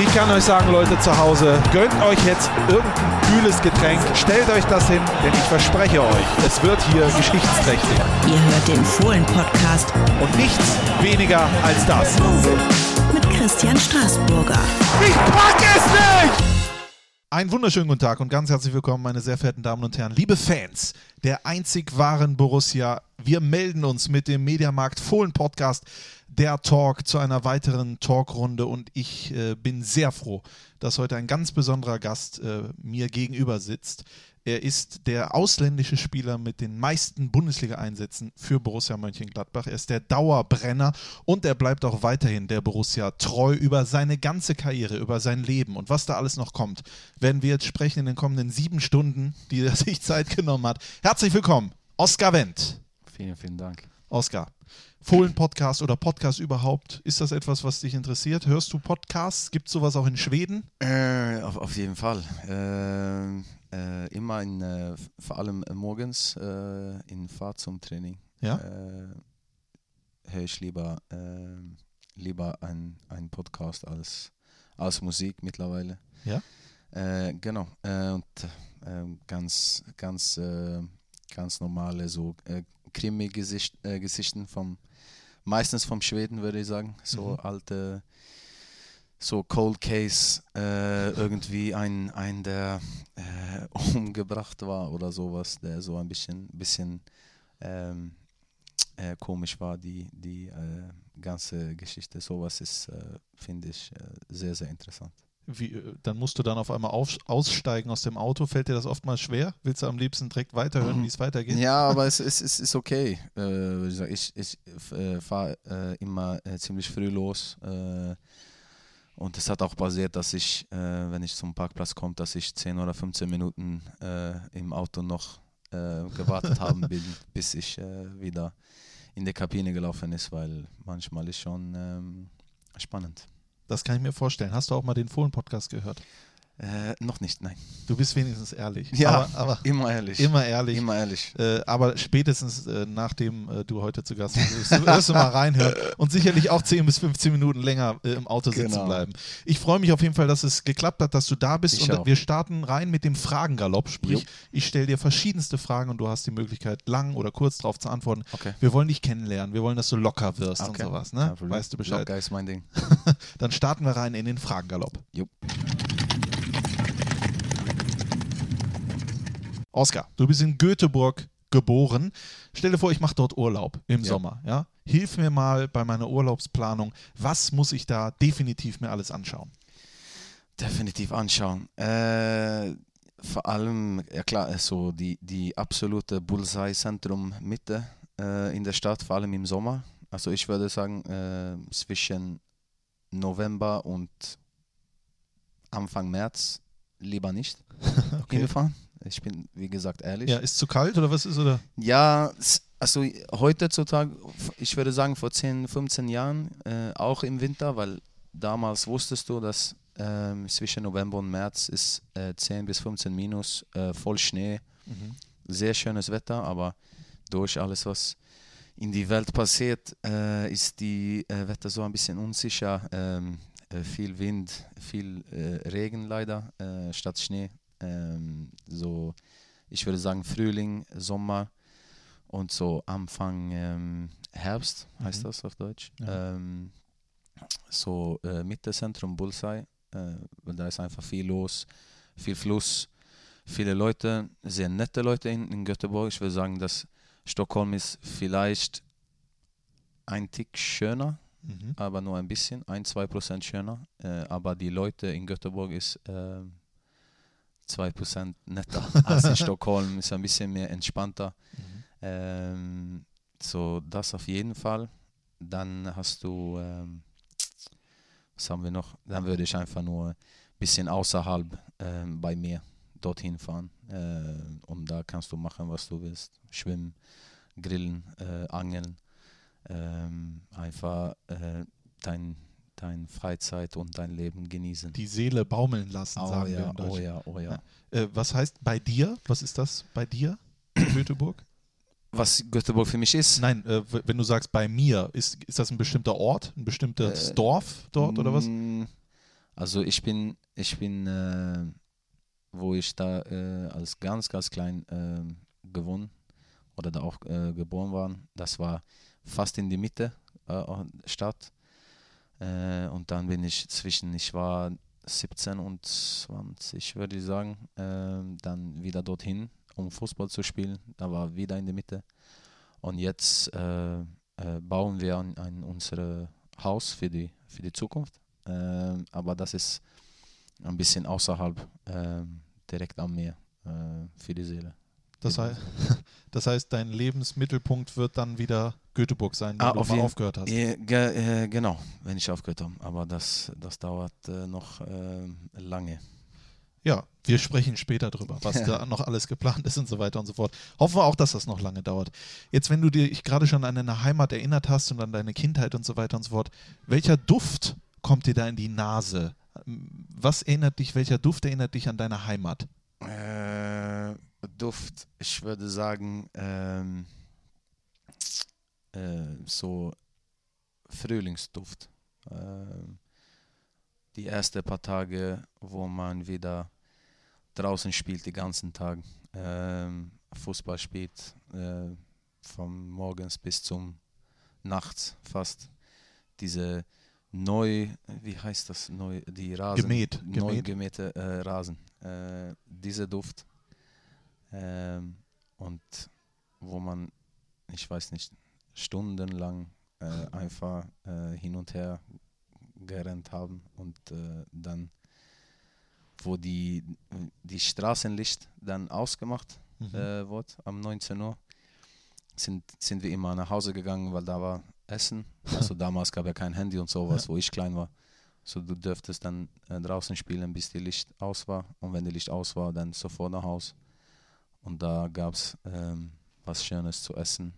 Ich kann euch sagen, Leute zu Hause, gönnt euch jetzt irgendein kühles Getränk, stellt euch das hin, denn ich verspreche euch, es wird hier geschichtsträchtig. Ihr hört den Fohlen-Podcast Und nichts weniger als das. mit Christian Straßburger. Ich pack es nicht! Einen wunderschönen guten Tag und ganz herzlich willkommen, meine sehr verehrten Damen und Herren, liebe Fans der einzig wahren Borussia. Wir melden uns mit dem Mediamarkt Fohlen Podcast, der Talk zu einer weiteren Talkrunde und ich äh, bin sehr froh, dass heute ein ganz besonderer Gast äh, mir gegenüber sitzt. Er ist der ausländische Spieler mit den meisten Bundesliga-Einsätzen für Borussia Mönchengladbach. Er ist der Dauerbrenner und er bleibt auch weiterhin der Borussia treu über seine ganze Karriere, über sein Leben und was da alles noch kommt. Werden wir jetzt sprechen in den kommenden sieben Stunden, die er sich Zeit genommen hat. Herzlich willkommen, Oskar Wendt. Vielen, vielen Dank. Oskar, Fohlen-Podcast oder Podcast überhaupt, ist das etwas, was dich interessiert? Hörst du Podcasts? Gibt es sowas auch in Schweden? Äh, auf, auf jeden Fall. Äh, äh, immer in, äh, vor allem morgens äh, in Fahrt zum Training. Ja? Äh, höre ich lieber, äh, lieber ein, ein Podcast als, als Musik mittlerweile. Ja? Äh, genau. Äh, und äh, ganz, ganz, äh, ganz normale so äh, Krimi-Gesicht, äh, Gesichten vom meistens vom Schweden würde ich sagen. So Mhm. alte so Cold Case, äh, irgendwie ein, ein der äh, umgebracht war oder sowas, der so ein bisschen, bisschen ähm, äh, komisch war, die, die äh, ganze Geschichte. Sowas ist, äh, finde ich, äh, sehr, sehr interessant. Wie, äh, dann musst du dann auf einmal auf, aussteigen aus dem Auto. Fällt dir das oftmals schwer? Willst du am liebsten direkt weiterhören, Mhm. wie es weitergeht? Ja, aber es, es, es ist okay. Äh, ich ich äh, fahre äh, immer äh, ziemlich früh los. Äh, und es hat auch passiert, dass ich, äh, wenn ich zum Parkplatz komme, dass ich 10 oder 15 Minuten im Auto noch gewartet haben bin, bis ich wieder in die Kabine gelaufen ist, weil manchmal ist schon ähm, spannend. Das kann ich mir vorstellen. Hast du auch mal den Fohlen-Podcast gehört? Äh, noch nicht, nein. Du bist wenigstens ehrlich. Ja. Aber, aber Immer ehrlich. immer ehrlich. Immer ehrlich. Äh, aber spätestens äh, nachdem äh, du heute zu Gast bist, wirst du- mal reinhören und sicherlich auch 10 bis 15 Minuten länger äh, im Auto sitzen Genau. bleiben. Ich freue mich auf jeden Fall, dass es geklappt hat, dass du da bist Ich und auch. wir starten rein mit dem Fragengalopp. Sprich, Jo. ich stelle dir verschiedenste Fragen und du hast die Möglichkeit, lang oder kurz darauf zu antworten. Okay. Wir wollen dich kennenlernen, wir wollen, dass du locker wirst und Okay. sowas. Kein Ne? Problem. Weißt du Bescheid? Locker ist mein Ding. Dann starten wir rein in den Fragengalopp. Jupp. Oskar, du bist in Göteborg geboren. Stell dir vor, ich mache dort Urlaub im Ja. Sommer. Ja? Hilf mir mal bei meiner Urlaubsplanung. Was muss ich da definitiv mir alles anschauen? Definitiv anschauen. Äh, vor allem, ja klar, so die, die absolute Bullseye-Zentrum Mitte äh, in der Stadt, vor allem im Sommer. Also ich würde sagen, äh, zwischen November und Anfang März lieber nicht hinfahren. Ich bin, wie gesagt, ehrlich. Ja, ist zu kalt oder was ist oder? Ja, also heutzutage, ich würde sagen vor 10, 15 Jahren, äh, auch im Winter, weil damals wusstest du, dass ähm, zwischen November und März ist äh, 10 bis 15 minus, äh, voll Schnee, sehr schönes Wetter, aber durch alles, was in die Welt passiert, äh, ist die äh, Wetter so ein bisschen unsicher. Ähm, äh, viel Wind, viel äh, Regen leider äh, statt Schnee ähm, so, ich würde sagen Frühling, Sommer und so Anfang ähm, Herbst heißt mhm. das auf Deutsch. Ja. Ähm, so äh, Mittezentrum Bullseye, äh, da ist einfach viel los, viel Fluss, viele Leute, sehr nette Leute in, in Göteborg. Ich würde sagen, dass Stockholm ist vielleicht ein Tick schöner, mhm. aber nur ein bisschen, ein, zwei Prozent schöner. Äh, aber die Leute in Göteborg ist äh, 2% netter als in Stockholm, ist ein bisschen mehr entspannter. Mhm. Ähm, so, das auf jeden Fall. Dann hast du, ähm, was haben wir noch? Dann würde ich einfach nur ein bisschen außerhalb ähm, bei mir dorthin fahren. Äh, und da kannst du machen, was du willst. Schwimmen, grillen, äh, angeln. Ähm, einfach äh, dein dein Freizeit und dein Leben genießen. Die Seele baumeln lassen, oh, sagen wir ja, Deutschen. oh ja, oh ja. Äh, was heißt bei dir? Was ist das bei dir? Göteborg? Was Göteborg für mich ist? Nein, äh, wenn du sagst bei mir, ist, ist das ein bestimmter Ort, ein bestimmtes Äh, Dorf dort oder was? Mm, Also ich bin, ich bin, äh, wo ich da äh, als ganz, ganz klein äh, gewohnt oder da auch geboren war, das war fast in die Mitte äh, Stadt. Äh, und dann bin ich zwischen, ich war 17 und 20, würde ich sagen, äh, dann wieder dorthin, um Fußball zu spielen. Da war wieder in der Mitte. Und jetzt äh, äh, bauen wir ein, ein unser Haus für die, für die Zukunft. Äh, aber das ist ein bisschen außerhalb, äh, direkt am Meer, äh, für die Seele. Das heißt, das heißt, dein Lebensmittelpunkt wird dann wieder Göteborg sein, wenn Ah, du auf mal aufgehört hast. Äh, ge, äh, genau, wenn ich aufgehört habe. Aber das, das dauert äh, noch äh, lange. Ja, wir sprechen später drüber, was da noch alles geplant ist und so weiter und so fort. Hoffen wir auch, dass das noch lange dauert. Jetzt, wenn du dich gerade schon an deine Heimat erinnert hast und an deine Kindheit und so weiter und so fort, welcher Duft kommt dir da in die Nase? Was erinnert dich, welcher Duft erinnert dich an deine Heimat? Äh, Duft, ich würde sagen, ähm, äh, so Frühlingsduft. Ähm, die ersten paar Tage, wo man wieder draußen spielt, die ganzen Tage. Ähm, Fußball spielt, äh, von morgens bis zum nachts fast. Diese neu, wie heißt das, neu, die Rasen, Gemäht, neu gemäht. gemähte äh, Rasen. Äh, dieser Duft ähm, und wo man, ich weiß nicht, stundenlang äh, einfach äh, hin und her gerannt haben und äh, dann, wo die, die Straßenlicht dann ausgemacht Mhm. äh, wurde, am 19 Uhr, sind, sind wir immer nach Hause gegangen, weil da war Essen. Also damals gab ja kein Handy und sowas, wo ich klein war. So du dürftest dann äh, draußen spielen, bis die Licht aus war. Und wenn die Licht aus war, dann sofort nach Haus. Und da gab es ähm, was Schönes zu essen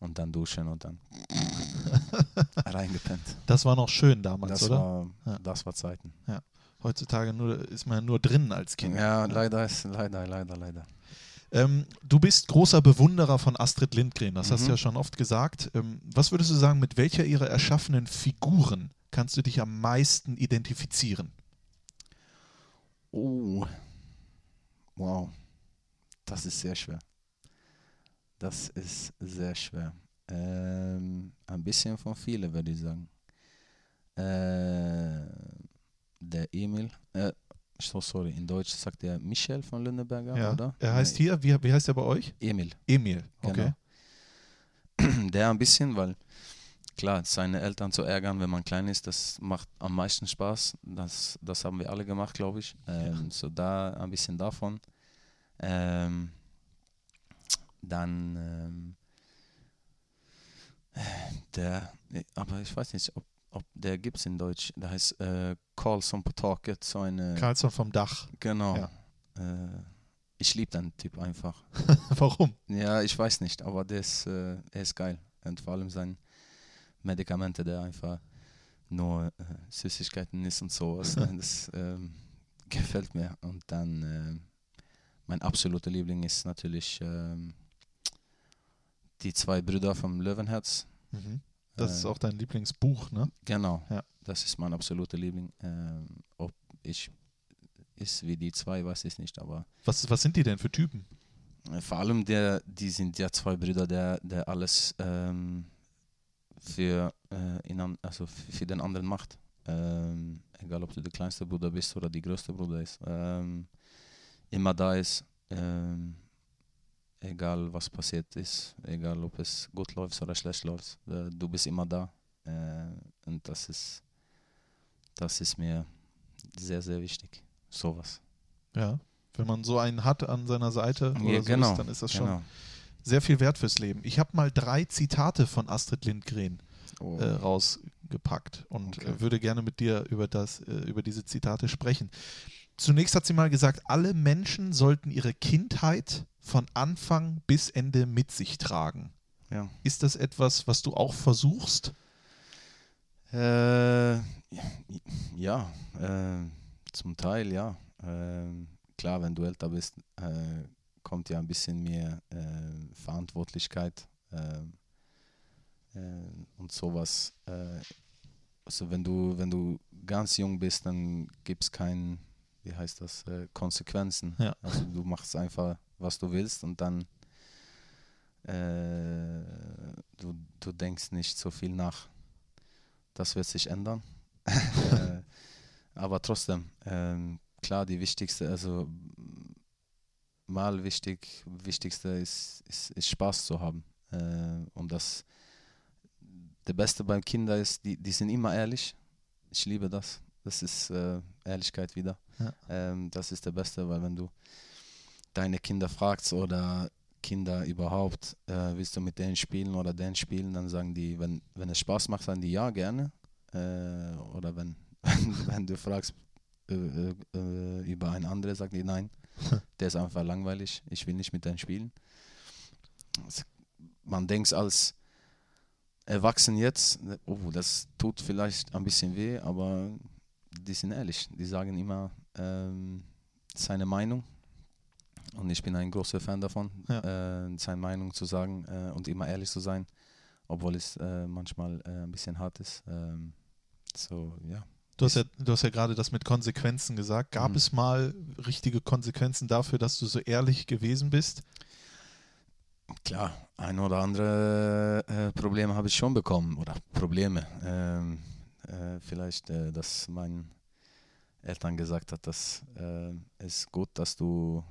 und dann duschen und dann reingepennt. Das war noch schön damals, Das oder? war, Ja. das war Zeiten. Heutzutage nur, ist man nur drinnen als Kind. Ja, leider ist, leider, leider, leider. Ähm, du bist großer Bewunderer von Astrid Lindgren, das hast du Mhm. ja schon oft gesagt. Ähm, was würdest du sagen, mit welcher ihrer erschaffenen Figuren kannst du dich am meisten identifizieren? Oh, wow, das ist sehr schwer. Das ist sehr schwer. Ähm, ein bisschen von vielen, würde ich sagen. Äh, der Emil, äh, so sorry, in Deutsch sagt er Michel von Lünneberger, Ja, oder? er heißt hier, wie, wie heißt er bei euch? Emil. Emil. Okay. Genau. Der ein bisschen, weil klar, seine Eltern zu ärgern, wenn man klein ist, das macht am meisten Spaß. Das, das haben wir alle gemacht, glaube ich. Ähm, So da ein bisschen davon. Ähm, dann ähm, der, aber ich weiß nicht, ob, ob der gibt es in Deutsch. Der heißt äh, Carlson Pawtucket, so eine. Karlsson vom Dach. genau. Ja. Äh, ich liebe den Typ einfach. Warum? Ja, ich weiß nicht, aber der ist, äh, er ist geil. Und vor allem seine Medikamente, der einfach nur äh, Süßigkeiten ist und sowas. ne, das ähm, gefällt mir. Und dann ähm, mein absoluter Liebling ist natürlich ähm, die zwei Brüder vom Löwenherz. Mhm. Das ist Äh, auch dein Lieblingsbuch, ne? Genau, Ja. das ist mein absoluter Liebling. Ähm, ob ich ist wie die zwei, weiß ich nicht, aber Was, was sind die denn für Typen? Äh, Vor allem der, die sind ja zwei Brüder, der, der alles ähm, für, äh, in, an- also für den anderen macht. Ähm, egal ob du der kleinste Bruder bist oder die größte Bruder ist. Ähm, immer da ist, ähm, egal was passiert ist, egal ob es gut läuft oder schlecht läuft, äh, du bist immer da. Äh, und das ist, das ist mir sehr, sehr wichtig. Sowas. Ja. Wenn man so einen hat an seiner Seite oder Ja, so genau, ist, dann ist das schon Genau. sehr viel wert fürs Leben. Ich habe mal drei Zitate von Astrid Lindgren Oh. äh, rausgepackt und Okay. äh, würde gerne mit dir über, das, äh, über diese Zitate sprechen. Zunächst hat sie mal gesagt, alle Menschen sollten ihre Kindheit von Anfang bis Ende mit sich tragen. ja. Ist das etwas, was du auch versuchst? Äh, ja, äh, zum Teil ja. Ähm, klar, wenn du älter bist, äh, kommt ja ein bisschen mehr äh, Verantwortlichkeit äh, und sowas. Äh, also wenn du, wenn du ganz jung bist, dann gibt es kein, wie heißt das, äh, Konsequenzen. Ja. Also du machst einfach, was du willst und dann äh, du, du denkst nicht so viel nach. Das wird sich ändern. äh, aber trotzdem, ähm, klar, die wichtigste, also mal wichtig, wichtigste ist, ist, ist Spaß zu haben. Äh, und das, der Beste beim Kinder ist, die, die sind immer ehrlich. Ich liebe das. Das ist äh, Ehrlichkeit wieder. Ja. Ähm, das ist der Beste, weil wenn du deine Kinder fragst oder Kinder überhaupt, äh, willst du mit denen spielen oder denen spielen, dann sagen die, wenn, wenn es Spaß macht, sagen die ja, gerne. Äh, oder wenn, wenn du fragst äh, äh, äh, über ein anderes, sagen die nein, der ist einfach langweilig, ich will nicht mit denen spielen. Das- Man denkt als Erwachsen jetzt, oh, das tut vielleicht ein bisschen weh, aber die sind ehrlich, die sagen immer ähm, seine Meinung. Und ich bin ein großer Fan davon, Ja. äh, seine Meinung zu sagen äh, und immer ehrlich zu sein, obwohl es äh, manchmal äh, ein bisschen hart ist. Ähm, so, ja. Du hast ja, du hast ja gerade das mit Konsequenzen gesagt. Gab Mhm. es mal richtige Konsequenzen dafür, dass du so ehrlich gewesen bist? Klar, ein oder andere äh, Probleme habe ich schon bekommen oder Probleme. Ähm, äh, vielleicht, dass mein Eltern gesagt hat, dass äh, es gut, dass du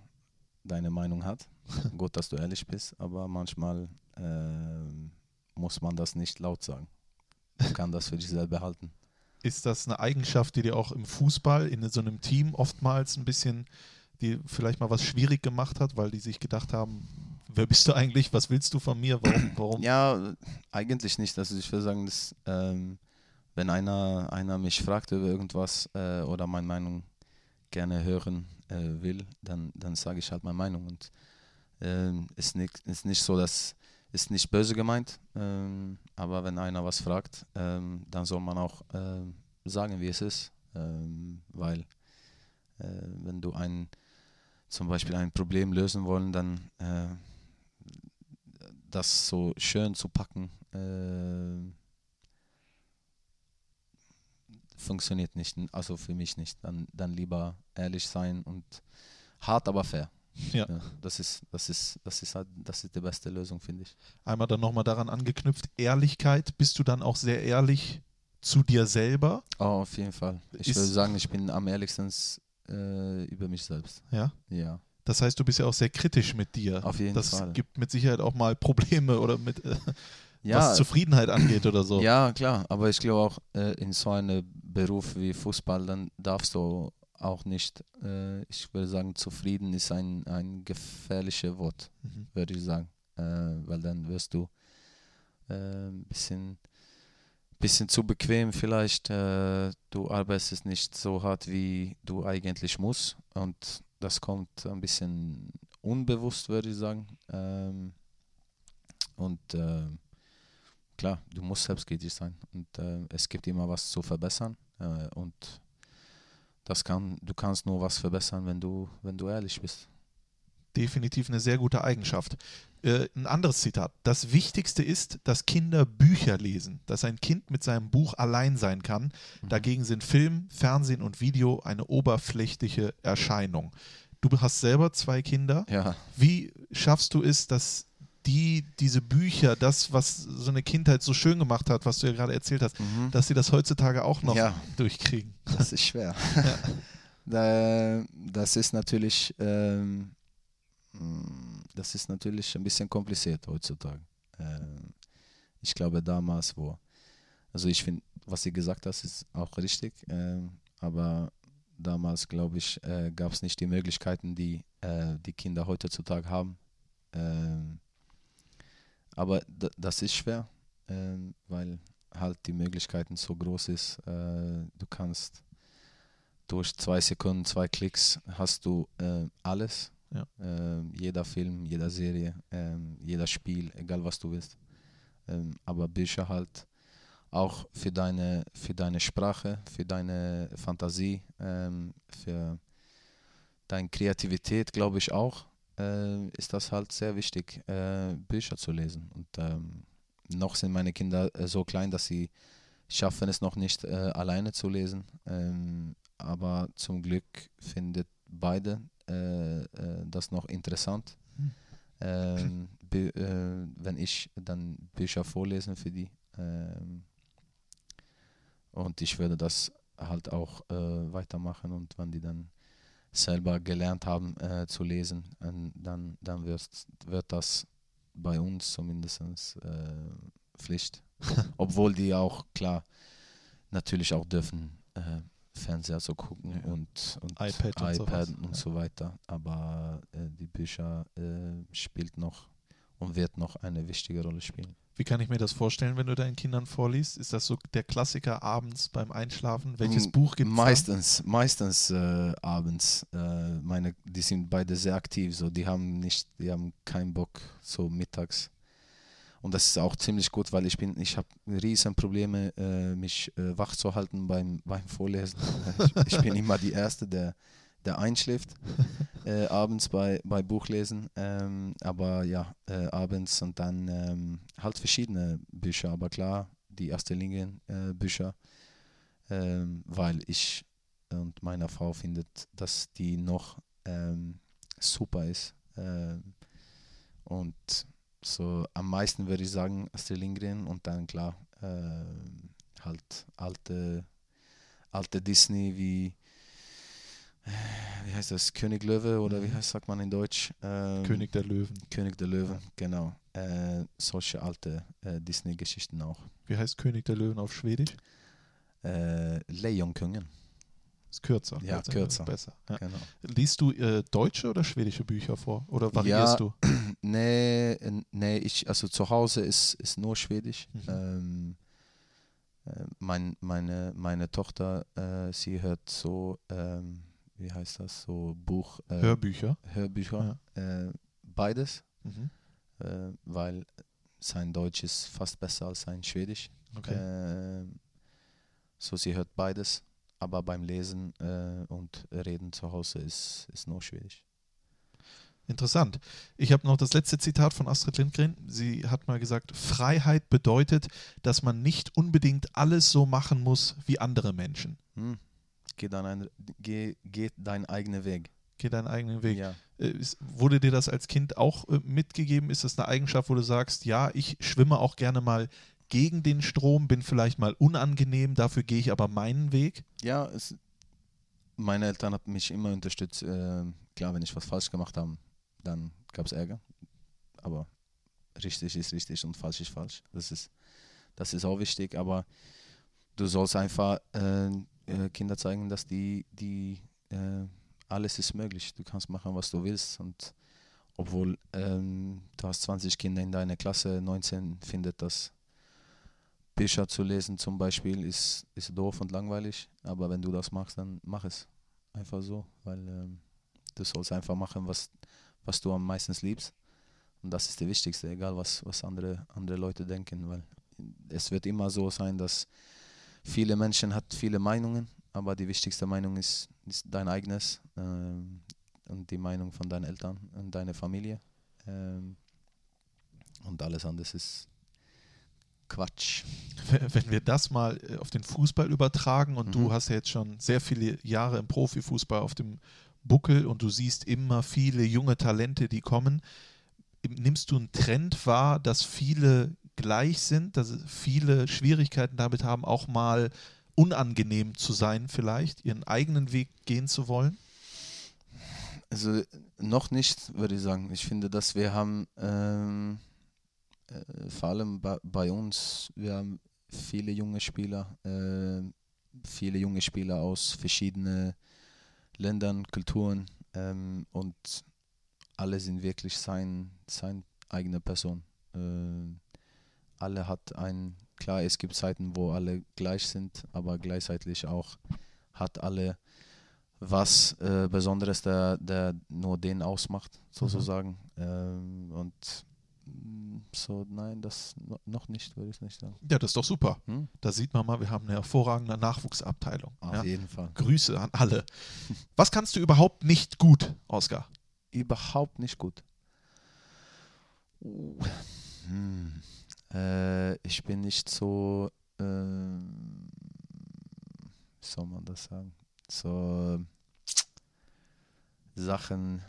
deine Meinung hast, gut, dass du ehrlich bist, aber manchmal äh, muss man das nicht laut sagen. Man kann das für sich selber behalten. Ist das eine Eigenschaft, die dir auch im Fußball, in so einem Team oftmals ein bisschen, die vielleicht mal was schwierig gemacht hat, weil die sich gedacht haben, wer bist du eigentlich, was willst du von mir, warum, warum? Ja, eigentlich nicht. Also ich würde sagen, dass, ähm, wenn einer, einer mich fragt über irgendwas äh, oder meine Meinung gerne hören äh, will, dann, dann sage ich halt meine Meinung. Und ähm, ist, nicht, ist nicht so, dass ist nicht böse gemeint, ähm, aber wenn einer was fragt, ähm, dann soll man auch ähm, sagen, wie es ist. Ähm, weil äh, wenn du ein zum Beispiel ein Problem lösen wollen, dann äh, das so schön zu packen, äh, funktioniert nicht. Also für mich nicht. Dann, dann lieber ehrlich sein und hart, aber fair. Ja. das ist, das ist, das ist halt, das ist die beste Lösung, finde ich. Einmal dann nochmal daran angeknüpft, Ehrlichkeit, bist du dann auch sehr ehrlich zu dir selber? Oh, auf jeden Fall. Ich Ist- würde sagen, ich bin am ehrlichsten äh, über mich selbst. Ja. Ja. Das heißt, du bist ja auch sehr kritisch mit dir. Auf jeden das Fall. gibt mit Sicherheit auch mal Probleme oder mit äh, Ja, was Zufriedenheit angeht oder so. Ja, klar, aber ich glaube auch äh, in so einem Beruf wie Fußball, dann darfst du auch nicht, äh, ich würde sagen, zufrieden ist ein, ein gefährliches Wort, Mhm. würde ich sagen, äh, weil dann wirst du äh, ein bisschen, bisschen zu bequem vielleicht, äh, du arbeitest nicht so hart, wie du eigentlich musst und das kommt ein bisschen unbewusst, würde ich sagen. Ähm, und äh, klar, du musst selbstkritisch sein und äh, es gibt immer was zu verbessern äh, und das kann, du kannst nur was verbessern, wenn du, wenn du ehrlich bist. Definitiv eine sehr gute Eigenschaft. Äh, ein anderes Zitat. Das Wichtigste ist, dass Kinder Bücher lesen, dass ein Kind mit seinem Buch allein sein kann. Dagegen sind Film, Fernsehen und Video eine oberflächliche Erscheinung. Du hast selber zwei Kinder. Ja, Wie schaffst du es, dass die diese Bücher, das, was so eine Kindheit so schön gemacht hat, was du ja gerade erzählt hast, Mhm. dass sie das heutzutage auch noch Ja. durchkriegen? das ist schwer. da, das ist natürlich, ähm, das ist natürlich ein bisschen kompliziert heutzutage. Ähm, ich glaube damals, wo, also ich finde, was sie gesagt hast, ist auch richtig, ähm, aber damals, glaube ich, äh, gab es nicht die Möglichkeiten, die äh, die Kinder heutzutage haben. Ähm, aber das ist schwer, ähm, weil halt die Möglichkeiten so groß ist. Äh, du kannst durch zwei Sekunden, zwei Klicks hast du äh, alles. Ja. Ähm, jeder Film, jeder Serie, ähm, jeder Spiel, egal was du willst. Ähm, aber Bücher halt auch für deine, für deine Sprache, für deine Fantasie, für deine Kreativität, glaube ich auch, äh, ist das halt sehr wichtig, äh, Bücher zu lesen. Und ähm, noch sind meine Kinder äh, so klein, dass sie schaffen es noch nicht äh, alleine zu lesen. Ähm, aber zum Glück findet beide äh, das noch interessant. Hm. Ähm, äh, wenn ich dann Bücher vorlesen für die. Ähm, und ich würde das halt auch weitermachen und wenn die dann selber gelernt haben äh, zu lesen, dann, dann wird, wird das bei uns zumindest äh, Pflicht. Obwohl die auch, klar, natürlich auch dürfen, äh, Fernseher zu gucken Ja. und, und iPad und iPad und Ja. so weiter. Aber äh, die Bücher äh, spielt noch und wird noch eine wichtige Rolle spielen. Wie kann ich mir das vorstellen, wenn du deinen Kindern vorliest? Ist das so der Klassiker abends beim Einschlafen? Welches Mm, Buch gibt es? Meistens, meistens äh, abends. Äh, meine, die sind beide sehr aktiv, so die haben nicht, die haben keinen Bock so mittags. Und das ist auch ziemlich gut, weil ich bin, ich habe riesen Probleme, äh, mich äh, wach zu halten beim, beim Vorlesen. ich, ich bin immer die Erste, der, der einschläft äh, abends bei, bei Buchlesen. Ähm, aber ja, äh, abends und dann ähm, halt verschiedene Bücher, aber klar, die erste Linie äh, Bücher ähm, weil ich und meine Frau findet, dass die noch ähm, super ist. Ähm, und so am meisten würde ich sagen Astrid Lindgren und dann klar ähm, halt alte, alte Disney wie äh, wie heißt das, König Löwe oder wie Mhm. heißt sagt man in Deutsch? Ähm, König der Löwen. König der Löwe, genau. Äh, solche alte äh, Disney-Geschichten auch. Wie heißt König der Löwen auf Schwedisch? Äh, Lejonkungen, Ist kürzer. Ja, Letztendlich kürzer. Besser. Ja. genau. Liest du äh, deutsche oder schwedische Bücher vor? Oder variierst Ja. du? Nee, nee, ich, also zu Hause ist, ist nur Schwedisch. Mhm. Ähm, äh, mein, meine, meine Tochter, äh, sie hört so, ähm, wie heißt das, so Buch, äh, Hörbücher. Hörbücher, äh, beides, Mhm. äh, weil sein Deutsch ist fast besser als sein Schwedisch. Okay. Ähm, so, sie hört beides, aber beim Lesen äh, und Reden zu Hause ist, ist nur Schwedisch. Interessant. Ich habe noch das letzte Zitat von Astrid Lindgren. Sie hat mal gesagt, Freiheit bedeutet, dass man nicht unbedingt alles so machen muss wie andere Menschen. Hm. Geh, dein, ein- geh, geh deinen eigenen Weg. Geh deinen eigenen Weg. Ja. Äh, ist, wurde dir das als Kind auch äh, mitgegeben? Ist das eine Eigenschaft, wo du sagst, ja, ich schwimme auch gerne mal gegen den Strom, bin vielleicht mal unangenehm, dafür gehe ich aber meinen Weg? Ja, es, meine Eltern haben mich immer unterstützt. Äh, klar, wenn ich was falsch gemacht habe, dann gab es Ärger. Aber richtig ist richtig und falsch ist falsch. Das ist, das ist auch wichtig. Aber du sollst einfach äh, äh, Kinder zeigen, dass die, die äh, alles ist möglich. Du kannst machen, was du willst. Und obwohl ähm, du hast 20 Kinder in deiner Klasse, 19 findet das Bücher zu lesen zum Beispiel ist, ist doof und langweilig, aber wenn du das machst, dann mach es. Einfach so, weil ähm, du sollst einfach machen, was, was du am meisten liebst. Und das ist das Wichtigste, egal was, was andere, andere Leute denken, weil es wird immer so sein, dass viele Menschen hat viele Meinungen, aber die wichtigste Meinung ist, ist dein eigenes ähm, und die Meinung von deinen Eltern und deiner Familie. Ähm, und alles andere ist Quatsch. Wenn wir das mal äh, auf den Fußball übertragen und du Mhm. hast ja jetzt schon sehr viele Jahre im Profifußball auf dem Buckel und du siehst immer viele junge Talente, die kommen, nimmst du einen Trend wahr, dass viele gleich sind, dass viele Schwierigkeiten damit haben, auch mal unangenehm zu sein vielleicht, ihren eigenen Weg gehen zu wollen? Also noch nicht, würde ich sagen. Ich finde, dass wir haben, ähm, äh, vor allem bei, bei uns, wir haben viele junge Spieler, äh, viele junge Spieler aus verschiedenen Ländern, Kulturen ähm, und alle sind wirklich sein, sein eigene Person. Äh, alle hat ein, klar, es gibt Zeiten, wo alle gleich sind, aber gleichzeitig auch hat alle was äh, Besonderes, der, der nur den ausmacht, sozusagen. Ähm, und mh, so, nein, das no- noch nicht, würde ich nicht sagen. Ja, das ist doch super. Hm? Da sieht man mal, wir haben eine hervorragende Nachwuchsabteilung. Auf Ja? jeden Fall. Grüße an alle. Was kannst du überhaupt nicht gut, Oskar? Überhaupt nicht gut. Uh. Hm. Äh, ich bin nicht so, äh, wie soll man das sagen? So Sachen,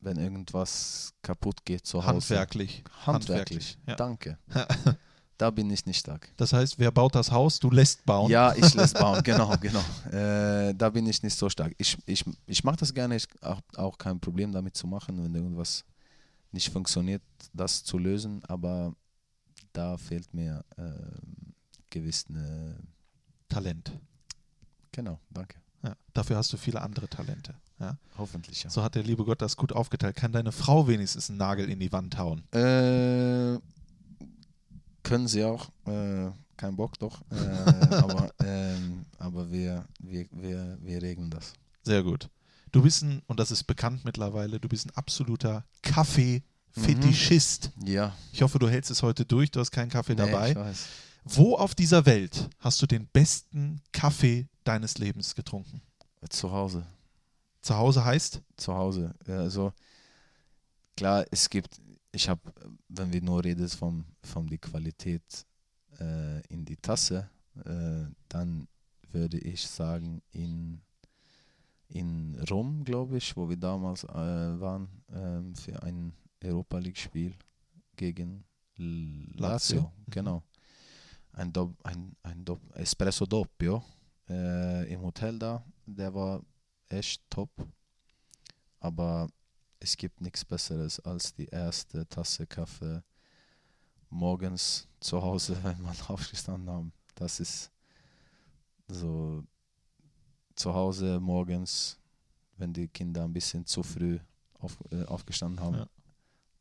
wenn irgendwas kaputt geht zu Hause. Handwerklich. Handwerklich. ja. Danke. da bin ich nicht stark. Das heißt, wer baut das Haus? Du lässt bauen. Ja, ich lässt bauen, genau, genau. Äh, da bin ich nicht so stark. Ich, ich, ich mache das gerne, ich habe auch kein Problem damit zu machen, wenn irgendwas nicht funktioniert, das zu lösen, aber da fehlt mir äh, gewiss eine, Talent. genau, danke. Ja. Dafür hast du viele andere Talente. Ja. Hoffentlich ja. So hat der liebe Gott das gut aufgeteilt. Kann deine Frau wenigstens einen Nagel in die Wand hauen? Äh, können sie auch, äh, kein Bock doch, äh, aber, ähm, aber wir, wir, wir, wir regeln das. Sehr gut. Du bist ein, und das ist bekannt mittlerweile, du bist ein absoluter Kaffee-Fetischist. Ja, Ich hoffe, du hältst es heute durch, du hast keinen Kaffee nee, dabei. ich weiß. Wo auf dieser Welt hast du den besten Kaffee deines Lebens getrunken? Zu Hause. Zu Hause heißt? zu Hause. Ja, Also klar, es gibt, ich habe, wenn wir nur reden vom, von die Qualität äh, in die Tasse, äh, dann würde ich sagen in, in Rom, glaube ich, wo wir damals äh, waren ähm, für ein Europa League-Spiel gegen Lazio. Lazio, Mhm. genau. Ein, Dopp, ein, ein Dopp, Espresso Doppio äh, im Hotel da, der war echt top. Aber es gibt nichts Besseres als die erste Tasse Kaffee morgens zu Hause, wenn man aufgestanden haben. Das ist so zu Hause morgens, wenn die Kinder ein bisschen zu früh auf, äh, aufgestanden haben, Ja.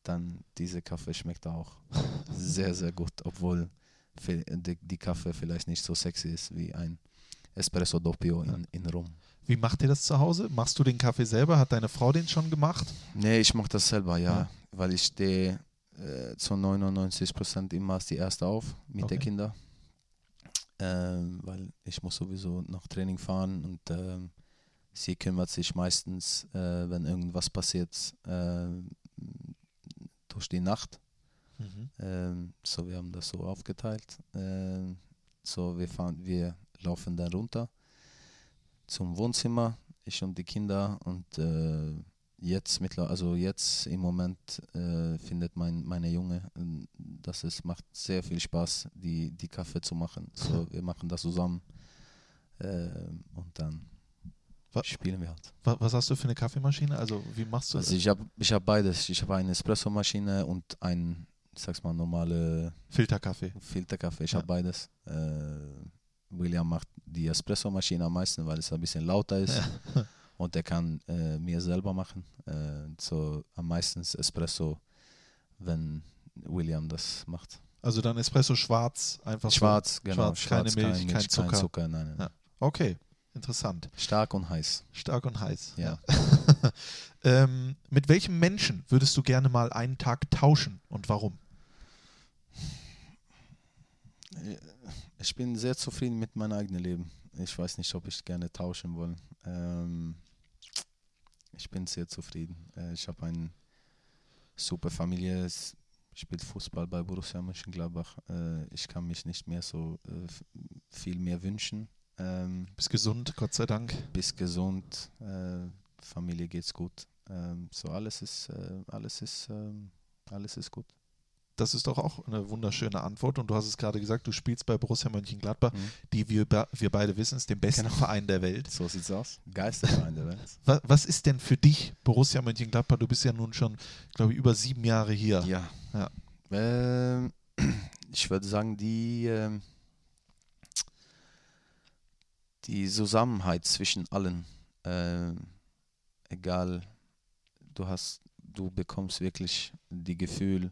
Dann diese Kaffee schmeckt auch sehr, sehr gut, obwohl die, die Kaffee vielleicht nicht so sexy ist wie ein Espresso Doppio in, in Rom. Wie macht ihr das zu Hause? Machst du den Kaffee selber? Hat deine Frau den schon gemacht? Nee, ich mache das selber, ja. Ja. Weil ich stehe äh, zu 99 Prozent immer als die Erste auf mit Okay. den Kindern. Ähm, weil ich muss sowieso nach Training fahren und ähm, sie kümmert sich meistens, äh, wenn irgendwas passiert, äh, durch die Nacht. Ähm, so, wir haben das so aufgeteilt. Ähm, so, wir fahren, wir laufen dann runter zum Wohnzimmer, ich und die Kinder und äh, jetzt mittler also jetzt im Moment äh, findet mein meine Junge, äh, dass es macht sehr viel Spaß, die die Kaffee zu machen. So, wir machen das zusammen äh, und dann Wa- spielen wir halt. Wa- Was hast du für eine Kaffeemaschine? Also wie machst du Also das? ich habe ich hab beides. Ich habe eine Espressomaschine und ein, ich sag's mal, normale Filterkaffee. Filterkaffee. Ich Ja. habe beides. Äh, William macht die Espressomaschine am meisten, weil es ein bisschen lauter ist. Und er kann äh, mir selber machen. Äh, so am meisten Espresso, wenn William das macht. Also dann Espresso schwarz, einfach Schwarz, so. genau. Schwarz, keine Milch, kein Zucker. nein, nein. Ja. Okay, interessant. Stark und heiß. Stark und heiß. Ja. ähm, mit welchem Menschen würdest du gerne mal einen Tag tauschen und warum? Ich bin sehr zufrieden mit meinem eigenen Leben. Ich weiß nicht, ob ich gerne tauschen will. Ähm, ich bin sehr zufrieden. Äh, ich habe eine super Familie. Es spielt Fußball bei Borussia Mönchengladbach. Äh, ich kann mich nicht mehr so äh, viel mehr wünschen. Ähm, Bist gesund, Gott sei Dank. bist gesund, äh, Familie geht's gut. Ähm, so alles ist, äh, alles ist, ähm, alles ist gut. Das ist doch auch eine wunderschöne Antwort. Und du hast es gerade gesagt, du spielst bei Borussia Mönchengladbach, Mhm. die wir, wir beide wissen, ist den besten Genau. Verein der Welt. So sieht's aus. Geisterverein der Welt. Was, was ist denn für dich Borussia Mönchengladbach? Du bist ja nun schon, glaube ich, über sieben Jahre hier. Ja. Ja. Ähm, ich würde sagen, die, ähm, die Zusammenhalt zwischen allen, ähm, egal, du hast, du bekommst wirklich die Gefühl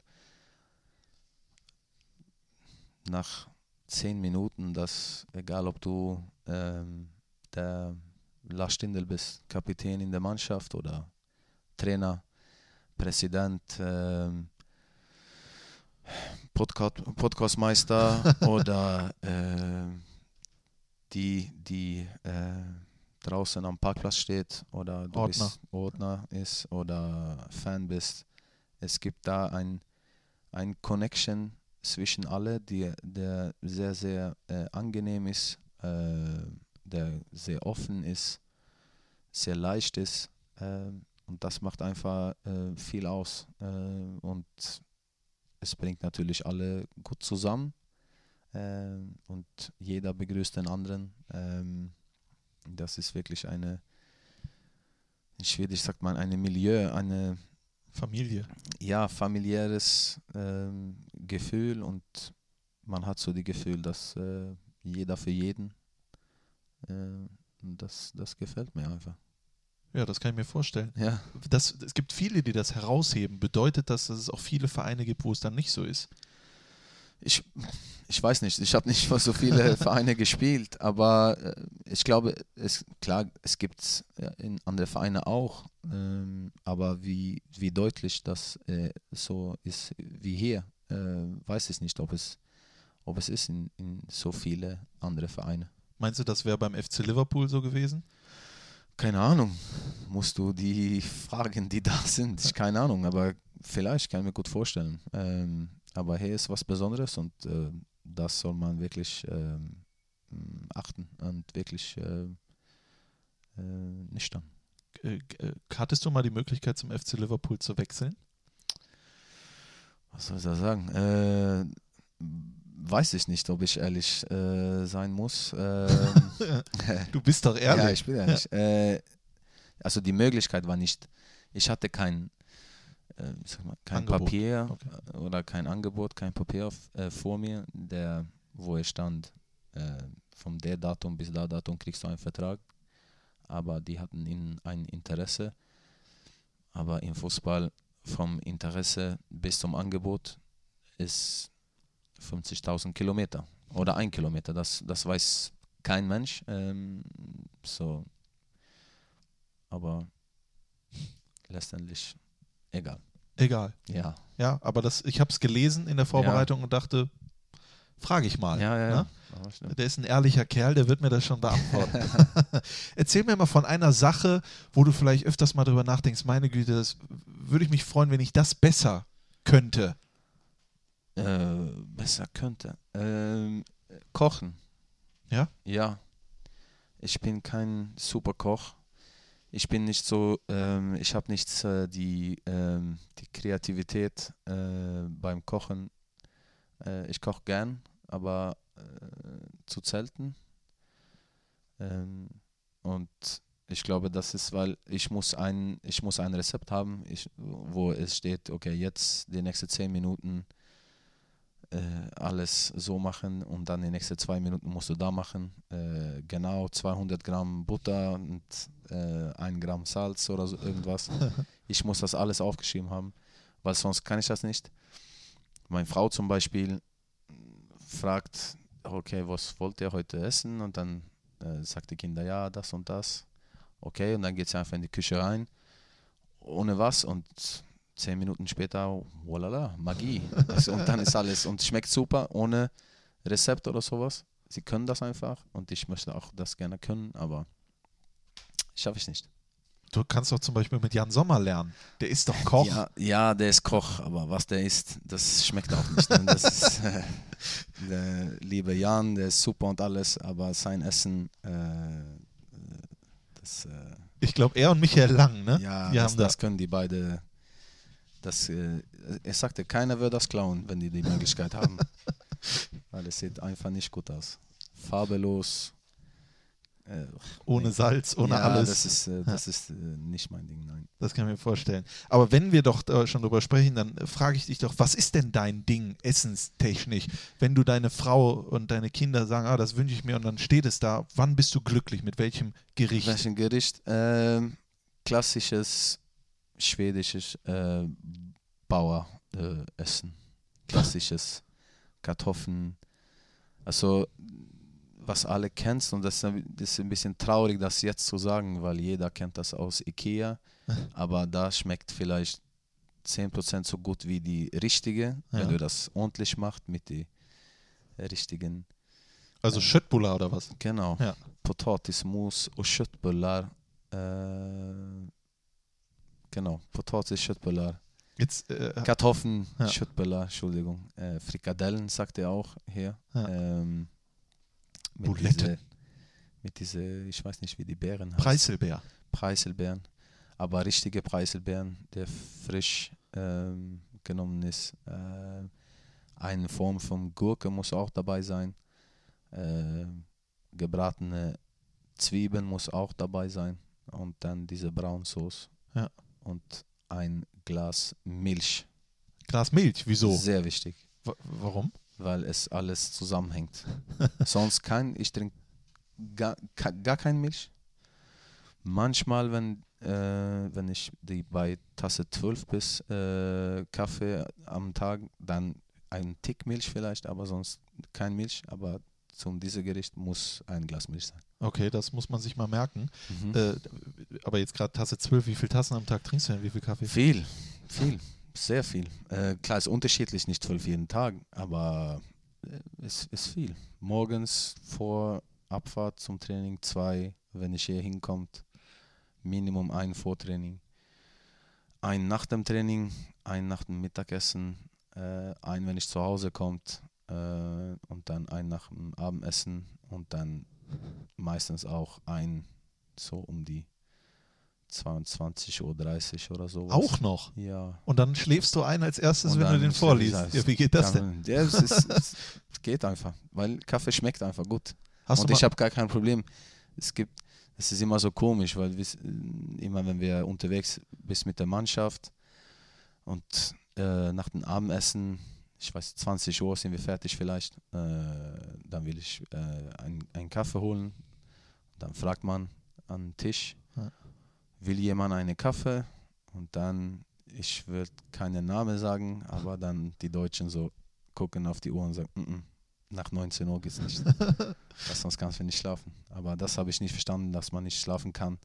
nach zehn Minuten, dass egal ob du ähm, der Lars Stindl bist, Kapitän in der Mannschaft oder Trainer, Präsident, ähm, Podcast, Podcastmeister oder äh, die, die äh, draußen am Parkplatz steht oder du Ordner. bist Ordner ist oder Fan bist. Es gibt da ein, ein Connection zwischen alle, die, der sehr, sehr äh, angenehm ist, äh, der sehr offen ist, sehr leicht ist. Äh, und das macht einfach äh, viel aus. Äh, und es bringt natürlich alle gut zusammen. Äh, und jeder begrüßt den anderen. Ähm, das ist wirklich eine, in Schwedisch sagt man, eine Milieu, eine Familie. ja, familiäres ähm, Gefühl und man hat so das Gefühl, dass äh, jeder für jeden. Äh, das, das gefällt mir einfach. Ja, das kann ich mir vorstellen. Ja. Das, es gibt viele, die das herausheben. Bedeutet das, dass es auch viele Vereine gibt, wo es dann nicht so ist? Ich, ich weiß nicht, ich habe nicht für so viele Vereine gespielt, aber äh, ich glaube, es, klar, es gibt es in andere Vereine auch, ähm, aber wie, wie deutlich das äh, so ist wie hier, äh, weiß ich nicht, ob es, ob es ist in, in so viele andere Vereine. Meinst du, das wäre beim FC Liverpool so gewesen? Keine Ahnung, musst du die Fragen, die da sind, ich keine Ahnung, aber vielleicht kann ich mir gut vorstellen. Ähm, aber hier ist was Besonderes und äh, das soll man wirklich ähm, achten und wirklich äh, äh, nüchtern. Äh, äh, hattest du mal die Möglichkeit, zum FC Liverpool zu wechseln? Was soll ich da sagen? Äh, weiß ich nicht, ob ich ehrlich äh, sein muss. Ähm, Du bist doch ehrlich. Ja, ich bin ehrlich. Äh, also die Möglichkeit war nicht, ich hatte kein, äh, ich sag mal, kein Angebot. Papier Okay. oder kein Angebot, kein Papier auf, äh, vor mir, der, wo es stand, äh, vom der Datum bis da Datum kriegst du einen Vertrag. Aber die hatten in, ein Interesse. Aber im Fußball vom Interesse bis zum Angebot ist 50.000 Kilometer oder ein Kilometer. Das, das weiß kein Mensch. Ähm, so, aber letztendlich egal. Egal. Ja, Ja, aber das, ich habe es gelesen in der Vorbereitung und dachte, frage ich mal. ja, ja. ne? ja. Der ist ein ehrlicher Kerl, der wird mir das schon beantworten. Erzähl mir mal von einer Sache, wo du vielleicht öfters mal drüber nachdenkst, meine Güte, das würde ich mich freuen, wenn ich das besser könnte. Äh, besser könnte. Ähm, kochen. Ja? Ja. Ich bin kein super Koch. Ich bin nicht so, ähm, ich habe nicht äh, die, ähm, die Kreativität äh, beim Kochen. Äh, ich koche gern, aber äh, zu selten. Ähm, und ich glaube, das ist, weil ich muss ein, ich muss ein Rezept haben, ich, wo es steht, okay, jetzt die nächsten zehn Minuten äh, alles so machen und dann die nächsten zwei Minuten musst du da machen. Äh, genau 200 Gramm Butter und äh, ein Gramm Salz oder so irgendwas. ich muss das alles aufgeschrieben haben, weil sonst kann ich das nicht. Meine Frau zum Beispiel fragt, okay, was wollt ihr heute essen? Und dann äh, sagt die Kinder, ja, das und das. Okay, und dann geht sie einfach in die Küche rein, ohne was und zehn Minuten später, voila, Magie. Also, und dann ist alles und schmeckt super, ohne Rezept oder sowas. Sie können das einfach und ich möchte auch das gerne können, aber schaffe ich nicht. Du kannst doch zum Beispiel mit Jan Sommer lernen. Der ist doch Koch. Ja, ja, der ist Koch, aber was der isst, das schmeckt auch nicht. Das ist, äh, der liebe Jan, der ist super und alles, aber sein Essen, äh, das, äh, Ich glaube, er und Michael Lang, ne? ja, das, das können die beide. Das, äh, er sagte, keiner wird das klauen, wenn die die Möglichkeit haben. Weil es sieht einfach nicht gut aus. Farbelos. Äh, Ohne Salz, ohne ja, alles. Das ist, äh, das ist äh, nicht mein Ding, nein. Das kann ich mir vorstellen. Aber wenn wir doch schon drüber sprechen, dann äh, frage ich dich doch, was ist denn dein Ding essenstechnisch? Wenn du deine Frau und deine Kinder sagen, ah, das wünsche ich mir und dann steht es da, wann bist du glücklich? Mit welchem Gericht? Welchen Gericht? Ähm, klassisches schwedisches äh, Baueressen. Äh, Essen. Klassisches Kartoffeln. Also, was alle kennst, und das ist ein bisschen traurig, das jetzt zu sagen, weil jeder kennt das aus Ikea, aber da schmeckt vielleicht 10% so gut wie die richtige, Ja. wenn du das ordentlich machst mit den richtigen Also Schöttbullar oder was? Genau. Ja. Potatismos och köttbullar. Eh, genau, potatis, köttbullar. Jetzt, äh, Kartoffeln, Ja. Schüttböller, Entschuldigung. Äh, Frikadellen, sagt er auch hier. Ja. Ähm, mit Buletten. diese, mit diese, ich weiß nicht, wie die Beeren heißen. Preiselbeer. Preiselbeeren. Aber richtige Preiselbeeren, der frisch ähm, genommen ist. Äh, eine Form von Gurke muss auch dabei sein. Äh, gebratene Zwiebeln muss auch dabei sein. Und dann diese Braunsauce. Ja. Und ein Glas Milch. Glas Milch, wieso? Sehr wichtig, Wa- Warum? weil es alles zusammenhängt. Sonst kein, ich trinke gar, gar kein Milch. Manchmal, wenn, äh, wenn ich die bei Tasse 12 bis äh, Kaffee am Tag, dann ein Tick Milch vielleicht, aber sonst kein Milch. Aber zum diesem Gericht muss ein Glas Milch sein. Okay, das muss man sich mal merken. Mhm. Äh, aber jetzt gerade Tasse 12, wie viele Tassen am Tag trinkst du denn? Wie viel Kaffee? Viel, viel, sehr viel. Äh, klar, ist unterschiedlich, nicht zwölf jeden Tag, aber äh, es ist viel. Morgens vor Abfahrt zum Training zwei, wenn ich hier hinkommt, Minimum ein Vortraining. Ein nach dem Training, ein nach dem Mittagessen, äh, ein, wenn ich zu Hause kommt äh, und dann ein nach dem Abendessen und dann meistens auch ein so um die 22.30 Uhr oder so. Auch noch. Ja. Und dann schläfst du ein als erstes, Und wenn du den vorliest. das- Ja, wie geht das denn? Ja, es, ist, es geht einfach, weil Kaffee schmeckt einfach gut. Hast und ich habe gar kein Problem. Es gibt, es ist immer so komisch, weil wir, immer wenn wir unterwegs bist mit der Mannschaft und äh, nach dem Abendessen, ich weiß 20 Uhr sind wir fertig vielleicht, äh, dann will ich äh, ein- einen Kaffee holen. Dann fragt man an den Tisch, Ja. will jemand einen Kaffee? Und dann, ich würde keinen Namen sagen, aber dann die Deutschen so gucken auf die Uhr und sagen, "Mm, mm, nach 19 Uhr geht es nicht. Sonst kannst du nicht schlafen. Aber das habe ich nicht verstanden, dass man nicht schlafen kann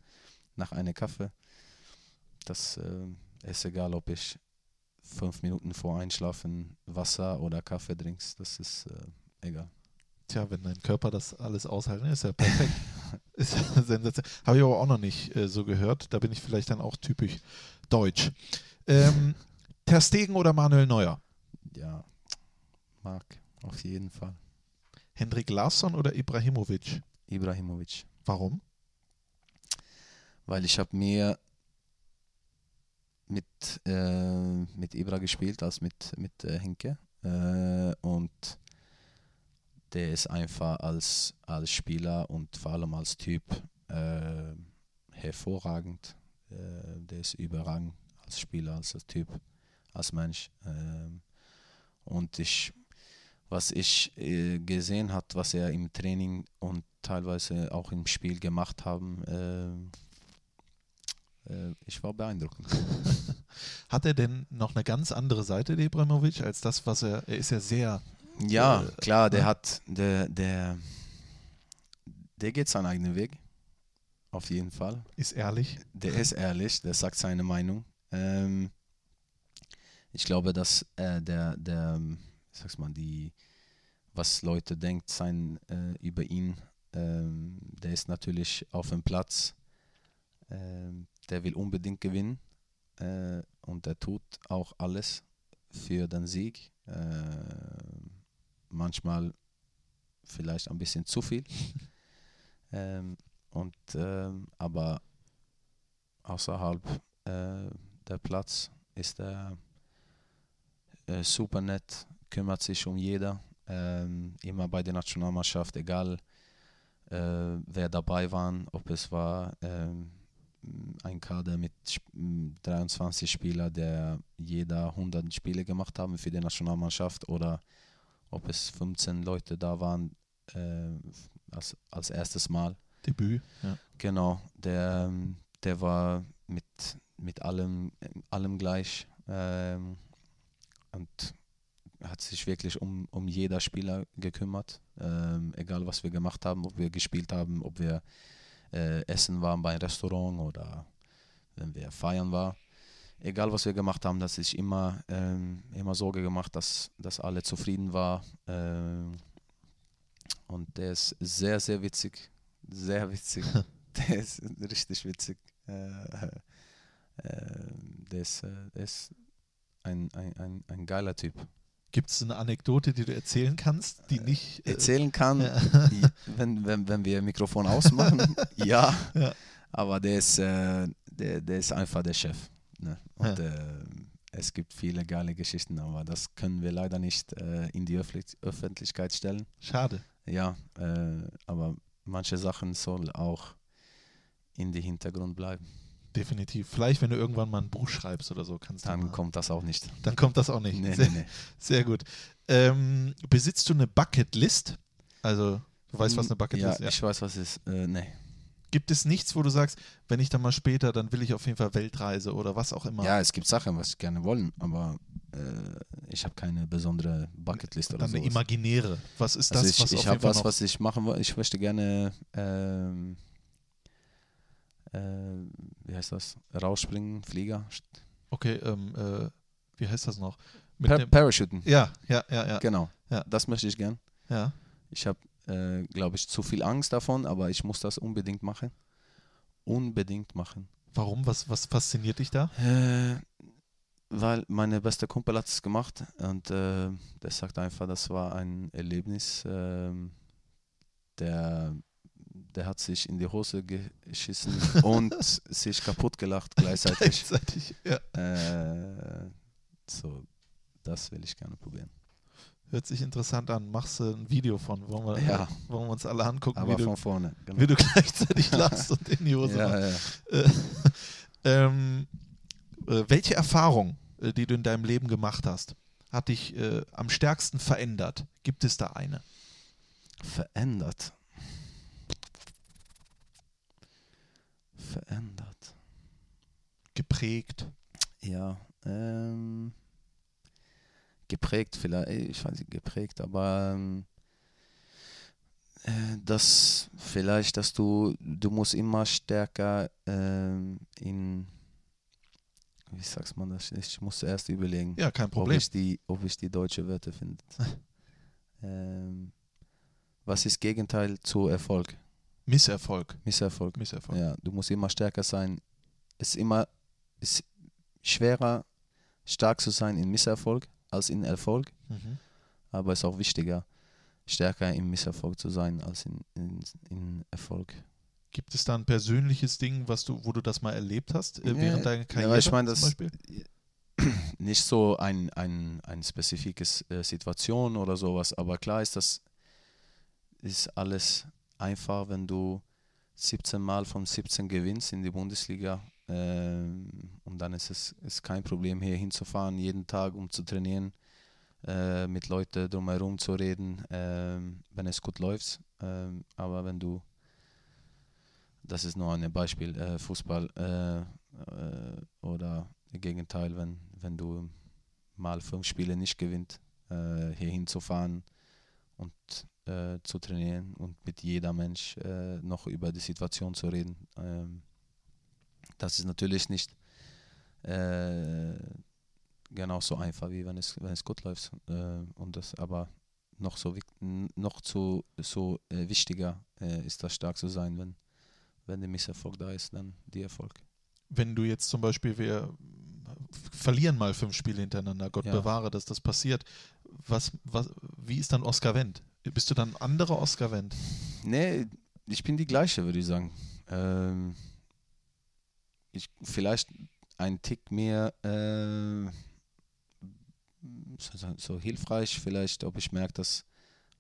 nach einem Kaffee. Das äh, ist egal, ob ich fünf Minuten vor Einschlafen Wasser oder Kaffee trinkst. Das ist äh, egal. Tja, wenn dein Körper das alles aushalten, ist ja perfekt. ist ja sensationell. Habe ich aber auch noch nicht äh, so gehört. Da bin ich vielleicht dann auch typisch deutsch. Ähm, Ter Stegen oder Manuel Neuer? Ja, mag auf jeden Fall. Hendrik Larsson oder Ibrahimovic? Ibrahimovic. Warum? Weil ich habe mehr mit, äh, mit Ibra gespielt als mit, mit äh, Henke. Äh, und der ist einfach als, als Spieler und vor allem als Typ äh, hervorragend. Äh, der ist überragend als Spieler, als Typ, als Mensch. Ähm, und ich, was ich äh, gesehen hat, was er im Training und teilweise auch im Spiel gemacht haben, äh, ich war beeindruckend. Hat er denn noch eine ganz andere Seite, der Ibrahimovic, als das, was er. Er ist ja sehr. Ja, Äh, klar, der ja. hat, der, der, der geht seinen eigenen Weg. Auf jeden Fall. Ist ehrlich. Der ist ehrlich, der sagt seine Meinung. Ähm, ich glaube, dass äh, der, der, wie sag's mal, die, was Leute denkt sein äh, über ihn, ähm, der ist natürlich auf dem Platz. Der will unbedingt gewinnen äh, und er tut auch alles für den Sieg. Äh, manchmal vielleicht ein bisschen zu viel. ähm, und, ähm, aber außerhalb äh, der Platz ist er äh, super nett, kümmert sich um jeder, ähm, immer bei der Nationalmannschaft, egal äh, wer dabei war, ob es war ähm, ein Kader mit Sp- m, 23 Spielern, der jeder 100 Spiele gemacht haben für die Nationalmannschaft oder ob es 15 Leute da waren äh, als, als erstes Mal. Debüt. Ja. Genau, der, ähm, der war mit, mit allem, allem gleich ähm, und hat sich wirklich um, um jeder Spieler gekümmert, ähm, egal was wir gemacht haben, ob wir gespielt haben, ob wir äh, essen waren bei einem Restaurant oder wenn wir feiern waren. Egal was wir gemacht haben, dass ich immer, ähm, immer Sorge gemacht, dass, dass alle zufrieden waren. Ähm, und der ist sehr, sehr witzig. Sehr witzig. der ist richtig witzig. Äh, äh, der, ist, äh, der ist ein, ein, ein, ein geiler Typ. Gibt es eine Anekdote, die du erzählen kannst, die nicht. Äh, Erzählen kann, ja. wenn, wenn, wenn wir Mikrofon ausmachen, ja. Ja. Aber der ist, äh, der, der ist einfach der Chef. Ne? Und Ja. äh, es gibt viele geile Geschichten, aber das können wir leider nicht äh, in die Öffentlich Öffentlichkeit stellen. schade. Ja, äh, aber manche Sachen sollen auch in die Hintergrund bleiben. Definitiv. Vielleicht, wenn du irgendwann mal ein Buch schreibst oder so, kannst du. Dann kommt das auch nicht. dann kommt das auch nicht. Nee, sehr, nee, nee. sehr gut. Ähm, besitzt du eine Bucketlist? Also, du weißt, was eine ja, Bucketlist ist? ich weiß, was es ist. Äh, nee. Gibt es nichts, wo du sagst, wenn ich dann mal später, dann will ich auf jeden Fall Weltreise oder was auch immer? Ja, es gibt Sachen, was ich gerne wollen, aber äh, ich habe keine besondere Bucketlist oder dann so. eine imaginäre. Was ist das, Also ich, was ich habe was, was ich machen will. Ich möchte gerne, ähm, äh, wie heißt das? Rausspringen, Flieger, Okay, ähm, äh, wie heißt das noch? Mit pa Parachuten. ja, ja, ja, ja, Genau, Ja. das möchte ich gern. ja. Ich habe, äh, glaube ich, zu viel Angst davon, aber ich muss das unbedingt machen. Unbedingt machen. Warum? Was, was fasziniert dich da? Äh, weil meine beste Kumpel hat es gemacht und äh, der sagt einfach, das war ein Erlebnis. ähm, der, der hat sich in die Hose geschissen und sich kaputt gelacht gleichzeitig. Gleichzeitig. Ja. äh, so, das will ich gerne probieren. Hört sich interessant an. Machst du ein Video von? Wollen wir, Ja. wollen wir uns alle angucken, Aber wie, du, von vorne. Genau. wie du gleichzeitig lachst und in die Hose machst? ja, ja. Äh, ähm, äh, welche Erfahrung, äh, die du in deinem Leben gemacht hast, hat dich äh, am stärksten verändert? Gibt es da eine? Verändert. Verändert. Geprägt? Ja, ähm, geprägt vielleicht, ich weiß nicht, geprägt, aber ähm, äh, das vielleicht, dass du, du musst immer stärker ähm, in, wie sagst man das, ich muss erst überlegen, Ja, kein ob, Problem. ich die, ob ich die deutsche Wörter finde. ähm, was ist Gegenteil zu Erfolg? Misserfolg. Misserfolg. Misserfolg. Ja, du musst immer stärker sein. Es ist immer ist schwerer, stark zu sein in Misserfolg als in Erfolg, Mhm. aber es ist auch wichtiger, stärker im Misserfolg zu sein als in, in, in Erfolg. Gibt es da ein persönliches Ding, was du, wo du das mal erlebt hast äh, Ja, während deiner ja, Karriere? weil ich meine, das- Beispiel? Nicht so ein, ein, ein spezifisches äh, Situation oder sowas, aber klar ist das ist alles einfach, wenn du 17 Mal von 17 gewinnst in die Bundesliga ähm, und dann ist es ist kein Problem hier hinzufahren jeden Tag um zu trainieren, äh, mit Leuten drumherum zu reden, ähm, wenn es gut läuft. Ähm, aber wenn du, das ist nur ein Beispiel, äh, Fußball äh, äh, oder im Gegenteil, wenn, wenn du mal fünf Spiele nicht gewinnt, äh, hier hinzufahren und äh, zu trainieren und mit jeder Mensch äh, noch über die Situation zu reden. Ähm, das ist natürlich nicht äh, genauso einfach, wie wenn es, wenn es gut läuft. Äh, und das aber noch so noch zu, so äh, wichtiger äh, ist das stark zu sein, wenn, wenn der Misserfolg da ist, dann die Erfolg. Wenn du jetzt zum Beispiel, wir verlieren mal fünf Spiele hintereinander, Gott Ja. bewahre, dass das passiert. Was, was, wie ist dann Oscar Wendt? Bist du dann ein anderer Oscar Wendt? Nee, ich bin die gleiche, würde ich sagen. Ähm, ich, vielleicht ein Tick mehr äh, so, so- hilfreich, vielleicht, ob ich merke, dass,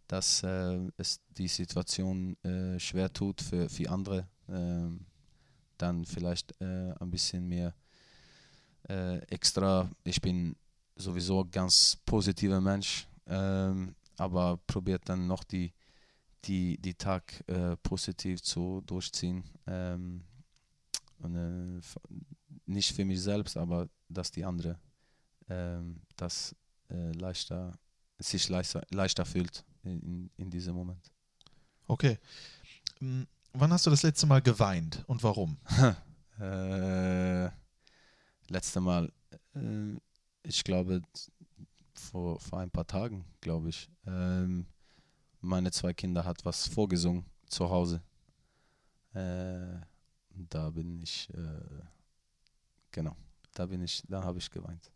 dass äh, es die Situation äh, schwer tut für, für andere, ähm, dann vielleicht äh, ein bisschen mehr äh, extra. Ich bin sowieso ganz positiver Mensch, ähm, aber probiert dann noch die die, die Tag äh, positiv zu durchziehen. Ähm, und, äh, nicht für mich selbst, aber dass die andere ähm, das äh, leichter, sich leichter, leichter fühlt in, in, diesem Moment. Okay. Hm, Wann hast du das letzte Mal geweint und warum? Äh, letzte Mal, äh, ich glaube, vor, vor ein paar Tagen, glaube ich. Ähm, meine zwei Kinder hat was vorgesungen zu Hause. Äh, da bin ich, äh, genau, da bin ich, da habe ich geweint.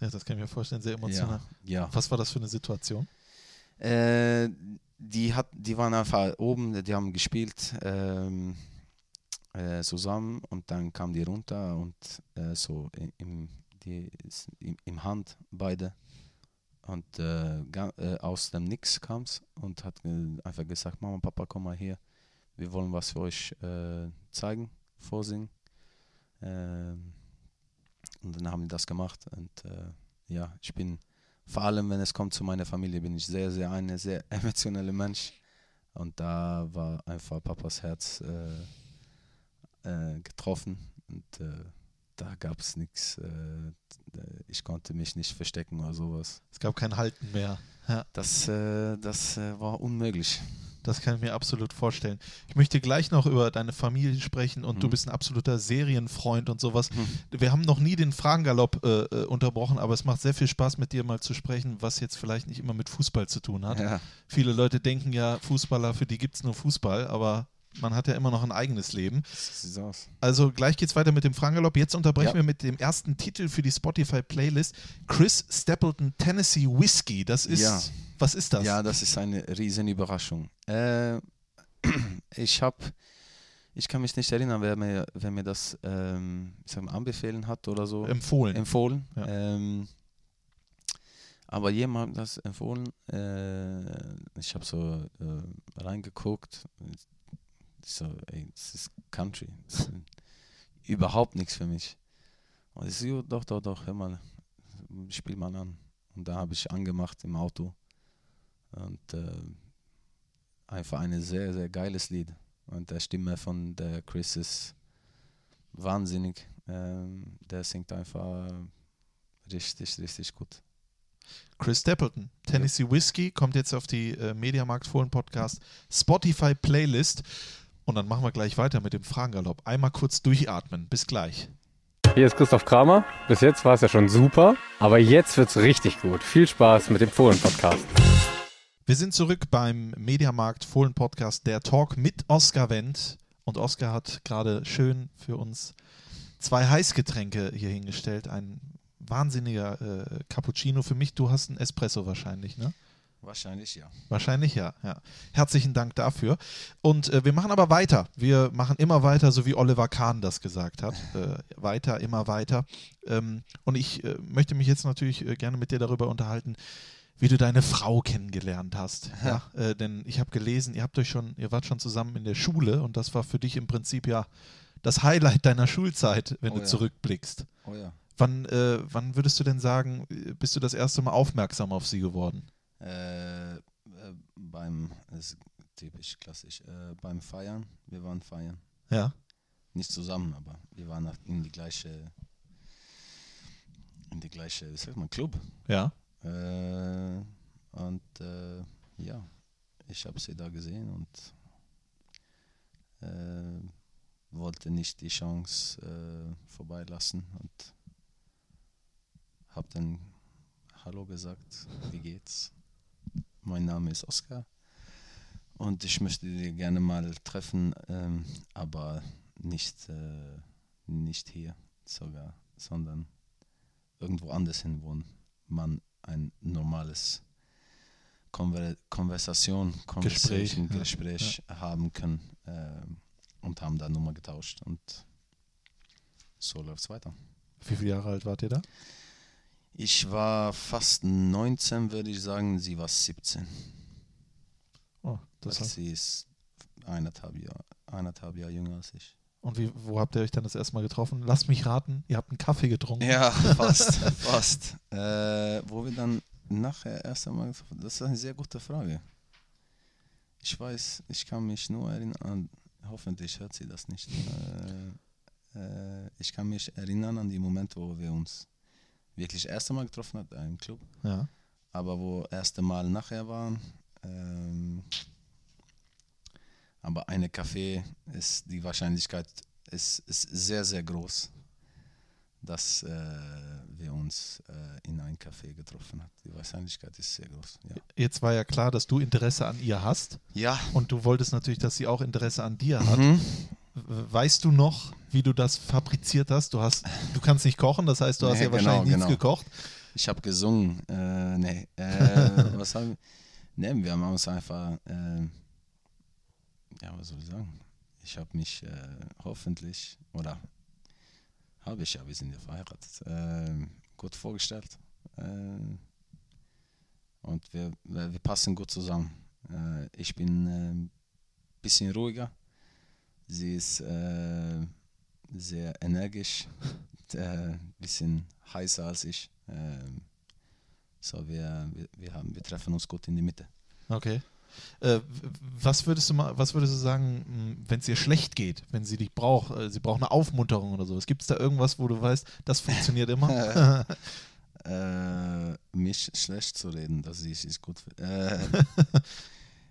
Ja, das kann ich mir vorstellen, sehr emotional. Ja, ja. Was war das für eine Situation? Äh, die, hat, die waren einfach oben, die haben gespielt ähm, äh, zusammen und dann kamen die runter und äh, so im, die, im, im Hand beide. Und äh, äh, aus dem Nix kam es und hat einfach gesagt, Mama, Papa, komm mal hier, wir wollen was für euch äh, zeigen, vorsingen. Ähm, und dann haben die das gemacht und äh, ja, ich bin vor allem, wenn es kommt zu meiner Familie, bin ich sehr, sehr ein sehr emotionaler Mensch. Und da war einfach Papas Herz getroffen und da gab es nichts. Äh, ich konnte mich nicht verstecken oder sowas. Es gab kein Halten mehr. Ja, Das, äh, das äh, war unmöglich. das kann ich mir absolut vorstellen. Ich möchte gleich noch über deine Familie sprechen und du Mhm. bist ein absoluter Serienfreund und sowas. Hm. Wir haben noch nie den Fragengalopp äh, äh, unterbrochen, aber es macht sehr viel Spaß mit dir mal zu sprechen, was jetzt vielleicht nicht immer mit Fußball zu tun hat. Ja. Viele Leute denken ja, Fußballer, für die gibt es nur Fußball, aber man hat ja immer noch ein eigenes Leben. Also gleich geht's weiter mit dem Fragengalopp. Jetzt unterbrechen Ja. wir mit dem ersten Titel für die Spotify-Playlist. Chris Stapleton Tennessee Whiskey. Das ist. Ja. Was ist das? Ja, das ist eine riesen Überraschung. Äh, ich habe, ich kann mich nicht erinnern, wer mir, wer mir das ähm, mal, anbefehlen hat oder so. Empfohlen. empfohlen. Ja. Ähm, aber jemand hat das empfohlen. Äh, ich habe so äh, reingeguckt. Ich so, ey, das ist Country. Das ist überhaupt nichts für mich. Und ich so, "Jo, doch, doch, doch, hör mal, spiel mal an. Und da habe ich angemacht im Auto. Und äh, einfach ein sehr, sehr geiles Lied. Und der Stimme von der Chris ist wahnsinnig. Ähm, der singt einfach richtig, richtig gut. Chris Stapleton Tennessee Whiskey kommt jetzt auf die äh, Mediamarkt Fohlen Podcast Spotify Playlist. Und dann machen wir gleich weiter mit dem Fragengalopp. Einmal kurz durchatmen. Bis gleich. Hier ist Christoph Kramer. Bis jetzt war es ja schon super, aber jetzt wird's richtig gut. Viel Spaß mit dem Fohlen-Podcast. Wir sind zurück beim Mediamarkt Fohlen Podcast, der Talk mit Oskar Wendt. Und Oskar hat gerade schön für uns zwei Heißgetränke hier hingestellt. Ein wahnsinniger äh, Cappuccino für mich. Du hast einen Espresso wahrscheinlich, ne? Wahrscheinlich ja. Wahrscheinlich ja, ja. Herzlichen Dank dafür. Und äh, wir machen aber weiter. Wir machen immer weiter, so wie Oliver Kahn das gesagt hat. Äh, weiter, immer weiter. Ähm, und ich äh, möchte mich jetzt natürlich äh, gerne mit dir darüber unterhalten, wie du deine Frau kennengelernt hast. Ja. Äh, denn ich habe gelesen, ihr habt euch schon, ihr wart schon zusammen in der Schule und das war für dich im Prinzip ja das Highlight deiner Schulzeit, wenn Oh du ja. zurückblickst. Oh ja. Wann, äh, wann würdest du denn sagen, bist du das erste Mal aufmerksam auf sie geworden? Äh, äh, beim, das ist typisch klassisch, äh, beim Feiern, wir waren feiern. Ja. Nicht zusammen, aber wir waren in die gleiche, in die gleiche, wie sagt man, Club. Ja. Äh, und äh, ja, ich habe sie da gesehen und äh, wollte nicht die Chance äh, vorbeilassen und habe dann Hallo gesagt, wie geht's? Mein Name ist Oskar. Und ich möchte dich gerne mal treffen, ähm, aber nicht, äh, nicht hier sogar, sondern irgendwo anders hin, wo man ein normales Konver Konversation, Gespräch, Conversation, ja, Gespräch haben können ähm, und haben da Nummer getauscht. Und so läuft es weiter. Wie viele Jahre alt wart ihr da? Ich war fast 19, würde ich sagen, sie war 17. Oh, das heißt, sie ist eineinhalb Jahre, eineinhalb Jahre jünger als ich. und wie, wo habt ihr euch dann das erste Mal getroffen? Lasst mich raten, ihr habt einen Kaffee getrunken. Ja, fast, fast. Äh, wo wir dann nachher erst einmal, das ist eine sehr gute Frage. Ich weiß, ich kann mich nur erinnern, hoffentlich hört sie das nicht. Äh, äh, ich kann mich erinnern an die Momente, wo wir uns wirklich das erste Mal getroffen haben im Club, Ja. aber wo erste Mal nachher waren. Ähm, aber eine Kaffee ist die Wahrscheinlichkeit ist, ist sehr, sehr groß, dass äh, wir uns äh, in ein Café getroffen haben. Die Wahrscheinlichkeit ist sehr groß. Ja, Jetzt war ja klar, dass du Interesse an ihr hast ja. und du wolltest natürlich, dass sie auch Interesse an dir hat. Mhm. Weißt du noch, wie du das fabriziert hast? Du hast, du kannst nicht kochen, das heißt, du hast Nee, ja genau, wahrscheinlich nichts genau. gekocht. ich habe gesungen. Äh, nee, äh, was haben wir? Nee, wir haben uns einfach, äh, ja, was soll ich sagen? Ich habe mich äh, hoffentlich, oder habe ich ja, wir sind ja verheiratet, äh, gut vorgestellt. Äh, und wir, wir passen gut zusammen. Äh, ich bin ein bisschen ruhiger. Sie ist äh, sehr energisch, ein bisschen heißer als ich. Ähm, so, wir, wir, wir, haben, wir treffen uns gut in die Mitte. Okay. Äh, was würdest du mal, was würdest du sagen, wenn es ihr schlecht geht, wenn sie dich braucht, äh, sie braucht eine Aufmunterung oder sowas? Gibt es da irgendwas, wo du weißt, das funktioniert immer? äh, mich schlecht zu reden, das ist, ist gut. Äh,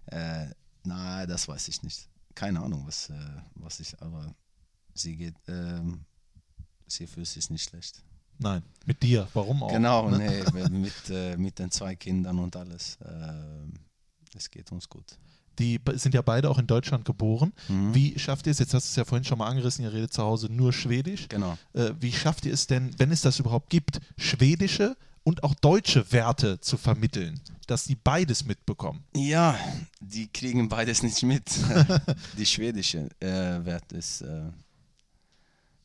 äh, nein, das weiß ich nicht. Keine Ahnung, was, äh, was ich, aber sie geht, ähm, sie fühlt sich nicht schlecht. Nein, mit dir, warum auch? Genau, nee, mit, äh, mit den zwei Kindern und alles. Äh, es geht uns gut. Die sind ja beide auch in Deutschland geboren. Mhm. Wie schafft ihr es, jetzt hast du es ja vorhin schon mal angerissen, ihr redet zu Hause nur Schwedisch. Genau. Äh, wie schafft ihr es denn, wenn es das überhaupt gibt, schwedische und auch deutsche Werte zu vermitteln, dass sie beides mitbekommen? Ja, die kriegen beides nicht mit. die schwedische äh, Wert ist, äh,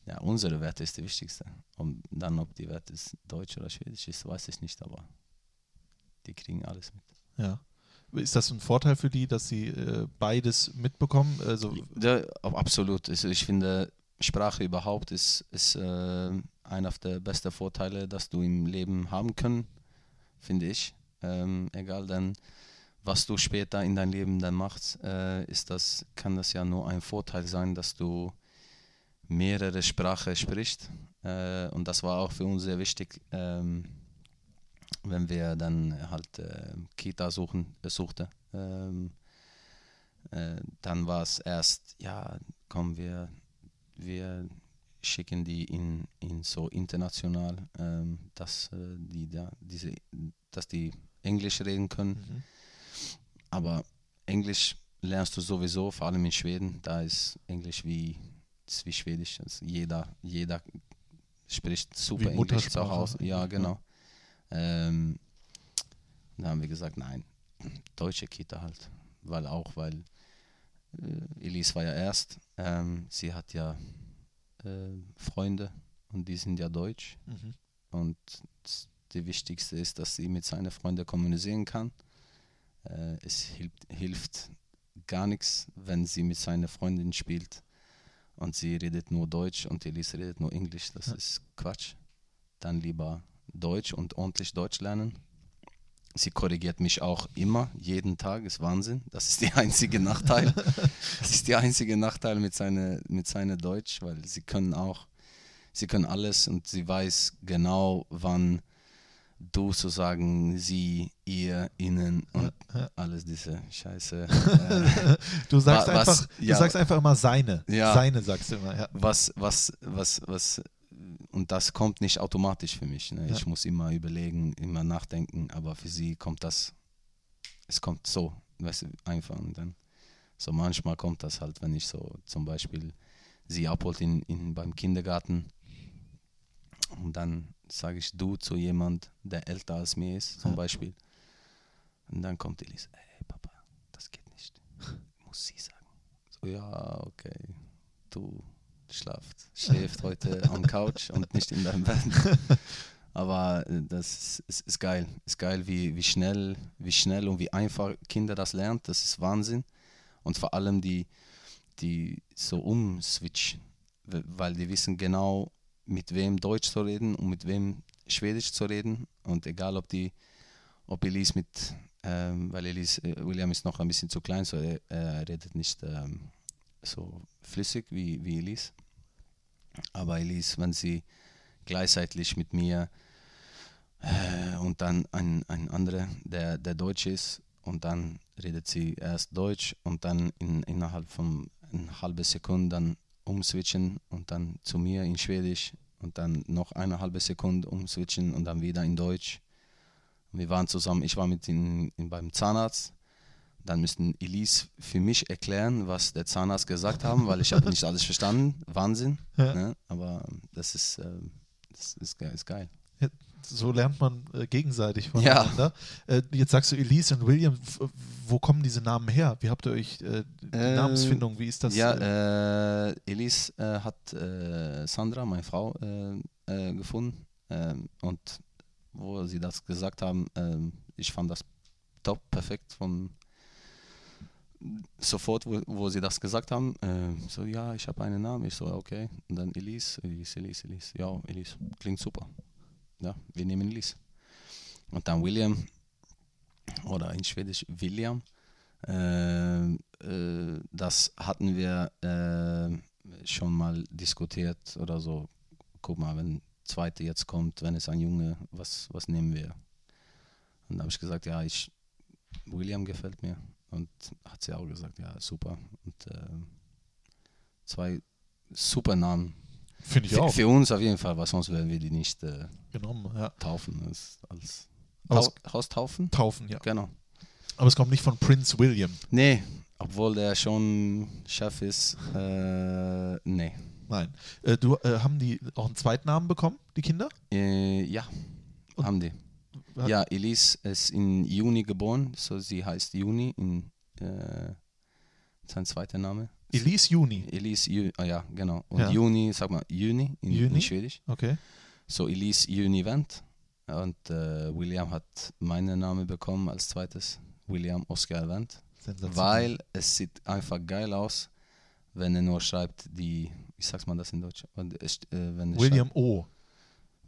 ja, unsere Werte ist die wichtigste. Und dann, ob die Wert ist deutsch oder schwedisch ist, weiß ich nicht, aber die kriegen alles mit. Ja. Ist das ein Vorteil für die, dass sie äh, beides mitbekommen? Also, Ja, absolut. Also ich finde, Sprache überhaupt ist, ist äh, einer der besten Vorteile, dass du im Leben haben können, finde ich. Ähm, egal dann, was du später in deinem Leben dann machst, äh, ist das, kann das ja nur ein Vorteil sein, dass du mehrere Sprachen sprichst. Äh, und das war auch für uns sehr wichtig, ähm, wenn wir dann halt äh, Kita suchen, äh, suchte. Ähm, äh, dann war es erst, ja, komm, wir, wir schicken die in, in so international, ähm, dass, äh, die da, diese, dass die Englisch reden können. Mhm. Aber Englisch lernst du sowieso, vor allem in Schweden, da ist Englisch wie, ist wie Schwedisch. Also jeder, jeder spricht super Wie Englisch zu. Hause. Ja, Ja. genau. Ähm, da haben wir gesagt, nein, deutsche Kita halt. Weil auch, weil äh, Elise war ja erst, ähm, sie hat ja äh, Freunde und die sind ja deutsch. Mhm. Und das die wichtigste ist, dass sie mit seinen Freunden kommunizieren kann. Äh, es hilft, hilft gar nichts, wenn sie mit seiner Freundin spielt und sie redet nur Deutsch und Elise redet nur Englisch. Das Ja. ist Quatsch. Dann lieber Deutsch und ordentlich Deutsch lernen. Sie korrigiert mich auch immer, jeden Tag, ist Wahnsinn. Das ist der einzige Nachteil. Das ist der einzige Nachteil mit seiner mit seiner Deutsch, weil sie können auch, sie können alles und sie weiß genau, wann du sozusagen sie, ihr, ihnen und Ja. alles diese Scheiße. Äh, Du sagst, Wa- was- einfach, ja. du sagst einfach immer seine. Ja. Seine sagst du immer, ja. was, was, was, was, und das kommt nicht automatisch für mich. Ne? Ja. Ich muss immer überlegen, immer nachdenken, aber für sie kommt das, es kommt so, weißt du, einfach und dann, so manchmal kommt das halt, wenn ich so zum Beispiel sie abholt in, in, beim Kindergarten und dann sage ich du zu jemand, der älter als mir ist, zum Ja. Beispiel. Und dann kommt Elise, ey Papa, das geht nicht. Muss sie sagen. So, ja, okay. Du schlaft, schläft heute am Couch und nicht in deinem Bett. Aber äh, das ist, ist, ist geil. Ist geil, wie, wie schnell, wie schnell und wie einfach Kinder das lernen. Das ist Wahnsinn. Und vor allem die, die so umswitchen, we- weil die wissen genau, mit wem Deutsch zu reden und mit wem Schwedisch zu reden. Und egal, ob die, ob Elise mit, ähm, weil Elise, äh, William ist noch ein bisschen zu klein, so er, er redet nicht ähm, so flüssig wie, wie Elise. Aber Elise, wenn sie gleichzeitig mit mir äh, und dann ein, ein anderer, der, der Deutsch ist, und dann redet sie erst Deutsch und dann in, innerhalb von einer halben Sekunde dann umswitchen und dann zu mir in Schwedisch und dann noch eine halbe Sekunde umswitchen und dann wieder in Deutsch. Wir waren zusammen, ich war mit ihm beim Zahnarzt. Dann müssten Elise für mich erklären, was der Zahnarzt gesagt haben, weil ich habe nicht alles verstanden. Wahnsinn. Ja. Ne? Aber das ist, ähm, das ist, ge- ist geil. so lernt man äh, gegenseitig Ja. voneinander. Äh, jetzt sagst du Elise und William, wo kommen diese Namen her? Wie habt ihr euch äh, die Äh, Namensfindung, wie ist das? ja, äh, äh, Elise äh, hat äh, Sandra, meine Frau, äh, äh, gefunden. Ähm, und wo sie das gesagt haben, ähm, ich fand das top, perfekt von sofort, wo, wo sie das gesagt haben. ähm, so, ja, ich habe einen Namen. Ich so, okay. Und dann Elise, Elise, Elise, Elise. Ja, Elise, klingt super. Ja, wir nehmen Elise. Und dann William, oder in Schwedisch William. Ähm, äh, das hatten wir äh, schon mal diskutiert oder so. Guck mal, wenn zweite jetzt kommt, wenn es ein Junge, was, was nehmen wir? Und da habe ich gesagt, ja, ich, William gefällt mir. Und hat sie auch gesagt, ja, super. Und ähm, zwei super Namen. Finde ich Für, auch. für uns auf jeden Fall, weil sonst werden wir die nicht äh, genommen, ja. taufen. Als Aus- Tau Haustaufen? Taufen, ja. Genau. Aber es kommt nicht von Prince William. Nee, obwohl der schon Chef ist, äh, nee. Nein. Äh, du, äh, haben die auch einen Zweitnamen bekommen, die Kinder? Äh, ja, Und- haben die. Ja, Elise ist in Juni geboren, so sie heißt Juni, in, äh, sein zweiter Name. Elise Juni. Elise, Ju ah, ja, genau. Und Ja. Juni, sag mal, Juni in, Juni? in Schwedisch. Okay. So Elise Juni Wendt. Und äh, William hat meinen Namen bekommen als zweites. William Oscar Wendt. Weil es sieht einfach geil aus, wenn er nur schreibt die, wie sagt man das in Deutsch? Äh, wenn William O.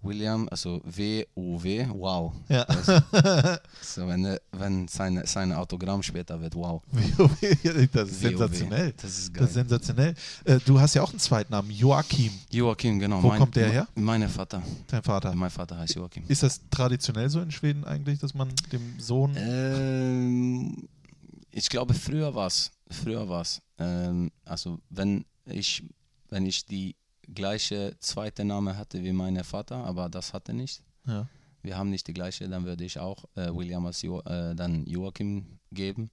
William, also W-U-W, wow. Ja. So, wenn, wenn seine, sein Autogramm später wird, wow. das ist WoW. sensationell. Das ist geil. Das ist sensationell. Äh, du hast ja auch einen Zweitnamen, Joachim, Joachim, genau. Wo kommt der her? Mein Vater. dein Vater. Mein Vater heißt Joachim. Ist das traditionell so in Schweden eigentlich, dass man dem Sohn. Ähm, ich glaube, früher war es. Früher war es. Ähm, also, wenn ich, wenn ich die gleiche zweite Name hatte wie mein Vater, aber das hatte nicht. Ja. Wir haben nicht die gleiche, dann würde ich auch äh, William als jo äh, dann Joachim geben.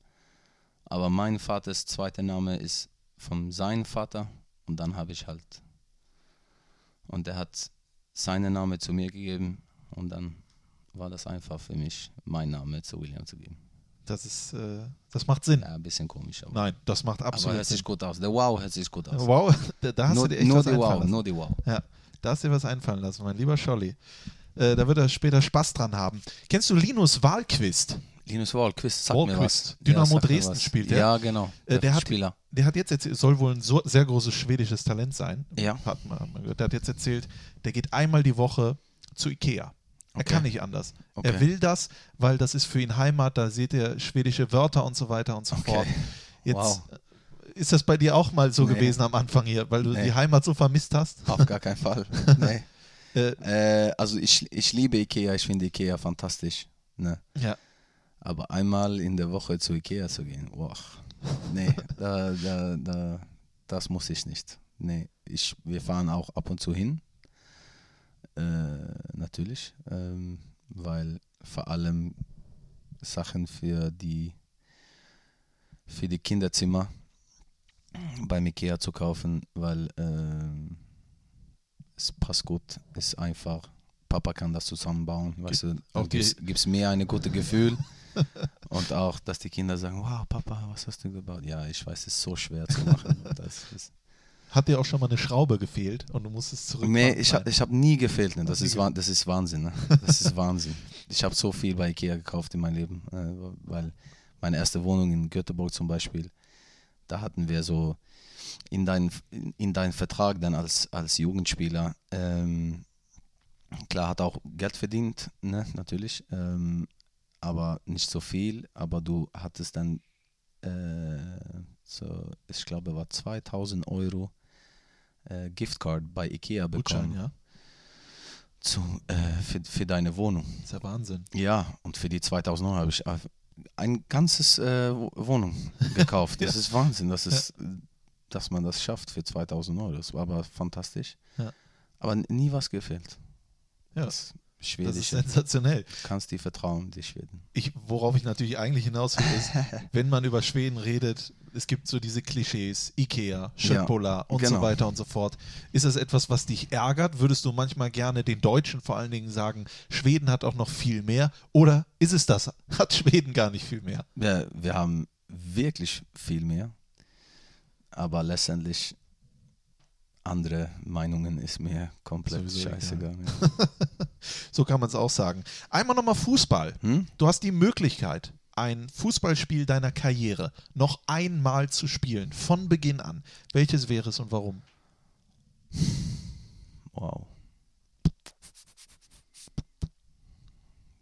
Aber mein Vaters zweiter Name ist von seinem Vater und dann habe ich halt. Und er hat seinen Namen zu mir gegeben und dann war das einfach für mich, meinen Namen zu William zu geben. Das ist, äh, das macht Sinn. Ja, ein bisschen komisch, aber, Nein, das macht aber absolut hört Sinn. sich gut aus. Der Wow hört sich gut aus. Wow, da, hast nur du dir echt nur was die einfallen Wow, lassen. nur die Wow. Ja, da hast du dir was einfallen lassen, mein lieber Scholli. Äh, da wird er später Spaß dran haben. Kennst du Linus Wahlquist? Linus Wahlquist, mir Wahlquist. was. Dynamo mir Dresden spielt der. Ja, genau. Äh, der hat- Spieler. Der hat jetzt erzählt, soll wohl ein so, sehr großes schwedisches Talent sein. Ja. Hat man. Der hat jetzt erzählt, der geht einmal die Woche zu Ikea. Er Okay. kann nicht anders. Okay. Er will das, weil das ist für ihn Heimat, da seht ihr schwedische Wörter und so weiter und so Okay. fort. Jetzt Wow. ist das bei dir auch mal so Nee. gewesen am Anfang hier, weil du Nee. die Heimat so vermisst hast? Auf gar keinen Fall. nee. Äh, Äh, also ich, ich liebe Ikea, ich finde Ikea fantastisch. Ne? ja. Aber einmal in der Woche zu Ikea zu gehen, boah, nee, da, da, da, das muss ich nicht. Nee, ich, wir fahren auch ab und zu hin, äh, natürlich, ähm, weil vor allem Sachen für die, für die Kinderzimmer beim Ikea zu kaufen, weil ähm, es passt gut, ist einfach. Papa kann das zusammenbauen, weißt du, die- gibt es mir ein gutes Gefühl und auch, dass die Kinder sagen, wow, Papa, was hast du gebaut? Ja, ich weiß, es ist so schwer zu machen. Das ist, Hat dir auch schon mal eine Schraube gefehlt und du musstest zurück? nee, ich habe hab nie gefehlt. Ne? Das, ist, das ist Wahnsinn. Ne? Das ist Wahnsinn. Ich habe so viel bei Ikea gekauft in meinem Leben, äh, weil meine erste Wohnung in Göteborg zum Beispiel, da hatten wir so in deinen in deinen Vertrag dann als, als Jugendspieler, ähm, klar hat auch Geld verdient, ne, natürlich, ähm, aber nicht so viel, aber du hattest dann, äh, so, ich glaube, war 2000 Euro äh, Giftcard bei Ikea bekommen Gutschein, ja. zu, äh, für, für deine Wohnung. Das ist ja Wahnsinn. Ja, und für die 2000 Euro habe ich ein ganzes äh, Wo- Wohnung gekauft. Das Ja. ist Wahnsinn, das ist, dass man das schafft für 2000 Euro. Das war aber fantastisch. Ja. Aber nie was gefehlt. Ja, Das das ist Schwedische. sensationell. Du kannst dir vertrauen, die Schweden. Ich, worauf ich natürlich eigentlich hinaus will, ist, wenn man über Schweden redet, Es gibt so diese Klischees, Ikea, Schöttbullar und so genau. weiter und so fort. Ist das etwas, was dich ärgert? Würdest du manchmal gerne den Deutschen vor allen Dingen sagen, Schweden hat auch noch viel mehr? Oder ist es das? Hat Schweden gar nicht viel mehr? Wir, wir haben wirklich viel mehr, aber letztendlich andere Meinungen ist mir komplett Sowieso scheißegal. So kann man es auch sagen. Einmal nochmal Fußball. Hm? Du hast die Möglichkeit, ein Fußballspiel deiner Karriere noch einmal zu spielen, von Beginn an. Welches wäre es und warum? Wow.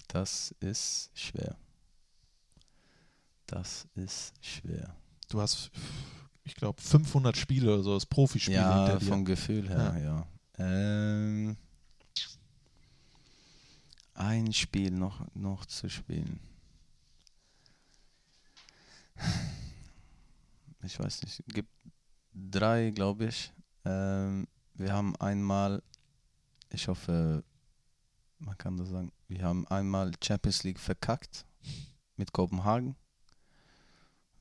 Das ist schwer. Das ist schwer. Du hast, ich glaube, 500 Spiele oder so, das Profispiel Ja, vom Gefühl her, ja. Ähm, ein Spiel noch, noch zu spielen. Ich weiß nicht, es gibt drei, glaube ich. Ähm, wir haben einmal, ich hoffe, man kann das sagen, wir haben einmal Champions League verkackt mit Kopenhagen,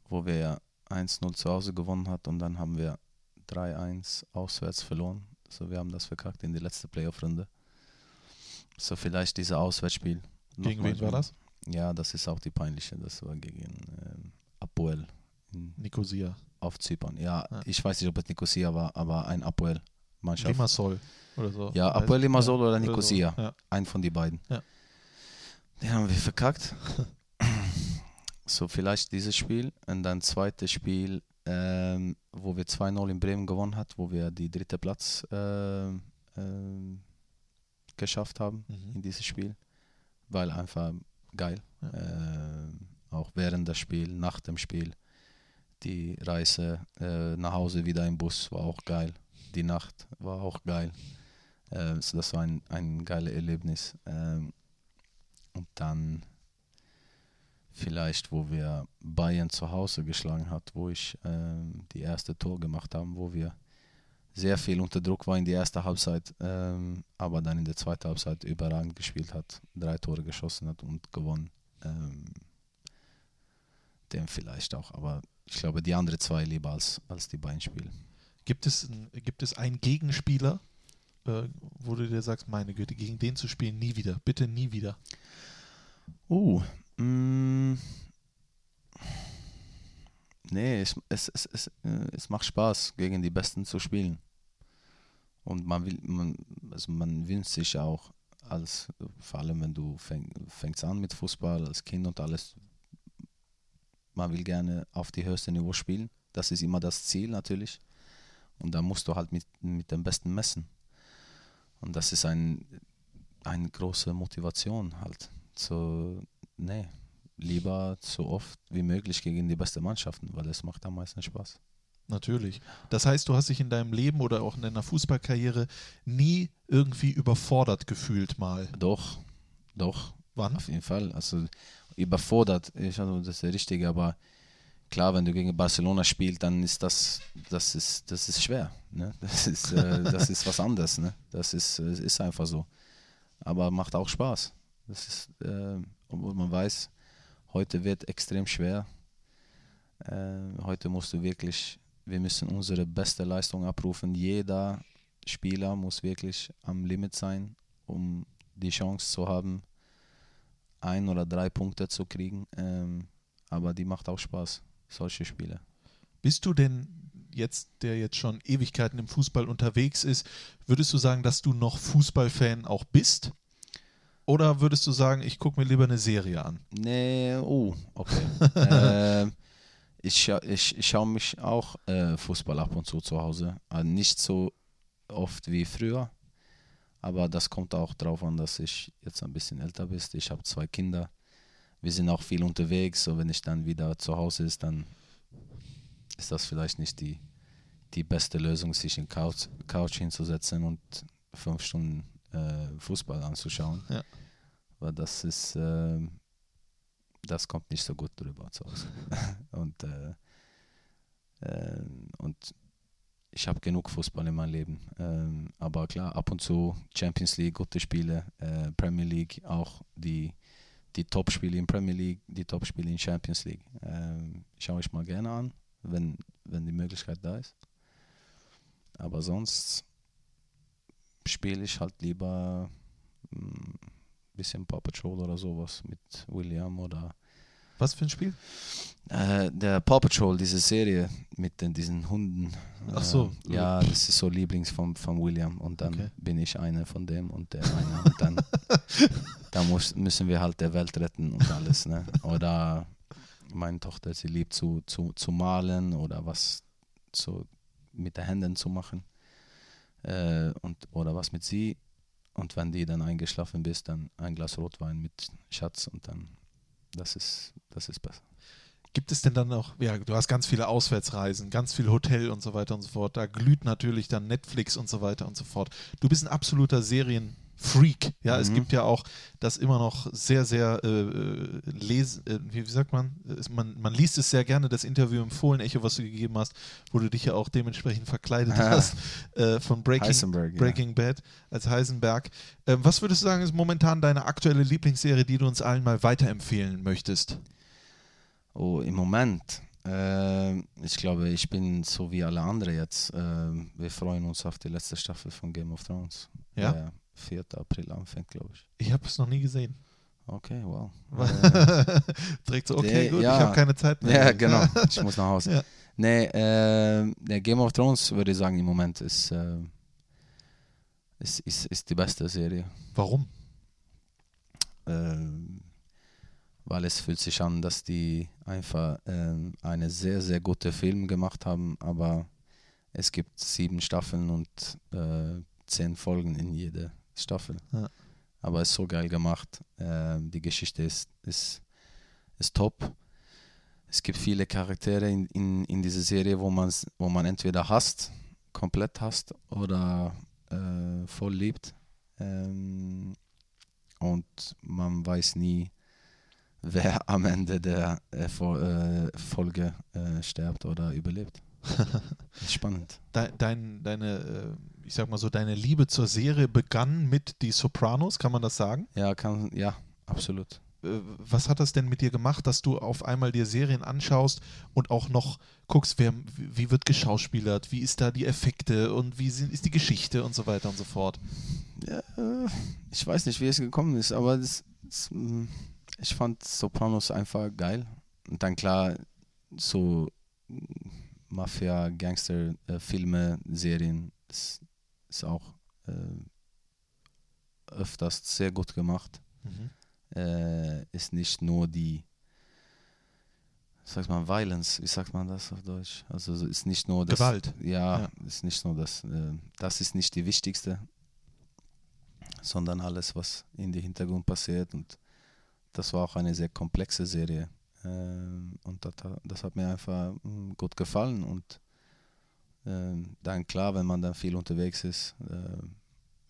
wo wir ja 1-0 zu Hause gewonnen hat und dann haben wir 3-1 auswärts verloren. So, wir haben das verkackt in die letzte Playoff-Runde. So, vielleicht dieses Auswärtsspiel. Gegen wen war das? Ja, das ist auch die peinliche. Das war gegen ähm, Apoel in, Nicosia. auf Zypern. Ja, Ja. ich weiß nicht, ob es Nicosia war, aber ein Apoel-Mannschaft. Limassol oder so. Ja, Apoel Limassol oder so. Nicosia. Ja. Ein von die beiden. Ja. Den haben wir verkackt. so, vielleicht dieses Spiel. Und dann zweites Spiel, ähm, wo wir 2-0 in Bremen gewonnen hat, wo wir die dritte Platz ähm, ähm, geschafft haben Mhm. in dieses Spiel. Weil einfach geil. Ja. Ähm, auch während des Spiels, nach dem Spiel. Die Reise äh, nach Hause wieder im Bus war auch geil. Die Nacht war auch geil. Äh, so das war ein, ein geiles Erlebnis. Ähm, und dann vielleicht, wo wir Bayern zu Hause geschlagen hat, wo ich ähm, die erste Tor gemacht haben, wo wir sehr viel unter Druck war in der ersten Halbzeit, ähm, aber dann in der zweiten Halbzeit überragend gespielt hat, drei Tore geschossen hat und gewonnen. Ähm, dem vielleicht auch, aber ich glaube die anderen zwei lieber als, als die beiden Spiele. Gibt es, ein- gibt es einen Gegenspieler, äh, wo du dir sagst, meine Güte, gegen den zu spielen, nie wieder, bitte nie wieder. Uh, mm, nee, es, es, es, es, äh, es macht Spaß, gegen die Besten zu spielen. Und man will, man, also man wünscht sich auch, als, vor allem wenn du fäng, fängst an mit Fußball als Kind und alles, man will gerne auf die höchste Niveau spielen. Das ist immer das Ziel natürlich. Und da musst du halt mit, mit dem Besten messen. Und das ist ein, eine große Motivation halt. So, nee, lieber so oft wie möglich gegen die besten Mannschaften, weil es macht am meisten Spaß. Natürlich. Das heißt, du hast dich in deinem Leben oder auch in deiner Fußballkarriere nie irgendwie überfordert gefühlt mal. Doch, doch, Wann? auf jeden Fall. Also überfordert, ich, also, das ist der Richtige, aber klar, wenn du gegen Barcelona spielst, dann ist das, das ist, das ist schwer. Ne? Das, ist, äh, das ist was anderes. Ne? Das ist, ist einfach so. Aber macht auch Spaß. Das ist, äh, obwohl man weiß, heute wird extrem schwer. Äh, heute musst du wirklich, wir müssen unsere beste Leistung abrufen. Jeder Spieler muss wirklich am Limit sein, um die Chance zu haben, ein oder drei Punkte zu kriegen. Ähm, aber die macht auch Spaß, solche Spiele. Bist du denn jetzt, der jetzt schon Ewigkeiten im Fußball unterwegs ist, würdest du sagen, dass du noch Fußballfan auch bist? Oder würdest du sagen, ich gucke mir lieber eine Serie an? Nee, oh, okay. ähm, ich, ich, ich schaue mich auch äh, Fußball ab und zu zu Hause. Äh, nicht so oft wie früher, aber das kommt auch darauf an, dass ich jetzt ein bisschen älter bin. Ich habe zwei Kinder. Wir sind auch viel unterwegs. So, wenn ich dann wieder zu Hause ist, dann ist das vielleicht nicht die, die beste Lösung, sich in Couch, Couch hinzusetzen und fünf Stunden äh, Fußball anzuschauen. Ja. Weil das ist, ähm, das kommt nicht so gut drüber zu Hause. und, äh, äh, und ich habe genug Fußball in meinem Leben. Ähm, aber klar, ab und zu Champions League, gute Spiele, äh, Premier League, auch die, die Top-Spiele in Premier League, die Top-Spiele in Champions League. Ähm, schaue ich mal gerne an. wenn, wenn die Möglichkeit da ist. Aber sonst spiele ich halt lieber ein bisschen Paw Patrol oder sowas mit William oder Was für ein Spiel? äh, der Paw Patrol, diese Serie mit den, diesen Hunden. Ach so. Äh, ja, das ist so Lieblings von, von William und dann Okay. bin ich einer von dem und der eine und dann, dann muss, müssen wir halt der Welt retten und alles. Ne? Oder meine Tochter, sie liebt zu, zu, zu malen oder was so mit den Händen zu machen äh, und, oder was mit sie. Und wenn die dann eingeschlafen bist, dann ein Glas Rotwein mit Schatz und dann, das ist, das ist besser. Gibt es denn dann noch, ja, du hast ganz viele Auswärtsreisen, ganz viel Hotel und so weiter und so fort. Da glüht natürlich dann Netflix und so weiter und so fort. Du bist ein absoluter Serienfreak. Ja, es Mhm. gibt ja auch das immer noch sehr, sehr, äh, äh, les, äh, wie, wie sagt man? Es, man? Man liest es sehr gerne, das Interview im Fohlen-Echo, was du gegeben hast, wo du dich ja auch dementsprechend verkleidet Ah. hast äh, von Breaking, Heisenberg, ja. Breaking Bad als Heisenberg. Ähm, was würdest du sagen, ist momentan deine aktuelle Lieblingsserie, die du uns allen mal weiterempfehlen möchtest? Oh, im Moment. Äh, ich glaube, ich bin so wie alle anderen jetzt. Äh, wir freuen uns auf die letzte Staffel von Game of Thrones. Ja? Der 4. April anfängt, glaube ich. Ich habe es noch nie gesehen. Okay, wow. Äh, Direkt so, okay, gut, ja. ich habe keine Zeit mehr. ja, genau. Ich muss nach Hause. Ja. Nee, äh, der Game of Thrones würde ich sagen, im Moment ist, äh, ist, ist, ist die beste Serie. Warum? ähm, weil es fühlt sich an, dass die einfach ähm, eine sehr, sehr gute Film gemacht haben, aber es gibt sieben Staffeln und äh, zehn Folgen in jeder Staffel. Ja. Aber es ist so geil gemacht. Ähm, die Geschichte ist, ist, ist top. Es gibt viele Charaktere in, in, in dieser Serie, wo, man's, wo man entweder hasst, komplett hasst oder äh, voll liebt. Ähm, und man weiß nie, wer am Ende der äh, äh, Folge äh, stirbt oder überlebt. spannend. Dein, dein, deine, äh, ich sag mal so, deine Liebe zur Serie begann mit Die Sopranos, kann man das sagen? Ja, kann, ja, absolut. Äh, Was hat das denn mit dir gemacht, dass du auf einmal dir Serien anschaust und auch noch guckst, wer, wie wird geschauspielert, wie ist da die Effekte und wie sind, ist die Geschichte und so weiter und so fort? Ja, ich weiß nicht, wie es gekommen ist, aber das, das, mm, ich fand Sopranos einfach geil. Und dann klar, so Mafia, Gangster, äh, Filme, Serien, ist, ist auch äh, öfters sehr gut gemacht. Äh, ist nicht nur die, sagt man, Violence, wie sagt man das auf Deutsch? Also ist nicht nur das. Gewalt. Ja, Ja. ist nicht nur das. Äh, das ist nicht die wichtigste, sondern alles, was in den Hintergrund passiert. Und das war auch eine sehr komplexe Serie. Ähm, und das, hat- das hat mir einfach mm, gut gefallen. Und dann klar, wenn man dann viel unterwegs ist, äh,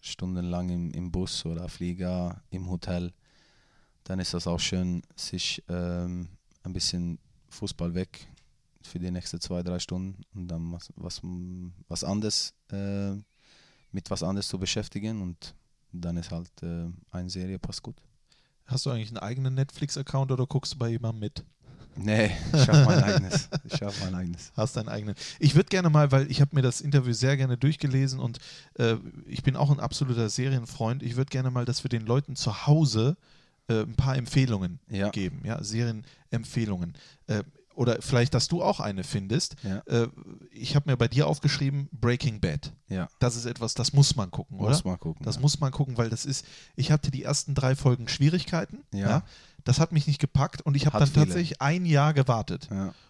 stundenlang im, im Bus oder Flieger, im Hotel, dann ist das auch schön, sich ähm, ein bisschen Fußball weg für die nächsten zwei, drei Stunden und dann was, was, was anderes, äh, mit was anderes zu beschäftigen und dann ist halt äh, eine Serie passt gut. Hast du eigentlich einen eigenen Netflix-Account oder guckst du bei jemandem mit? Nee, ich habe mein eigenes. Ich habe mein eigenes. Hast deinen eigenen. Ich würde gerne mal, weil ich habe mir das Interview sehr gerne durchgelesen und äh, ich bin auch ein absoluter Serienfreund. Ich würde gerne mal, dass wir den Leuten zu Hause äh, ein paar Empfehlungen Ja. geben, ja, Serienempfehlungen. Äh, oder vielleicht, dass du auch eine findest. Ja. Äh, ich habe mir bei dir aufgeschrieben, Breaking Bad. Ja, Das ist etwas, das muss man gucken, oder? muss mal gucken. Das ja. muss man gucken, weil das ist, ich hatte die ersten drei Folgen Schwierigkeiten. Ja. das hat mich nicht gepackt und ich habe dann viele. tatsächlich ein Jahr gewartet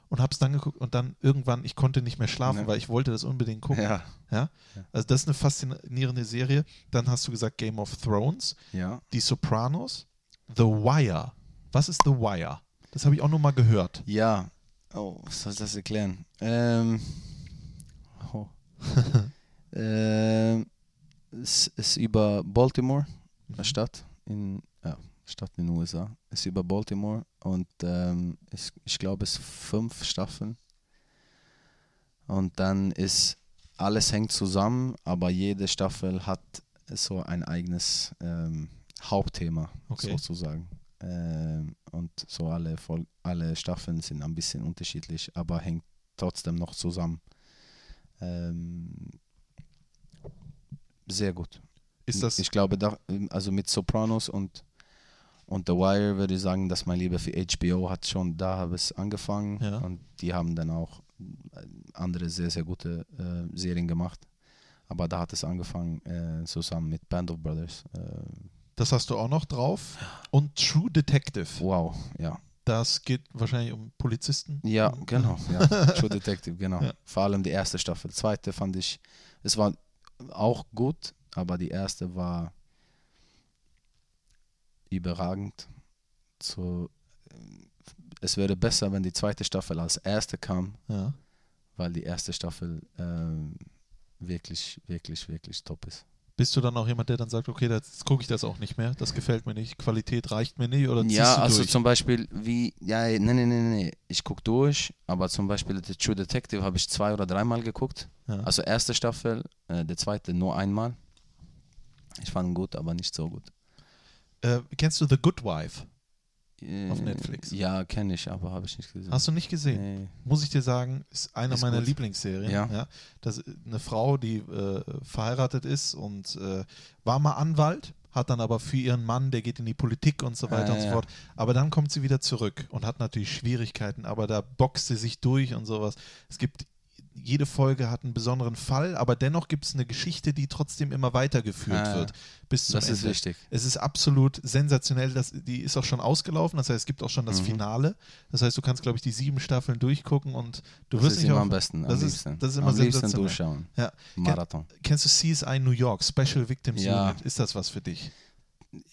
und habe es dann geguckt und dann irgendwann, ich konnte nicht mehr schlafen, Ne. weil ich wollte das unbedingt gucken. Ja. Ja? Also das ist eine faszinierende Serie. Dann hast du gesagt Game of Thrones, ja, Die Sopranos, The Wire. Was ist The Wire? Das habe ich auch nur mal gehört. ja. Oh, was soll das erklären? Ähm, oh. ähm, es ist über Baltimore, eine Stadt in, ja, Stadt in den USA. Es ist über Baltimore und ähm, es, ich glaube es fünf Staffeln. Und dann ist alles hängt zusammen, aber jede Staffel hat so ein eigenes ähm, Hauptthema Okay. sozusagen. Ähm, und so alle, Fol alle Staffeln sind ein bisschen unterschiedlich, aber hängt trotzdem noch zusammen. Ähm, sehr gut. Ist das, ich glaube, da, also mit Sopranos und, und The Wire würde ich sagen, dass mein Liebe für HBO hat schon, da habe es angefangen Ja. und die haben dann auch äh, andere sehr, sehr gute äh, Serien gemacht. Aber da hat es angefangen äh, zusammen mit Band of Brothers. Äh, das hast du auch noch drauf. Und True Detective. wow, ja. Das geht wahrscheinlich um Polizisten. Ja, genau. Ja. True Detective, genau. Ja. Vor allem die erste Staffel. Zweite fand ich, es war auch gut, aber die erste war überragend. So, äh, es wäre besser, wenn die zweite Staffel als erste kam, Ja. weil die erste Staffel ähm, wirklich, wirklich, wirklich top ist. Bist du dann auch jemand, der dann sagt, okay, jetzt gucke ich das auch nicht mehr, das gefällt mir nicht, Qualität reicht mir nicht oder Ja, also durch? zum Beispiel wie, ja, nee, nee, nee, nee, ich gucke durch, aber zum Beispiel The True Detective habe ich zwei oder dreimal geguckt. ja. Also erste Staffel, äh, der zweite nur einmal. Ich fand ihn gut, aber nicht so gut. äh, kennst du The Good Wife? Äh, Auf Netflix. Ja, kenne ich, aber habe ich nicht gesehen. Hast du nicht gesehen? Nee. Muss ich dir sagen, ist eine Ist meiner gut. Lieblingsserien. Ja. Das ist eine Frau, die äh, verheiratet ist und äh, war mal Anwalt, hat dann aber für ihren Mann, der geht in die Politik und so weiter Ah, und so ja. fort. Aber dann kommt sie wieder zurück und hat natürlich Schwierigkeiten, aber da boxt sie sich durch und sowas. Es gibt jede Folge hat einen besonderen Fall, aber dennoch gibt es eine Geschichte, die trotzdem immer weitergeführt Ah, wird. Bis zum Das Ende. ist wichtig. Es ist absolut sensationell. Das, die ist auch schon ausgelaufen. Das heißt, es gibt auch schon das Mhm. Finale. Das heißt, du kannst, glaube ich, die sieben Staffeln durchgucken und du Das wirst ist nicht immer auf, am besten. Am das, ist, liebsten. das ist immer am sensationell. durchschauen. Ja. Marathon. Kennst du CSI New York, Special Victims Ja. Unit? Ist das was für dich?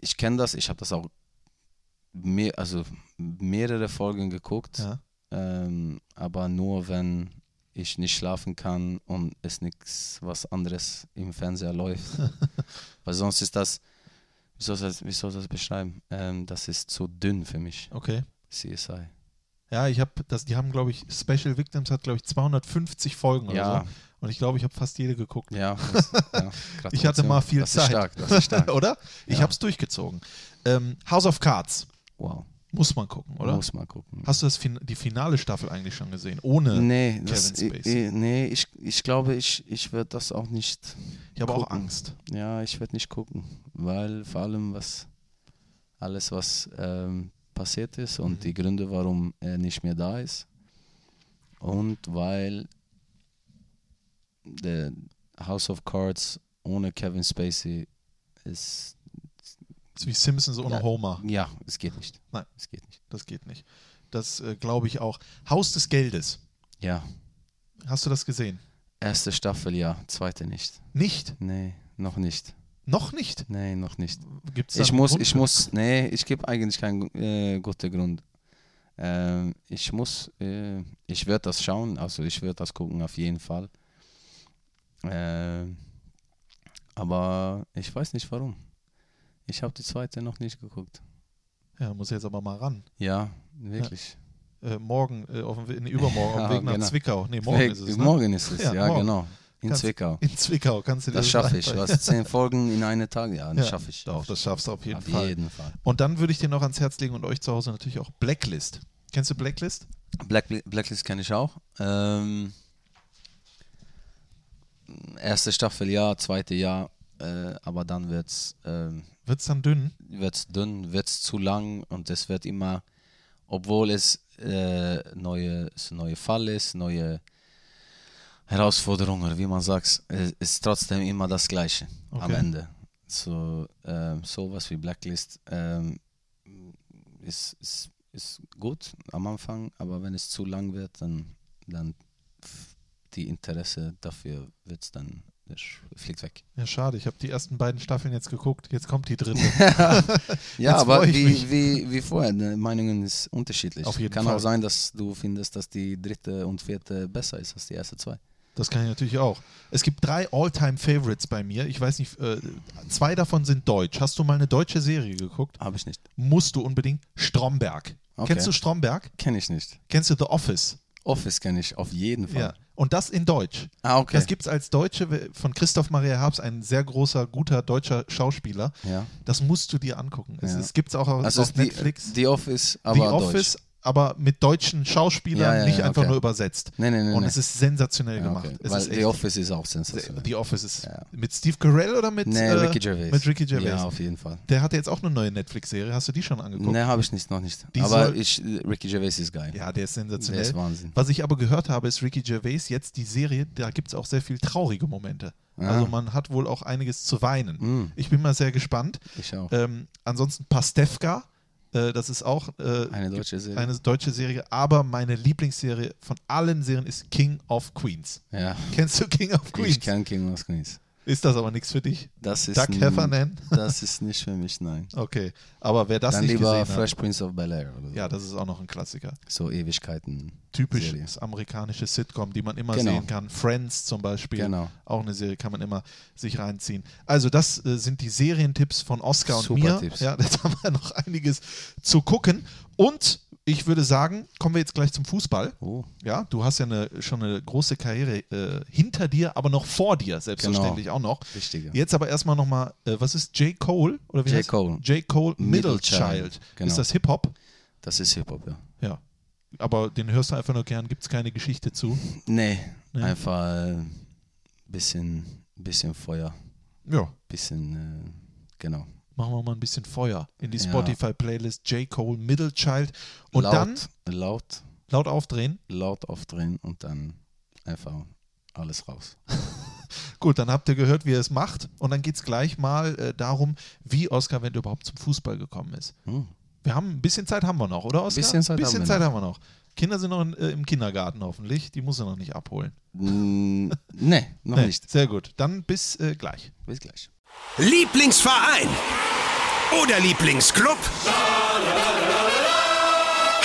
Ich kenne das, ich habe das auch mehr, also mehrere Folgen geguckt, Ja. ähm, aber nur wenn ich nicht schlafen kann und es nichts was anderes im Fernseher läuft. Weil sonst ist das, wie soll das, wie soll das beschreiben? Ähm, das ist zu dünn für mich, Okay. CSI. Ja, ich habe das, die haben, glaube ich, Special Victims hat, glaube ich, 250 Folgen oder Ja, so. Und ich glaube, ich habe fast jede geguckt. ja, das, ja. Ich hatte mal viel das Zeit. Ist stark, das ist stark. oder? Ich Ja. habe es durchgezogen. Ähm, House of Cards. Wow, Muss man gucken, oder? muss mal gucken. Hast du das fin die finale Staffel eigentlich schon gesehen? Ohne. nee, das, Kevin ich, Spacey. nee, ich, ich glaube, ich, ich werde das auch nicht Ich habe auch. Angst. Ja, ich werde nicht gucken, weil vor allem was alles, was ähm, passiert ist und Mhm. die Gründe, warum er nicht mehr da ist und weil der House of Cards ohne Kevin Spacey Das ist wie Simpsons ohne Ja. Homer. ja, es geht nicht. Nein. es geht nicht. Das geht nicht. Das äh, glaube ich auch. Haus des Geldes. Ja, Hast du das gesehen? erste Staffel ja, zweite nicht. Nicht? Nee, noch nicht. Noch nicht? Nee, noch nicht. Gibt's Ich muss, Grund ich muss, nee, ich gebe eigentlich keinen äh, guten Grund. Ähm, ich muss, äh, ich werde das schauen, also ich werde das gucken auf jeden Fall. Ähm, aber ich weiß nicht warum. Ich habe die zweite noch nicht geguckt. Ja, muss jetzt aber mal ran. Ja, wirklich. Äh, morgen, äh, auf dem, nee, übermorgen, auf dem Ja, Weg nach genau. Zwickau. Nee, morgen Weg- ist es. Ne? morgen ist es, Ja, ja, genau. In Kannst- Zwickau. In Zwickau kannst du dir Das schaffe ich. reinfallen. Was, zehn Folgen in einem Tag? Ja, das Ja, schaffe ich. Doch, das schaffst du auf jeden auf Fall. jeden Fall. Und dann würde ich dir noch ans Herz legen und euch zu Hause natürlich auch Blacklist. Kennst du Blacklist? Black, Blacklist kenne ich auch. Ähm, erste Staffel ja, zweite ja, äh, aber dann wird es ähm, Wird es dann dünn? wird's dünn, wird es zu lang und es wird immer, obwohl es äh, neue, es ein neuer Fall ist, neue Herausforderungen, wie man sagt, es ist trotzdem immer das Gleiche am Okay. Ende. So ähm, sowas wie Blacklist ähm, ist, ist, ist gut am Anfang, aber wenn es zu lang wird, dann, dann die Interesse dafür wird dann das fliegt weg. Ja, schade. Ich habe die ersten beiden Staffeln jetzt geguckt. Jetzt kommt die dritte. Ja, aber wie, mich. wie, wie vorher, die Meinungen ist unterschiedlich. Auf jeden Kann Fall. auch sein, dass du findest, dass die dritte und vierte besser ist als die erste zwei. Das kann ich natürlich auch. Es gibt drei All-Time-Favorites bei mir. Ich weiß nicht, äh, zwei davon sind deutsch. Hast du mal eine deutsche Serie geguckt? Habe ich nicht. Musst du unbedingt. Stromberg. Okay. Kennst du Stromberg? Kenne ich nicht. Kennst du The Office? Office kenne ich auf jeden Fall. Ja. Und das in Deutsch. Ah, okay. Das gibt es als Deutsche von Christoph Maria Herbst, ein sehr großer, guter deutscher Schauspieler. ja. Das musst du dir angucken. Es, Ja. es gibt es auch auf, Also auf die, Netflix. die Office, aber The Deutsch. Aber mit deutschen Schauspielern, Ja, ja, nicht ja, einfach okay. nur übersetzt. Nee, nee, nee. Und es ist sensationell Ja, gemacht. okay. Weil ist The Office ist auch sensationell. The Office ist Ja. mit Steve Carell oder mit Nee, äh, Ricky Gervais. Mit Ricky Gervais. Ja, auf jeden Fall. Der hatte jetzt auch eine neue Netflix-Serie. Hast du die schon angeguckt? Nee, habe ich nicht, noch nicht. Die aber ich, Ricky Gervais ist geil. Ja, der ist Der sensationell. ist Wahnsinn. Was ich aber gehört habe, ist Ricky Gervais jetzt die Serie, da gibt es auch sehr viel traurige Momente. Ah. Also man hat wohl auch einiges zu weinen. Mm, Ich bin mal sehr gespannt. ich auch. Ähm, ansonsten Pastewka, äh, das ist auch äh, Eine deutsche Serie. eine deutsche Serie, aber meine Lieblingsserie von allen Serien ist King of Queens. ja. Kennst du King of Queens? Ich kenne King of Queens. Ist das aber nichts für dich? Das ist n- Heffernan? Das ist nicht für mich, nein. Okay, aber wer das Dann nicht lieber gesehen Fresh hat, Prince of Bel Air oder so. ja, das ist auch noch ein Klassiker. So Ewigkeiten. Typisches Serie. amerikanisches Sitcom, die man immer Genau. sehen kann. Friends zum Beispiel, Genau. auch eine Serie, kann man immer sich reinziehen. Also das äh, sind die Serientipps von Oscar und Super mir. Tipps. Ja, jetzt haben wir noch einiges zu gucken. Und ich würde sagen, kommen wir jetzt gleich zum Fußball. Oh, Ja, du hast ja eine, schon eine große Karriere äh, hinter dir, aber noch vor dir, selbstverständlich auch noch. wichtiger. Jetzt aber erstmal nochmal, äh, was ist J. Cole? Oder wie J. heißt- Cole. J. Cole Middle, Middle Child. Child, genau. Ist das Hip-Hop? Das ist Hip-Hop, ja. Ja. Aber den hörst du einfach nur gern, gibt es keine Geschichte zu. Nee, Nee. einfach ein bisschen, bisschen Feuer. Ja. Bisschen, äh, genau. Machen wir mal ein bisschen Feuer in die Ja. Spotify-Playlist J. Cole Middle Child. Und laut, dann laut, laut aufdrehen. laut aufdrehen und dann einfach alles raus. Gut, dann habt ihr gehört, wie er es macht. Und dann geht es gleich mal äh, darum, wie Oscar Wendt überhaupt zum Fußball gekommen ist. Hm. Wir haben ein bisschen Zeit haben wir noch, oder Oscar? Bisschen Zeit haben bisschen wir Zeit noch. haben wir noch. Kinder sind noch in, äh, im Kindergarten hoffentlich. Die muss er noch nicht abholen. Mm, nee, noch Nee, nicht. Sehr gut. Dann bis äh, gleich. Bis gleich. Lieblingsverein oder Lieblingsclub?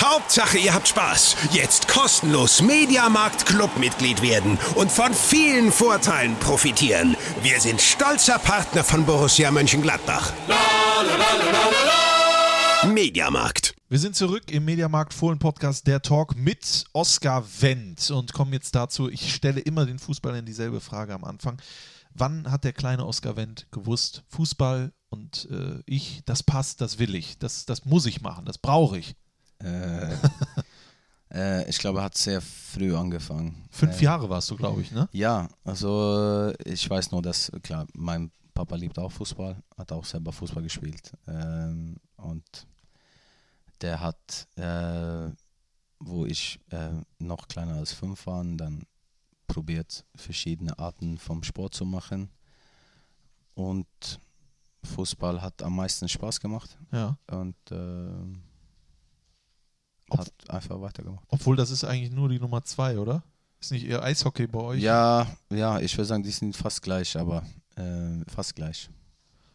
Hauptsache, ihr habt Spaß. Jetzt kostenlos Mediamarkt Clubmitglied werden und von vielen Vorteilen profitieren. Wir sind stolzer Partner von Borussia Mönchengladbach. Mediamarkt. Wir sind zurück im Mediamarkt Fohlen Podcast Der Talk mit Oskar Wendt und kommen jetzt dazu. Ich stelle immer den Fußballern dieselbe Frage am Anfang. Wann hat der kleine Oskar Wendt gewusst, Fußball und äh, ich, das passt, das will ich, das, das muss ich machen, das brauche ich? Äh, äh, ich glaube, er hat sehr früh angefangen. Fünf äh, Jahre warst du, glaube ich, ne? Ja, also äh, ich weiß nur, dass, klar, mein Papa liebt auch Fußball, hat auch selber Fußball gespielt. Ähm, und der hat, äh, wo ich noch kleiner als fünf war, dann probiert, verschiedene Arten vom Sport zu machen. Und Fußball hat am meisten Spaß gemacht Ja. und äh, Ob- hat einfach weitergemacht. Obwohl das ist eigentlich nur die Nummer zwei, oder? Ist nicht eher Eishockey bei euch? Ja, ja, ich würde sagen, die sind fast gleich, aber äh, fast gleich.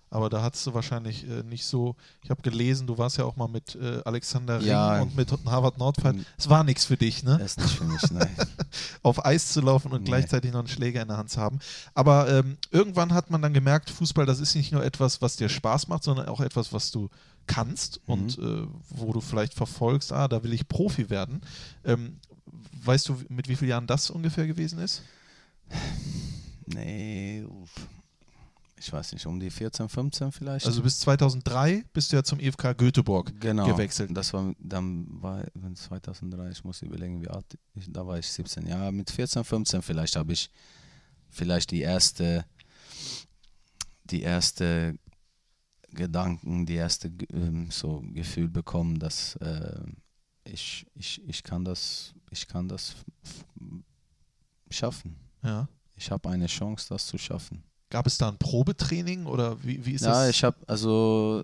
Aber da hattest du wahrscheinlich äh, nicht so. Ich habe gelesen, du warst ja auch mal mit äh, Alexander Ring Ja. und mit Harvard. Mhm. Es war nichts für dich, ne? Das ist nicht für mich, nein. auf Eis zu laufen und Nee. gleichzeitig noch einen Schläger in der Hand zu haben. Aber ähm, irgendwann hat man dann gemerkt, Fußball, das ist nicht nur etwas, was dir Spaß macht, sondern auch etwas, was du kannst Mhm. und äh, wo du vielleicht verfolgst, ah, da will ich Profi werden. Ähm, weißt du, mit wie vielen Jahren das ungefähr gewesen ist? Nee, uff. Ich weiß nicht, um die 14, 15 vielleicht. Also bis 2003 bist du ja zum EFK Göteborg genau, gewechselt. Das war dann war wenn 2003, ich muss überlegen, wie alt ich, da war ich 17. Ja, mit 14, 15 vielleicht habe ich vielleicht die erste die erste Gedanken, die erste ähm, so Gefühl bekommen, dass äh, ich, ich, ich kann das ich kann das schaffen. Ja. Ich habe eine Chance, das zu schaffen. Gab es da ein Probetraining oder wie, wie ist ja, das? ich habe also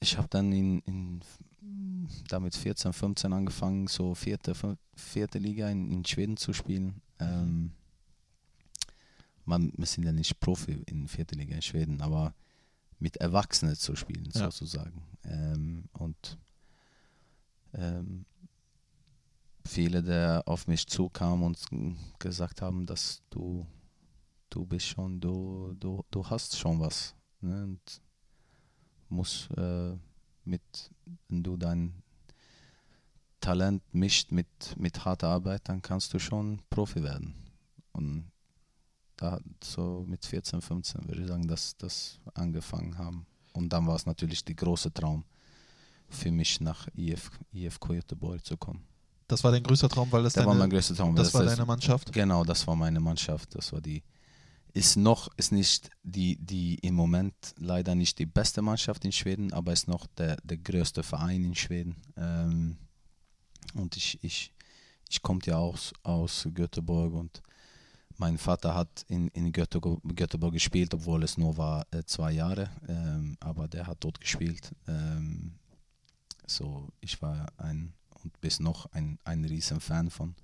ich habe dann in, in damit 14, 15 angefangen, so vierte, vierte Liga in, in Schweden zu spielen. Ähm, man, wir sind ja nicht Profi in vierte Liga in Schweden, aber mit Erwachsenen zu spielen, Ja. sozusagen. Ähm, und ähm, viele, der auf mich zukamen und gesagt haben, dass du du bist schon, du, du, du hast schon was. Ne? Und musst äh, mit, wenn du dein Talent mischt mit, mit harter Arbeit, dann kannst du schon Profi werden. Und da so mit 14, 15 würde ich sagen, dass das angefangen haben. Und dann war es natürlich der große Traum, für mich nach IF, IFK Göteborg zu kommen. Das war dein größter Traum, weil das, Das war deine, mein größter Traum. das war ist- deine Mannschaft? Genau, das war meine Mannschaft. Das war die. Ist noch, ist nicht die, die im Moment leider nicht die beste Mannschaft in Schweden, aber ist noch der, der größte Verein in Schweden. Ähm, und ich, ich, ich komme ja aus, aus Göteborg und mein Vater hat in, in Göteborg, Göteborg gespielt, obwohl es nur war äh, zwei Jahre, ähm, aber der hat dort gespielt. Ähm, so, ich war ein und bis noch ein, ein riesen Fan von,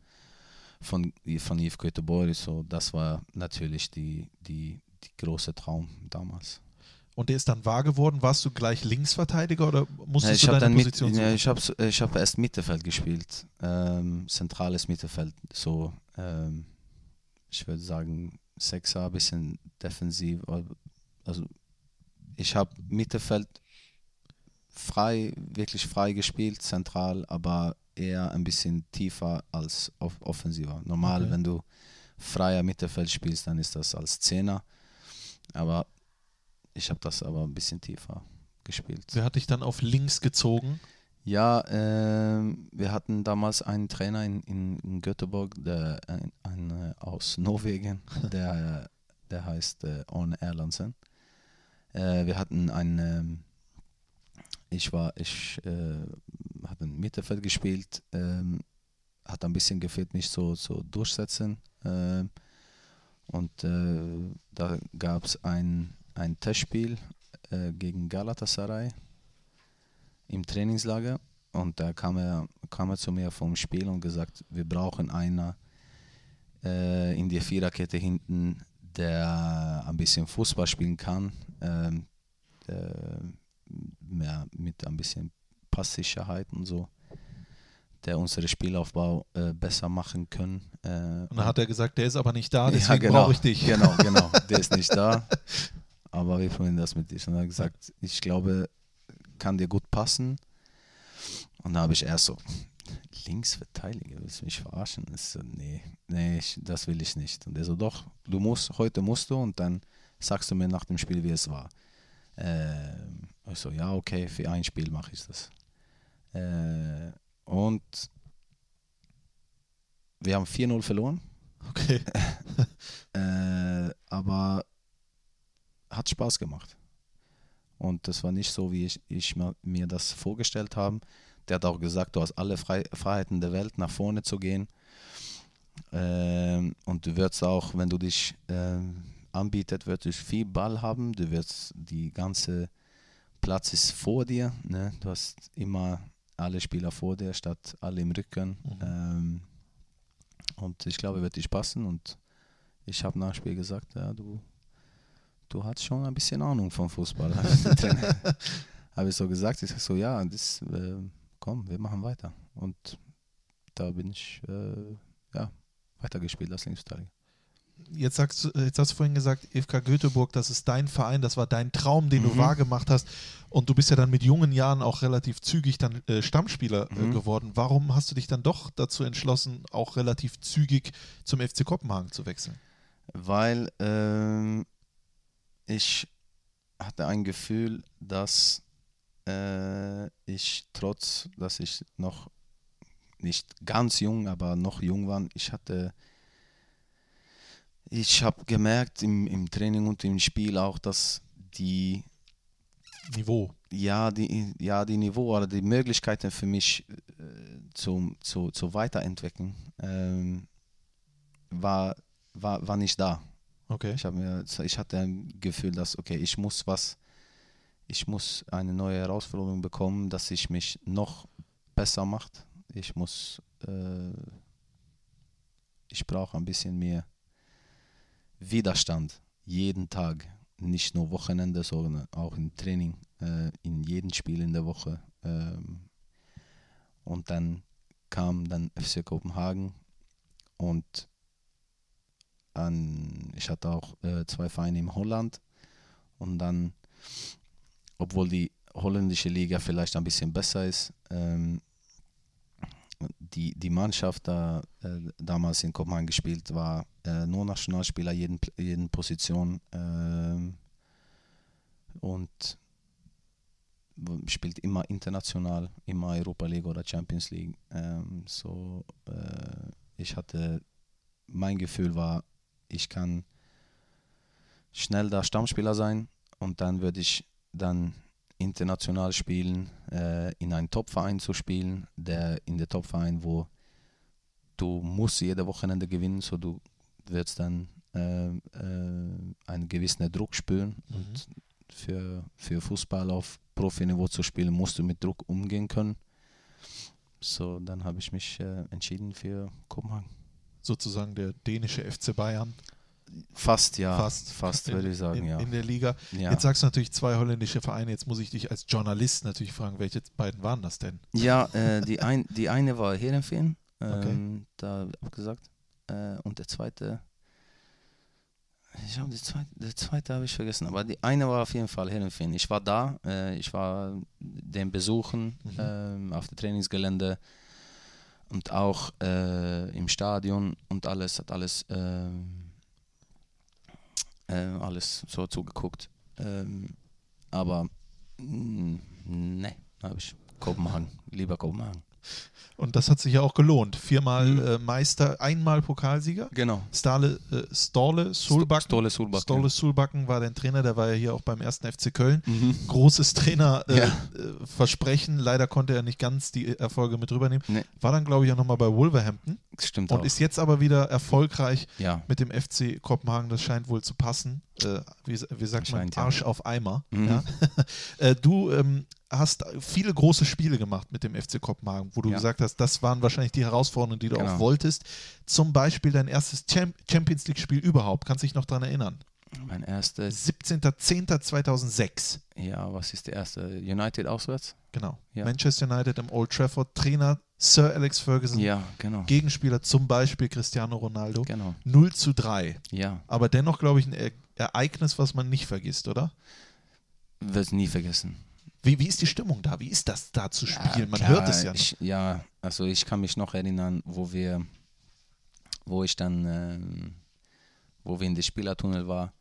von, von Yves Göteborg. So, das war natürlich die, die, die große Traum damals. Und der ist dann wahr geworden. Warst du gleich Linksverteidiger oder musstest Ja, ich du deine dann mit, Position ja, suchen? ich habe ich hab erst Mittelfeld gespielt, ähm, zentrales Mittelfeld, so ähm, ich würde sagen Sechser, bisschen defensiv. Also ich habe Mittelfeld frei, wirklich frei gespielt, zentral, aber eher ein bisschen tiefer als off offensiver. Normal, Okay. wenn du freier Mittelfeld spielst, dann ist das als Zehner, aber ich habe das aber ein bisschen tiefer gespielt. Wer hat dich dann auf links gezogen? Ja, ähm, wir hatten damals einen Trainer in, in, in Göteborg, der, ein, ein, äh, aus Norwegen, der, der heißt äh, Arne Erlandsen. Äh, wir hatten einen, ähm, ich war, ich äh, im Mittelfeld gespielt, ähm, hat ein bisschen gefehlt, mich so, so durchsetzen. ähm, und äh, da gab es ein, ein Testspiel äh, gegen Galatasaray im Trainingslager und da kam er, kam er zu mir vom Spiel und gesagt, wir brauchen einer äh, in der Viererkette hinten, der ein bisschen Fußball spielen kann, ähm, der, mit ein bisschen Passsicherheit und so, der unseren Spielaufbau äh, besser machen können. Äh, Und dann hat er gesagt, der ist aber nicht da, ja, deswegen genau, brauche ich dich. Genau, genau. Der ist nicht da. Aber wir probieren das mit dir. Und er hat gesagt, ich glaube, kann dir gut passen. Und da habe ich erst so, Linksverteidiger, willst du mich verarschen? Ich so, nee, nee, ich, das will ich nicht. Und er so, doch, du musst, heute musst du und dann sagst du mir nach dem Spiel, wie es war. Ähm, ich so, ja, okay, für ein Spiel mache ich das. Äh, und wir haben 4-0 verloren. Okay. Äh, aber hat Spaß gemacht. Und das war nicht so, wie ich, ich mir das vorgestellt habe. Der hat auch gesagt, du hast alle Frei Freiheiten der Welt, nach vorne zu gehen. Ähm, und du wirst auch, wenn du dich ähm, anbietet, wirst du viel Ball haben. Du wirst die ganze Platz ist vor dir. Ne? Du hast immer alle Spieler vor dir statt alle im Rücken. Ähm, und ich glaube, wird dich passen. Und ich habe nach dem Spiel gesagt, ja, du, du hast schon ein bisschen Ahnung vom Fußball. habe ich so gesagt. Ich sag so, ja, das, äh, komm, wir machen weiter. Und da bin ich äh, ja, weitergespielt als Linksverteidiger. Jetzt, sagst, du- jetzt hast du vorhin gesagt, EFK Göteborg, das ist dein Verein, das war dein Traum, den du Mhm. wahrgemacht hast. Und du bist ja dann mit jungen Jahren auch relativ zügig dann äh, Stammspieler äh, Mhm. geworden. Warum hast du dich dann doch dazu entschlossen, auch relativ zügig zum FC Kopenhagen zu wechseln? Weil ähm, ich hatte ein Gefühl, dass äh, ich trotz, dass ich noch nicht ganz jung, aber noch jung war, ich hatte, ich habe gemerkt im, im Training und im Spiel auch, dass die Niveau. ja, die, ja, die Niveau oder die Möglichkeiten für mich äh, zum, zu, zu weiterentwickeln ähm, war, war, war nicht da. Okay. Ich, mir, ich hatte ein Gefühl, dass, okay, ich muss was, ich muss eine neue Herausforderung bekommen, dass ich mich noch besser macht. Ich muss, äh, ich brauche ein bisschen mehr Widerstand jeden Tag, nicht nur Wochenende, sondern auch im Training, äh, in jedem Spiel in der Woche. Ähm, und dann kam dann FC Kopenhagen und an, ich hatte auch äh, zwei Vereine in Holland und dann, obwohl die holländische Liga vielleicht ein bisschen besser ist, ähm, die, die Mannschaft da äh, damals in Kopenhagen gespielt war, äh, nur Nationalspieler, jeden, jeden Position ähm, und spielt immer international, immer Europa League oder Champions League. Ähm, so, äh, ich hatte, mein Gefühl war, ich kann schnell da Stammspieler sein und dann würde ich dann international spielen, äh, in einen Topverein zu spielen, der in der Topverein, wo du musst jede Wochenende gewinnen, so du wirst dann äh, äh, einen gewissen Druck spüren und für, für Fußball auf Profiniveau zu spielen, musst du mit Druck umgehen können. So, dann habe ich mich äh, entschieden für Kopenhagen. Sozusagen der dänische FC Bayern. Fast, ja. Fast. Fast, in, würde ich sagen, in, ja. In der Liga. ja. Jetzt sagst du natürlich zwei holländische Vereine. Jetzt muss ich dich als Journalist natürlich fragen, welche beiden waren das denn? Ja, äh, die, ein, die eine war Heerenveen, Okay. ähm, da abgesagt. Äh, und der zweite, ich glaube, die zweite, der zweite habe ich vergessen, aber die eine war auf jeden Fall Heerenveen. Ich war da, äh, ich war den besuchen Mhm. ähm, auf dem Trainingsgelände und auch äh, im Stadion und alles, hat alles, ähm, äh, alles so zugeguckt. Ähm, aber mm, ne, habe ich Kopenhagen, lieber Kopenhagen. Und das hat sich ja auch gelohnt. Viermal Mhm. äh, Meister, einmal Pokalsieger. Genau. Stale, äh, Storle Sulbacken. Stolle Sulbacken. Stolle Sulbacken war der Trainer, der war ja hier auch beim ersten FC Köln. Mhm. Großes Trainer-Versprechen. Ja. Äh. Leider konnte er nicht ganz die Erfolge mit rübernehmen. Nee. War dann, glaube ich, auch nochmal bei Wolverhampton Stimmt und auch. ist jetzt aber wieder erfolgreich ja. mit dem FC Kopenhagen. Das scheint wohl zu passen. Äh, wie, wie sagt man? Scheint, ja. Arsch auf Eimer. Mhm. Äh, du ähm, hast viele große Spiele gemacht mit dem FC Kopenhagen, wo du Ja. gesagt hast, das waren wahrscheinlich die Herausforderungen, die du Genau. auch wolltest. Zum Beispiel dein erstes Cham- Champions League-Spiel überhaupt. Kannst dich noch daran erinnern? Mein erstes, 17.10.2006. ja, was ist der erste? United auswärts? Genau. Ja. Manchester United im Old Trafford. Trainer Sir Alex Ferguson. Ja, genau. Gegenspieler zum Beispiel Cristiano Ronaldo. Genau. 0 zu 3. Ja, Aber dennoch, glaube ich, ein Ereignis, was man nicht vergisst, oder? wird nie vergessen. Wie, wie ist die Stimmung da? Wie ist das da zu spielen? Man klar, hört es ja. Ich, ja, also ich kann mich noch erinnern, wo wir, wo ich dann, ähm, wo wir in der Spielertunnel war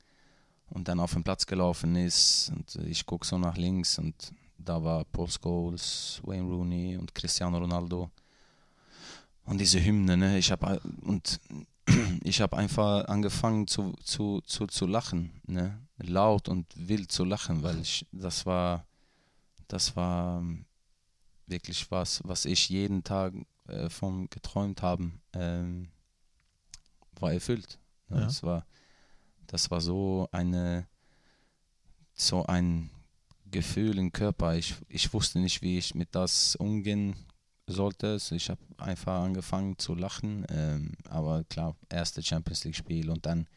und dann auf den Platz gelaufen ist und ich gucke so nach links und da war Paul Scholes, Wayne Rooney und Cristiano Ronaldo und diese Hymne, ne, ich habe und ich habe einfach angefangen zu, zu, zu, zu lachen, ne, laut und wild zu lachen, weil ich, das war, das war ähm, wirklich was, was ich jeden Tag äh, von geträumt habe, ähm, war erfüllt. Ja. Das war, das war so eine, so ein Gefühl im Körper. Ich, ich wusste nicht, wie ich mit das umgehen sollte. Ich habe einfach angefangen zu lachen. Ähm, aber klar, erste Champions League Spiel und dann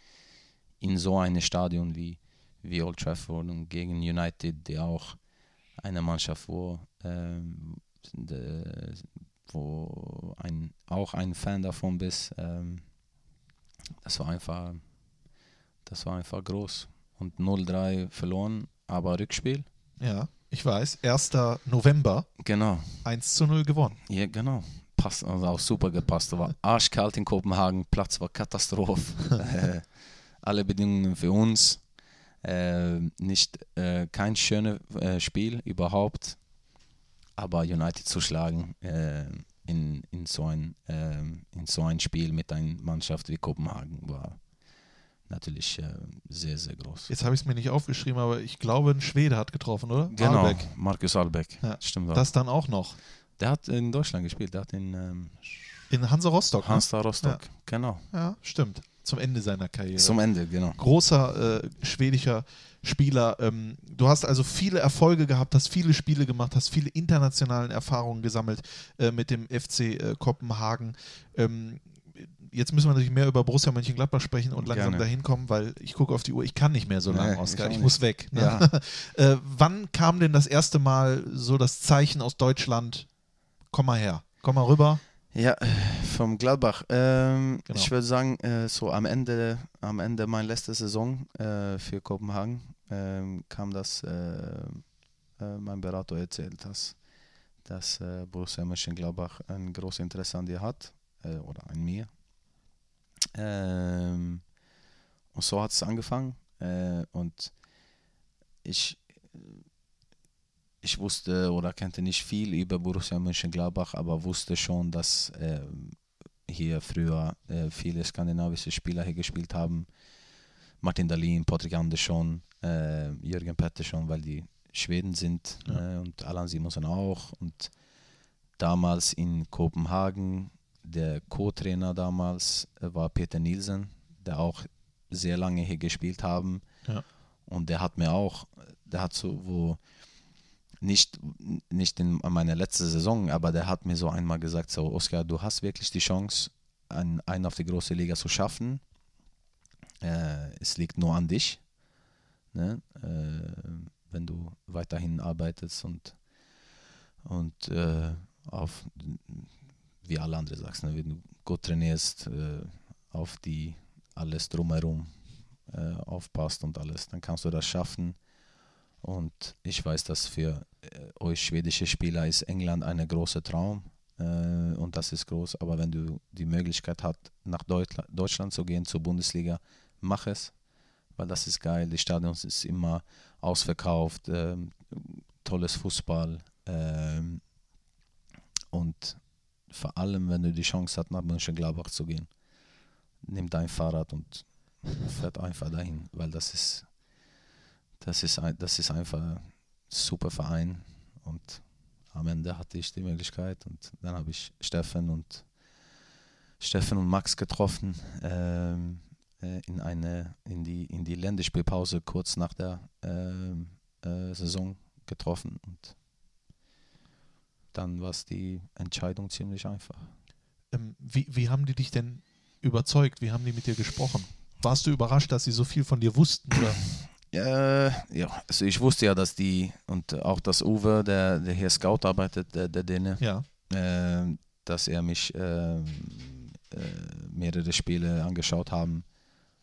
in so einem Stadion wie, wie Old Trafford und gegen United, die auch eine Mannschaft, wo, ähm, de, wo ein, auch ein Fan davon bist. Ähm, das war einfach, das war einfach groß. Und 0-3 verloren, aber Rückspiel. Ja, ich weiß. 1. November Genau, 1 zu 0 gewonnen. ja genau. Passt, also auch super gepasst. War arschkalt in Kopenhagen, Platz war Katastrophe. äh, alle Bedingungen für uns. Äh, nicht äh, kein schönes äh, Spiel überhaupt, aber United zu schlagen äh, in, in, so ein, äh, in so ein Spiel mit einer Mannschaft wie Kopenhagen war natürlich äh, sehr, sehr groß. Jetzt habe ich es mir nicht aufgeschrieben, aber ich glaube, ein Schwede hat getroffen, oder? Genau, Albeck. Markus Albeck. Ja, Stimmt auch. Das dann auch noch. Der hat in Deutschland gespielt, der hat in ähm, In Hansa Rostock. ne? Hansa Rostock. Genau. Ja, stimmt. Zum Ende seiner Karriere. Zum Ende, genau. großer äh, schwedischer Spieler. Ähm, du hast also viele Erfolge gehabt, hast viele Spiele gemacht, hast viele internationalen Erfahrungen gesammelt äh, mit dem FC äh, Kopenhagen. Ähm, jetzt müssen wir natürlich mehr über Borussia Mönchengladbach sprechen und langsam Gerne. dahin kommen, weil ich gucke auf die Uhr, ich kann nicht mehr so Nee, lange, ich Oskar. Ich, nicht. muss weg. Ne? Ja. äh, wann kam denn das erste Mal so das Zeichen aus Deutschland, komm mal her, komm mal rüber? Ja, vom Gladbach. Ähm, Genau. Ich würde sagen, äh, so am Ende, am Ende meiner letzten Saison äh, für Kopenhagen ähm, kam das, äh, äh, mein Berater erzählt, dass, dass äh, Borussia Mönchengladbach ein großes Interesse an dir hat äh, oder an mir. Ähm, und so hat es angefangen äh, und ich, ich wusste oder kannte nicht viel über Borussia Mönchengladbach, aber wusste schon, dass äh, hier früher äh, viele skandinavische Spieler hier gespielt haben. Martin Dahlin, Patrick Andersson, äh, Jürgen Pettersson, weil die Schweden sind Ja. äh, und Allan Simonsen auch. Und damals in Kopenhagen, der Co-Trainer damals äh, war Peter Nielsen, der auch sehr lange hier gespielt haben. Ja. Und der hat mir auch, der hat so, wo nicht, nicht in meiner letzten Saison, aber der hat mir so einmal gesagt, so Oskar, du hast wirklich die Chance, einen, einen auf die große Liga zu schaffen. Äh, es liegt nur an dich, ne? äh, wenn du weiterhin arbeitest und, und äh, auf, wie alle anderen sagst, ne? wenn du gut trainierst, äh, auf die alles drumherum äh, aufpasst und alles, dann kannst du das schaffen. Und ich weiß, dass für äh, euch schwedische Spieler ist England ein großer Traum äh, und das ist groß. Aber wenn du die Möglichkeit hast, nach Deutschland, zu gehen, zur Bundesliga, mach es, weil das ist geil. Die Stadions ist immer ausverkauft, ähm, tolles Fußball ähm, und vor allem, wenn du die Chance hast, nach Mönchengladbach zu gehen, nimm dein Fahrrad und fährt einfach dahin, weil das ist das ist, ein, das ist einfach ein super Verein und am Ende hatte ich die Möglichkeit und dann habe ich Steffen und Steffen und Max getroffen ähm, äh, in eine in die in die Länderspielpause kurz nach der ähm, äh, Saison getroffen und dann war es die Entscheidung ziemlich einfach. Ähm, wie, wie haben die dich denn überzeugt? Wie haben die mit dir gesprochen? Warst du überrascht, dass sie so viel von dir wussten? Äh, ja, also ich wusste ja, dass die und auch dass Uwe, der, der hier Scout arbeitet, der, der Däne, Ja. äh, dass er mich äh, äh, mehrere Spiele angeschaut haben,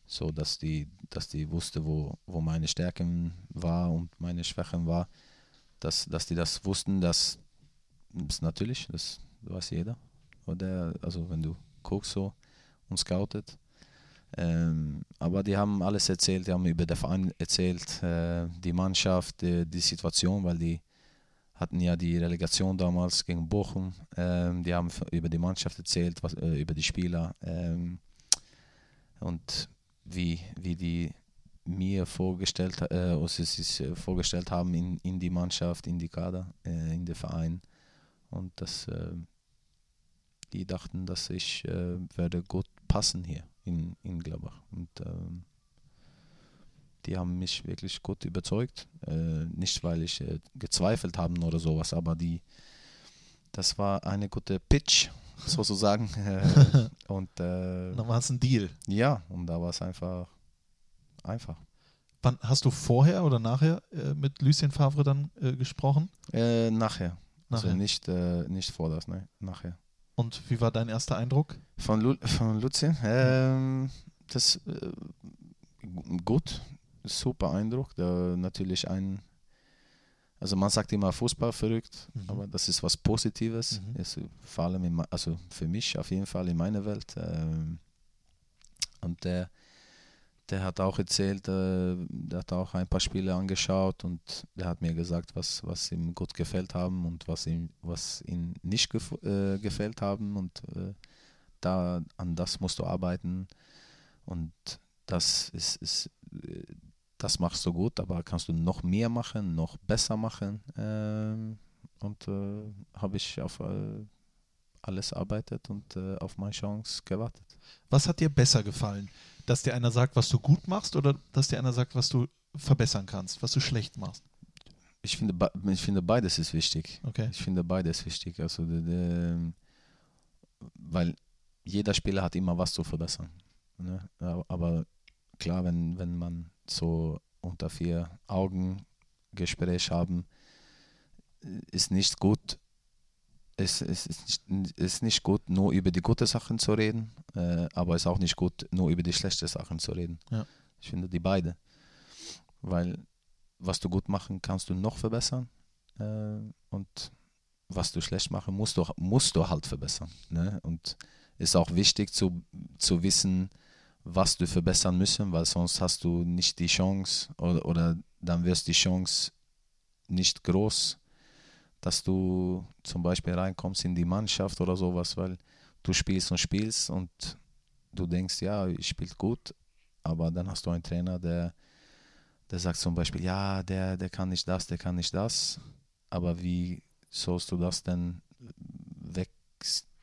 so dass die, dass die wusste, wo, wo meine Stärken war und meine Schwächen war, dass, dass die das wussten, dass das natürlich, das weiß jeder, oder also wenn du guckst so und scoutet. Ähm, aber die haben alles erzählt, die haben über den Verein erzählt, äh, die Mannschaft, die, die Situation, weil die hatten ja die Relegation damals gegen Bochum. Ähm, die haben über die Mannschaft erzählt, was, äh, über die Spieler ähm, und wie, wie die mir vorgestellt, äh, sie sich äh, vorgestellt haben in, in die Mannschaft, in die Kader, äh, in den Verein. Und das, äh, die dachten, dass ich äh, werde gut passen hier in, in Gladbach. Und ähm, die haben mich wirklich gut überzeugt. Äh, nicht, weil ich äh, gezweifelt habe oder sowas, aber die, das war eine gute Pitch, sozusagen. Äh, und äh, Dann war es ein Deal. ja, und da war es einfach einfach. Wann hast du vorher oder nachher äh, mit Lucien Favre dann äh, gesprochen? Äh, nachher. Nachher. Also nicht, äh, nicht vor das, ne? nachher. Und wie war dein erster Eindruck? Von, Lu von Luzin? Ähm, das äh, gut, super Eindruck. Da natürlich ein, also man sagt immer Fußball verrückt, Mhm. aber das ist was Positives. Mhm. Ist vor allem, in, also für mich auf jeden Fall in meiner Welt. Ähm, und der, der hat auch erzählt, äh, der hat auch ein paar Spiele angeschaut und der hat mir gesagt, was, was ihm gut gefällt haben und was ihm, was ihm nicht gef äh, gefällt haben und äh, da an das musst du arbeiten und das ist, ist äh, das machst du gut, aber kannst du noch mehr machen, noch besser machen ähm, und äh, habe ich auf äh, alles arbeitet und äh, auf meine Chance gewartet. Was hat dir besser gefallen? Dass dir einer sagt, was du gut machst oder dass dir einer sagt, was du verbessern kannst, was du schlecht machst? Ich finde, ich finde beides ist wichtig. Okay. Ich finde beides wichtig. Also, de, de, weil jeder Spieler hat immer was zu verbessern. Ne? Aber klar, wenn, wenn man so unter vier Augen Gespräch haben, ist nicht gut. Es, es ist, nicht, ist nicht gut, nur über die guten Sachen zu reden, äh, aber es ist auch nicht gut, nur über die schlechten Sachen zu reden. Ja. Ich finde die beide. Weil was du gut machen, kannst du noch verbessern. Äh, und was du schlecht machen, musst du, musst du halt verbessern. Ne? Und ist auch wichtig zu, zu wissen, was du verbessern müssen, weil sonst hast du nicht die Chance oder, oder dann wirst die Chance nicht groß dass du zum Beispiel reinkommst in die Mannschaft oder sowas, weil du spielst und spielst und du denkst, ja, ich spiele gut, aber dann hast du einen Trainer, der, der sagt zum Beispiel, ja, der, der kann nicht das, der kann nicht das, aber wie sollst du das denn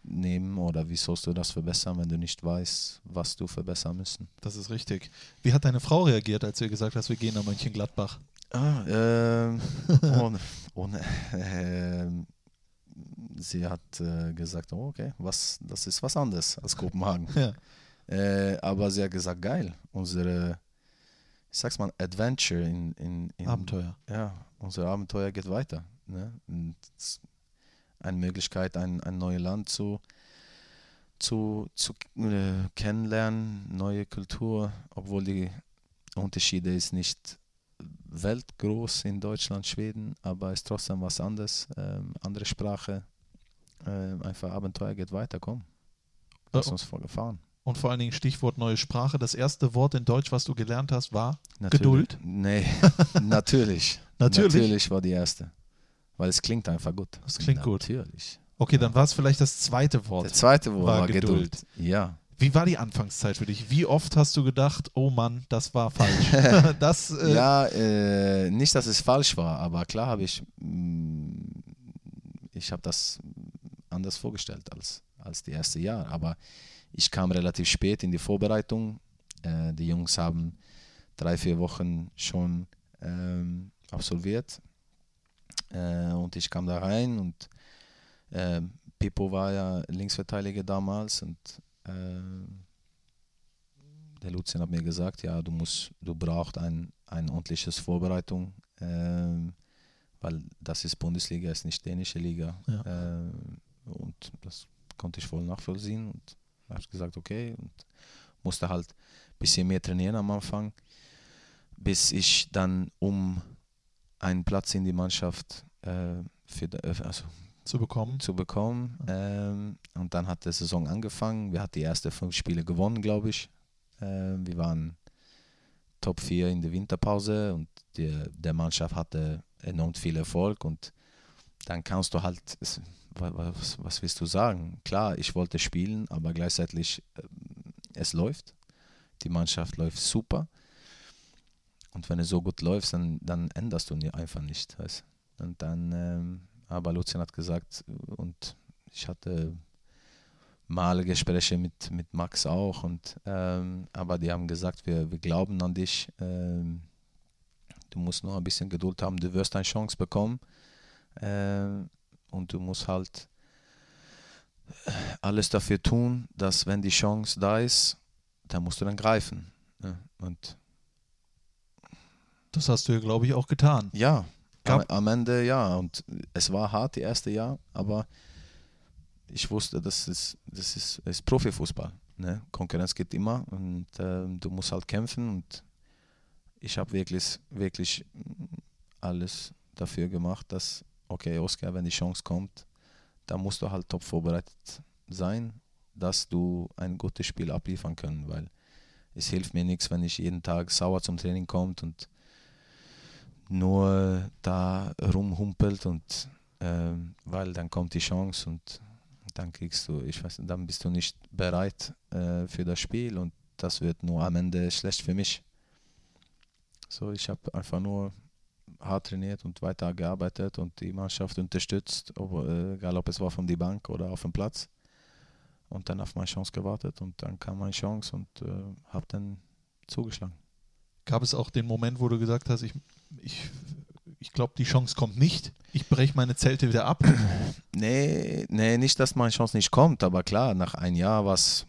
wegnehmen oder wie sollst du das verbessern, wenn du nicht weißt, was du verbessern müssen? Das ist richtig. Wie hat deine Frau reagiert, als du ihr gesagt hast, wir gehen nach Mönchengladbach? Ah, ähm, ohne, ohne, ähm, sie hat äh, gesagt, oh, okay, was, das ist was anderes als Kopenhagen. Ja. Äh, aber sie hat gesagt, geil, unsere, ich sag's mal, Adventure in, in, in Abenteuer. Ja, unser Abenteuer geht weiter. Ne? Und eine Möglichkeit, ein, ein neues Land zu, zu, zu äh, kennenlernen, neue Kultur, obwohl die Unterschiede ist nicht weltgroß in Deutschland, Schweden, aber es ist trotzdem was anderes, ähm, andere Sprache, ähm, einfach Abenteuer geht weiter, komm. Lass Äh, uns vorgefahren. Und vor allen Dingen Stichwort neue Sprache. Das erste Wort in Deutsch, was du gelernt hast, war Natürlich- Geduld? Nee, natürlich. Natürlich? Natürlich war die erste. Weil es klingt einfach gut. Es klingt gut. Natürlich. Okay, dann war es vielleicht das zweite Wort. zweite Wort War war, Geduld. Geduld. Ja. Wie war die Anfangszeit für dich? Wie oft hast du gedacht, oh Mann, das war falsch? das, äh, ja, äh, nicht, dass es falsch war, aber klar habe ich, mh, ich habe das anders vorgestellt als, als die erste Jahr. Aber ich kam relativ spät in die Vorbereitung. Äh, die Jungs haben drei, vier Wochen schon ähm, absolviert. Äh, und ich kam da rein und äh, Pippo war ja Linksverteidiger damals und der Lucian hat mir gesagt, ja, du musst, du brauchst ein, ein ordentliches Vorbereitung, ähm, weil das ist Bundesliga, ist nicht dänische Liga. Ja. Ähm, und das konnte ich voll nachvollziehen und habe gesagt, okay, und musste halt ein bisschen mehr trainieren am Anfang, bis ich dann um einen Platz in die Mannschaft äh, für, äh, also zu bekommen. zu bekommen. Ähm, und dann hat die Saison angefangen. Wir hatten die ersten fünf Spiele gewonnen, glaube ich. Ähm, wir waren Top 4 in der Winterpause und die, der Mannschaft hatte enorm viel Erfolg. Und dann kannst du halt, es- wa- wa- was, was willst du sagen? Klar, ich wollte spielen, aber gleichzeitig ähm, es läuft. Die Mannschaft läuft super. Und wenn es so gut läuft, dann, dann änderst du einfach nicht. Weißt? Und dann, ähm, aber Lucian hat gesagt, und ich hatte mal Gespräche mit, mit Max auch, und, ähm, aber die haben gesagt, wir, wir glauben an dich. Ähm, du musst noch ein bisschen Geduld haben, du wirst eine Chance bekommen. Ähm, und du musst halt alles dafür tun, dass wenn die Chance da ist, dann musst du dann greifen. Ne? Und Das hast du ja, glaube ich, auch getan. ja, am, am Ende ja. Und es war hart, die erste Jahr, aber ich wusste, das ist, das ist, es ist Profifußball. Ne? Konkurrenz geht immer und ähm, du musst halt kämpfen. Und ich habe wirklich, wirklich alles dafür gemacht, dass, okay, Oscar, wenn die Chance kommt, dann musst du halt top vorbereitet sein, dass du ein gutes Spiel abliefern können, weil es hilft mir nichts, wenn ich jeden Tag sauer zum Training kommt und nur da rumhumpelt und ähm, weil dann kommt die Chance und dann kriegst du, ich weiß dann bist du nicht bereit äh, für das Spiel und das wird nur am Ende schlecht für mich. So, ich habe einfach nur hart trainiert und weiter gearbeitet und die Mannschaft unterstützt, ob, äh, egal ob es war von der Bank oder auf dem Platz. Und dann auf meine Chance gewartet und dann kam meine Chance und äh, habe dann zugeschlagen. Gab es auch den Moment, wo du gesagt hast, ich, ich, ich glaube, die Chance kommt nicht. Ich breche meine Zelte wieder ab. Nee, nee, nicht, dass meine Chance nicht kommt, aber klar, nach einem Jahr war es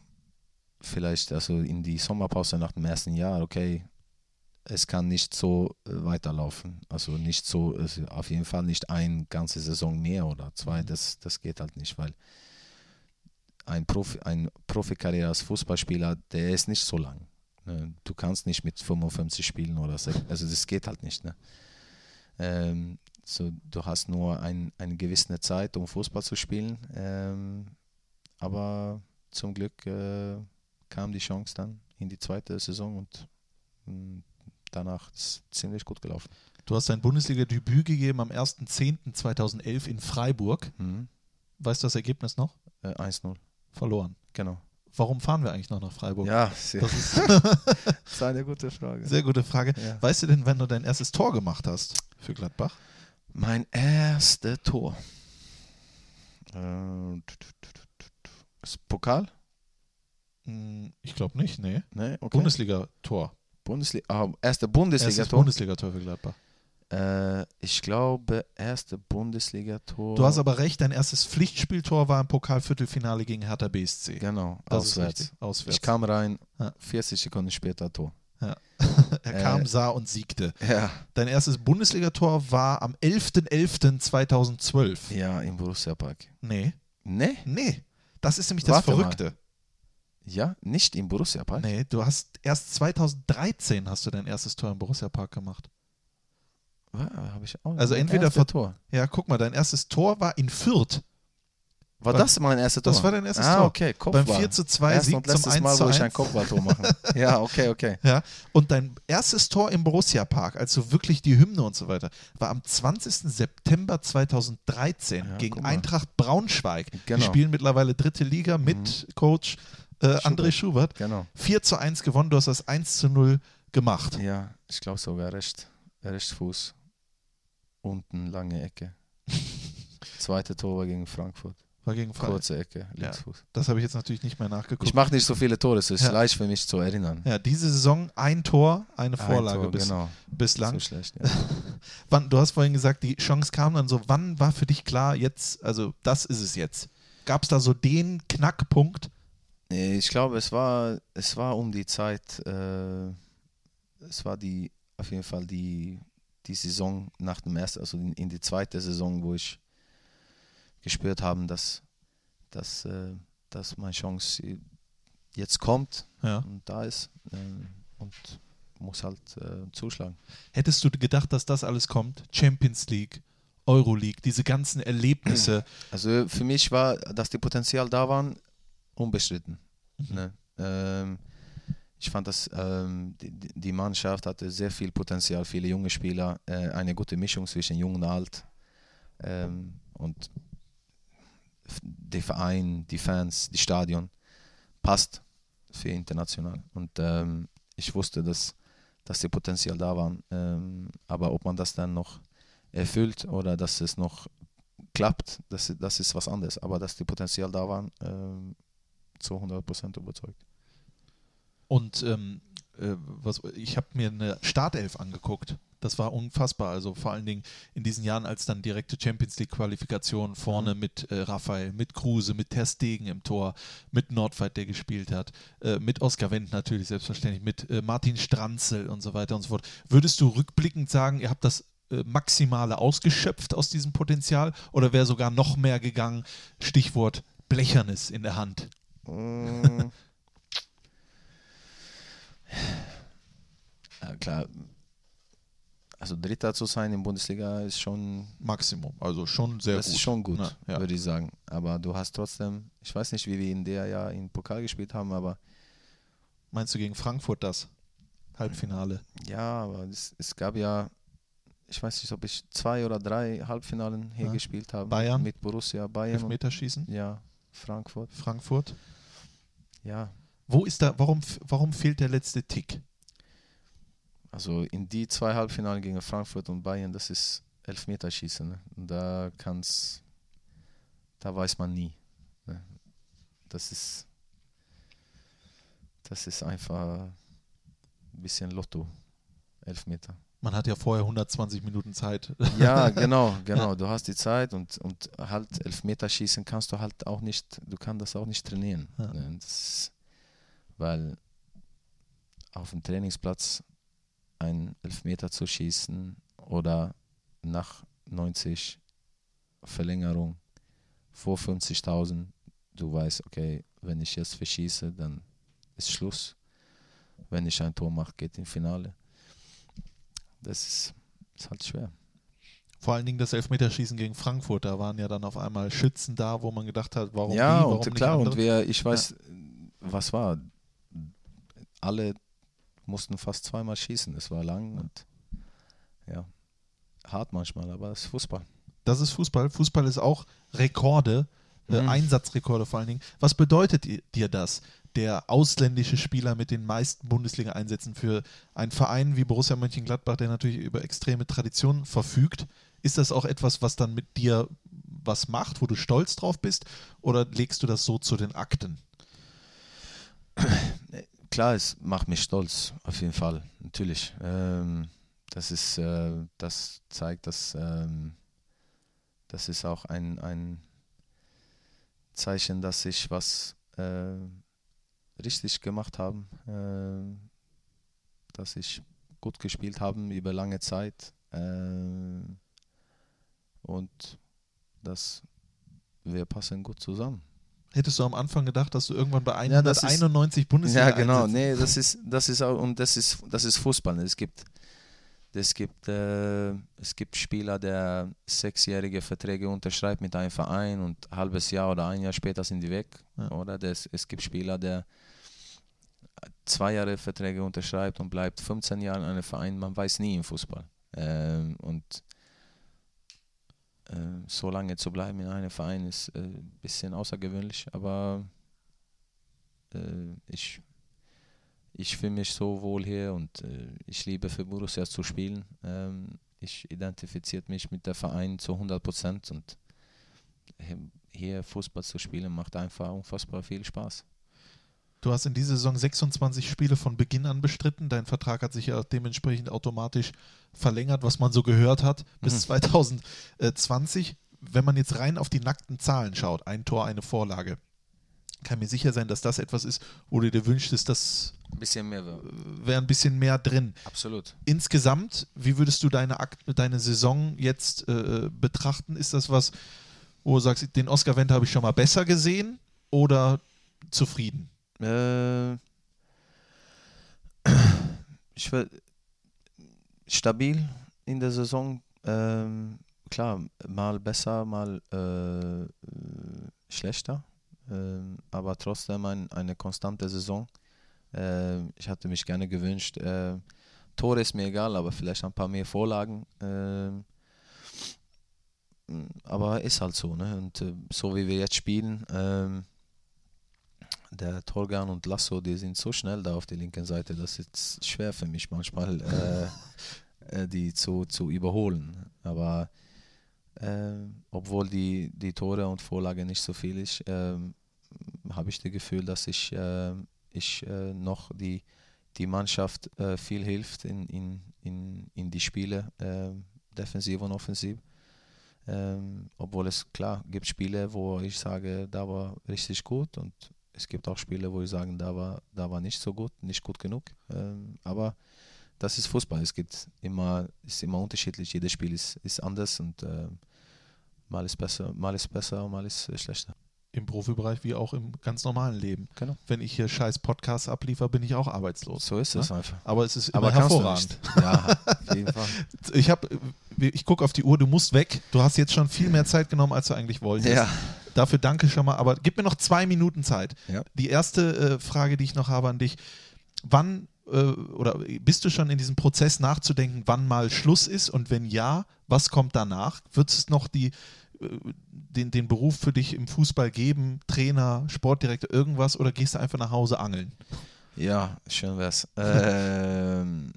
vielleicht, also in die Sommerpause nach dem ersten Jahr, okay, es kann nicht so äh, weiterlaufen. Also nicht so, also auf jeden Fall nicht eine ganze Saison mehr oder zwei, das, das geht halt nicht, weil ein, Profi, ein Profikarriere als Fußballspieler, der ist nicht so lang. Ne? Du kannst nicht mit 55 spielen oder so, also das geht halt nicht. Ne? Ähm, so, du hast nur ein, eine gewisse Zeit, um Fußball zu spielen. Ähm, aber zum Glück äh, kam die Chance dann in die zweite Saison und mh, danach ist es ziemlich gut gelaufen. Du hast dein Bundesliga-Debüt gegeben am 1.10.2011 in Freiburg. Mhm. Weißt du das Ergebnis noch? Äh, 1-0, Verloren. genau. Warum fahren wir eigentlich noch nach Freiburg? Ja, sehr, Das ist das ist eine gute Frage. sehr gute Frage. Ja. Weißt du denn, wenn du dein erstes Tor gemacht hast für Gladbach? Mein erstes Tor. Äh, ist Pokal? Hm, Ich glaube nicht, nee. Ne, okay. Bundesliga-Tor. Bundesliga, ah, erste Erstes Bundesliga-Tor. Bundesliga-Tor für Gladbach. Äh, ich glaube, erste Bundesliga-Tor. Du hast aber recht, dein erstes Pflichtspieltor war im Pokalviertelfinale gegen Hertha BSC. Genau, Das auswärts. auswärts. Ich kam rein, Ja. 40 Sekunden später Tor. er kam, äh, sah und siegte. Ja, Dein erstes Bundesligator war am 11.11.2012. ja, im Borussia Park. Nee, Ne? nee. Das ist nämlich das Warte mal. Verrückte. Ja, nicht im Borussia Park. Nee, du hast erst 2013 hast du dein erstes Tor im Borussia Park gemacht. Habe ich auch Also entweder vor- Tor. Ja, guck mal, dein erstes Tor war in Fürth. War Beim- das mein erstes Tor? Das war dein erstes ah, Tor. okay, Kopfball. Beim 4 zu 2 Erst Sieg und zum letztes 1 Mal, zu wo ich ein 1. Kopfballtor mache. ja, okay, okay. Ja, und dein erstes Tor im Borussia Park, also wirklich die Hymne und so weiter, war am 20. September 2013 Ja, gegen. Eintracht Braunschweig. Die Genau. Mhm. spielen mittlerweile dritte Liga mit Coach äh, André Schubert. Genau. 4 zu 1 gewonnen, du hast das 1 zu 0 gemacht. Ja, ich glaube sogar recht, recht Fuß. Unten lange Ecke. Zweite Tor war gegen Frankfurt. War gegen Freiburg. Kurze Ecke, Linksfuß. Das habe ich jetzt natürlich nicht mehr nachgeguckt. Ich mache nicht so viele Tore, es ist Ja. leicht für mich zu erinnern. ja, diese Saison ein Tor, eine Ein Vorlage Tor, bis, genau. bislang. So schlecht. Ja. Wann, du hast vorhin gesagt, die Chance kam dann so. Wann war für dich klar, jetzt, also das ist es jetzt? Gab es da so den Knackpunkt? Ich glaube, es war, es war um die Zeit, äh, es war die, auf jeden Fall die, die Saison nach dem ersten, also in, in die zweite Saison, wo ich gespürt habe, dass, dass, äh, dass meine Chance jetzt kommt Ja. und da ist äh, und muss halt äh, zuschlagen. Hättest du gedacht, dass das alles kommt? Champions League, Euroleague, diese ganzen Erlebnisse. Also für mich war, dass die Potenzial da waren, unbestritten. Ne? Ähm, ich fand, dass ähm, die, die Mannschaft hatte sehr viel Potenzial, viele junge Spieler, äh, eine gute Mischung zwischen jung und alt. Ähm, und der Verein, die Fans, die Stadion passt für international. Und ähm, ich wusste, dass, dass die Potenzial da waren. Ähm, aber ob man das dann noch erfüllt oder dass es noch klappt, das, das ist was anderes. Aber dass die Potenzial da waren, ähm, zu 100% überzeugt. Und ähm, äh, was, ich habe mir eine Startelf angeguckt. Das war unfassbar. Also vor allen Dingen in diesen Jahren, als dann direkte Champions League-Qualifikation vorne mit äh, Raphael, mit Kruse, mit Ter Stegen im Tor, mit Nordfight, der gespielt hat, äh, mit Oskar Wendt natürlich selbstverständlich, mit äh, Martin Stranzel und so weiter und so fort. Würdest du rückblickend sagen, ihr habt das äh, Maximale ausgeschöpft aus diesem Potenzial oder wäre sogar noch mehr gegangen? Stichwort Blechernes in der Hand. Mm. Ja, klar. Also Dritter zu sein in Bundesliga ist schon, Maximum. Also schon sehr das gut. ist schon gut, Ja, ja. würde ich sagen. Aber du hast trotzdem, ich weiß nicht, wie wir in der Jahr in Pokal gespielt haben, aber Meinst du gegen Frankfurt das? Halbfinale. ja, aber es, es gab ja, ich weiß nicht, ob ich zwei oder drei Halbfinalen hier Ja. gespielt habe. Bayern? Mit Borussia Bayern. Und, Elfmeterschießen? ja, Frankfurt. Frankfurt. Ja, Wo ist da, warum, warum fehlt der letzte Tick? Also in die zwei Halbfinale gegen Frankfurt und Bayern, das ist Elfmeterschießen. Ne? Da kann's, da weiß man nie. Ne? Das ist, das ist einfach ein bisschen Lotto. Elfmeter. Man hat ja vorher 120 Minuten Zeit. Ja, genau, genau. Du hast die Zeit und, und halt Elfmeterschießen kannst du halt auch nicht, du kannst das auch nicht trainieren. Ja. Ne? Das ist, weil auf dem Trainingsplatz einen Elfmeter zu schießen oder nach 90 Verlängerung vor 50.000, du weißt, okay, wenn ich jetzt verschieße, dann ist Schluss. Wenn ich ein Tor mache, geht im Finale. Das ist, ist halt schwer. Vor allen Dingen das Elfmeterschießen gegen Frankfurt. Da waren ja dann auf einmal Schützen da, wo man gedacht hat, warum ja, die, warum und nicht klar, und wer, ich weiß, was war, alle mussten fast zweimal schießen, es war lang und ja, hart manchmal, aber es ist Fußball. Das ist Fußball. Fußball ist auch Rekorde, äh, Mhm. Einsatzrekorde vor allen Dingen. Was bedeutet dir das, der ausländische Spieler mit den meisten Bundesliga-Einsätzen für einen Verein wie Borussia Mönchengladbach, der natürlich über extreme Traditionen verfügt? Ist das auch etwas, was dann mit dir was macht, wo du stolz drauf bist? Oder legst du das so zu den Akten? Klar, es macht mich stolz, auf jeden Fall, natürlich. Ähm, das ist, äh, das zeigt, dass ähm, das ist auch ein, ein Zeichen, dass ich was äh, richtig gemacht habe, äh, dass ich gut gespielt habe über lange Zeit äh, und dass wir passen gut zusammen. Hättest du am Anfang gedacht, dass du irgendwann bei Ja, das ist- 191 Bundesliga Ja, genau. Einsätzen- Nee, das ist, das ist auch, und das ist, das ist Fußball. Es gibt, es gibt, äh, es gibt Spieler, der sechsjährige Verträge unterschreibt mit einem Verein und ein halbes Jahr oder ein Jahr später sind die weg. Ja. Oder das, es gibt Spieler, der zwei Jahre Verträge unterschreibt und bleibt 15 Jahre in einem Verein. Man weiß nie im Fußball. Ähm, und so lange zu bleiben in einem Verein ist äh, ein bisschen außergewöhnlich, aber äh, ich, ich fühle mich so wohl hier und äh, ich liebe für Borussia zu spielen. Ähm, ich identifiziere mich mit der Verein zu 100 Prozent und hier Fußball zu spielen macht einfach unfassbar viel Spaß. Du hast in dieser Saison 26 Spiele von Beginn an bestritten. Dein Vertrag hat sich ja dementsprechend automatisch verlängert, was man so gehört hat, bis Mhm. 2020. Wenn man jetzt rein auf die nackten Zahlen schaut, ein Tor, eine Vorlage, kann mir sicher sein, dass das etwas ist, wo du dir wünschtest, das Ein bisschen mehr. wäre ein bisschen mehr drin. Absolut. Insgesamt, wie würdest du deine, Akt, deine Saison jetzt äh, betrachten? Ist das was, wo du sagst, den Oscar Wendt habe ich schon mal besser gesehen oder zufrieden? Äh, ich war stabil in der Saison. Ähm, klar, mal besser, mal äh, äh, schlechter. Ähm, aber trotzdem ein, eine konstante Saison. Ähm, ich hatte mich gerne gewünscht. Äh, Tore ist mir egal, aber vielleicht ein paar mehr Vorlagen. Ähm, aber ist halt so, ne? Und äh, so wie wir jetzt spielen, ähm, der Torgan und Lasso, die sind so schnell da auf der linken Seite, das ist schwer für mich manchmal, äh, äh, die zu, zu überholen. Aber äh, obwohl die, die Tore und Vorlage nicht so viel ist, äh, habe ich das Gefühl, dass ich, äh, ich äh, noch die, die Mannschaft äh, viel hilft in, in, in, in die Spiele, äh, defensiv und offensiv. Ähm, obwohl es klar gibt Spiele, wo ich sage, da war richtig gut und es gibt auch Spiele, wo ich sage, da war, da war nicht so gut, nicht gut genug. Ähm, aber das ist Fußball. Es gibt immer, ist immer unterschiedlich. Jedes Spiel ist, ist anders und ähm, mal ist besser, mal ist besser und mal ist äh, schlechter. Im Profibereich wie auch im ganz normalen Leben. Genau. Wenn ich hier scheiß Podcasts abliefer, bin ich auch arbeitslos. So ist es einfach. Aber es ist immer Aber du hervorragend. Ja, auf jeden Fall. Ich habe, ich gucke auf die Uhr, du musst weg. Du hast jetzt schon viel mehr Zeit genommen, als du eigentlich wolltest. Ja. Dafür danke schon mal. Aber gib mir noch zwei Minuten Zeit. Ja. Die erste äh, Frage, die ich noch habe an dich: Wann äh, oder bist du schon in diesem Prozess nachzudenken, wann mal Schluss ist? Und wenn ja, was kommt danach? Wird es noch die, äh, den, den Beruf für dich im Fußball geben? Trainer, Sportdirektor, irgendwas? Oder gehst du einfach nach Hause angeln? Ja, schön wär's. ähm,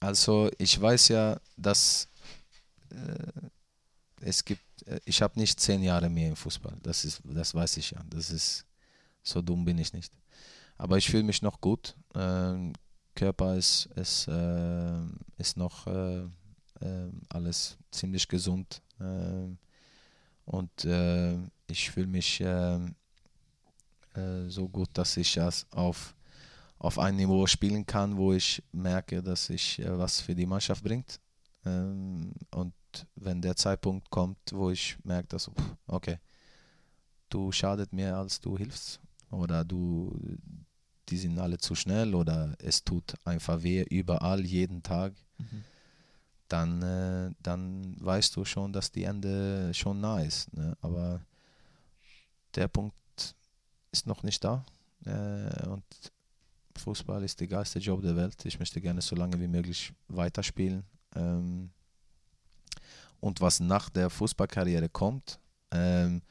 also ich weiß ja, dass äh, es gibt, ich habe nicht zehn Jahre mehr im Fußball. Das ist, das weiß ich ja. Das ist, so dumm bin ich nicht. Aber ich fühle mich noch gut. Ähm, Körper ist, ist, äh, ist noch äh, äh, alles ziemlich gesund. Ähm, und äh, ich fühle mich äh, äh, so gut, dass ich das auf auf ein Niveau spielen kann, wo ich merke, dass ich äh, was für die Mannschaft bringt. Ähm, und wenn der Zeitpunkt kommt, wo ich merke, dass, okay, du schadet mir, als du hilfst, oder du, die sind alle zu schnell, oder es tut einfach weh überall, jeden Tag, dann, äh, dann weißt du schon, dass die Ende schon nah ist. Ne? Aber der Punkt ist noch nicht da. Äh, und Fußball ist der geilste Job der Welt. Ich möchte gerne so lange wie möglich weiterspielen. Ähm, und was nach der Fußballkarriere kommt, ähm,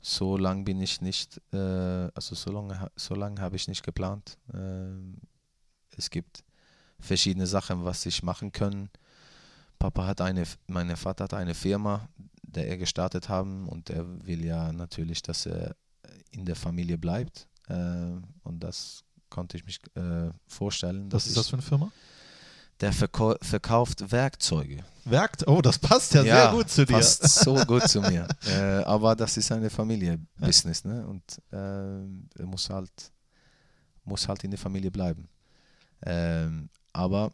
so lange bin ich nicht, äh, also so lange, so lange habe ich nicht geplant. Ähm, es gibt verschiedene Sachen, was ich machen kann. Papa hat eine, mein Vater hat eine Firma, der er gestartet haben und er will ja natürlich, dass er in der Familie bleibt. Äh, und das konnte ich mich äh, vorstellen. Was ist das für eine Firma? Der verkau verkauft Werkzeuge. Werkt. Oh, das passt ja, sehr gut zu dir. Passt so gut zu mir. Äh, aber das ist eine Familie-Business, ne? Und äh, er muss halt, muss halt in der Familie bleiben. Ähm, aber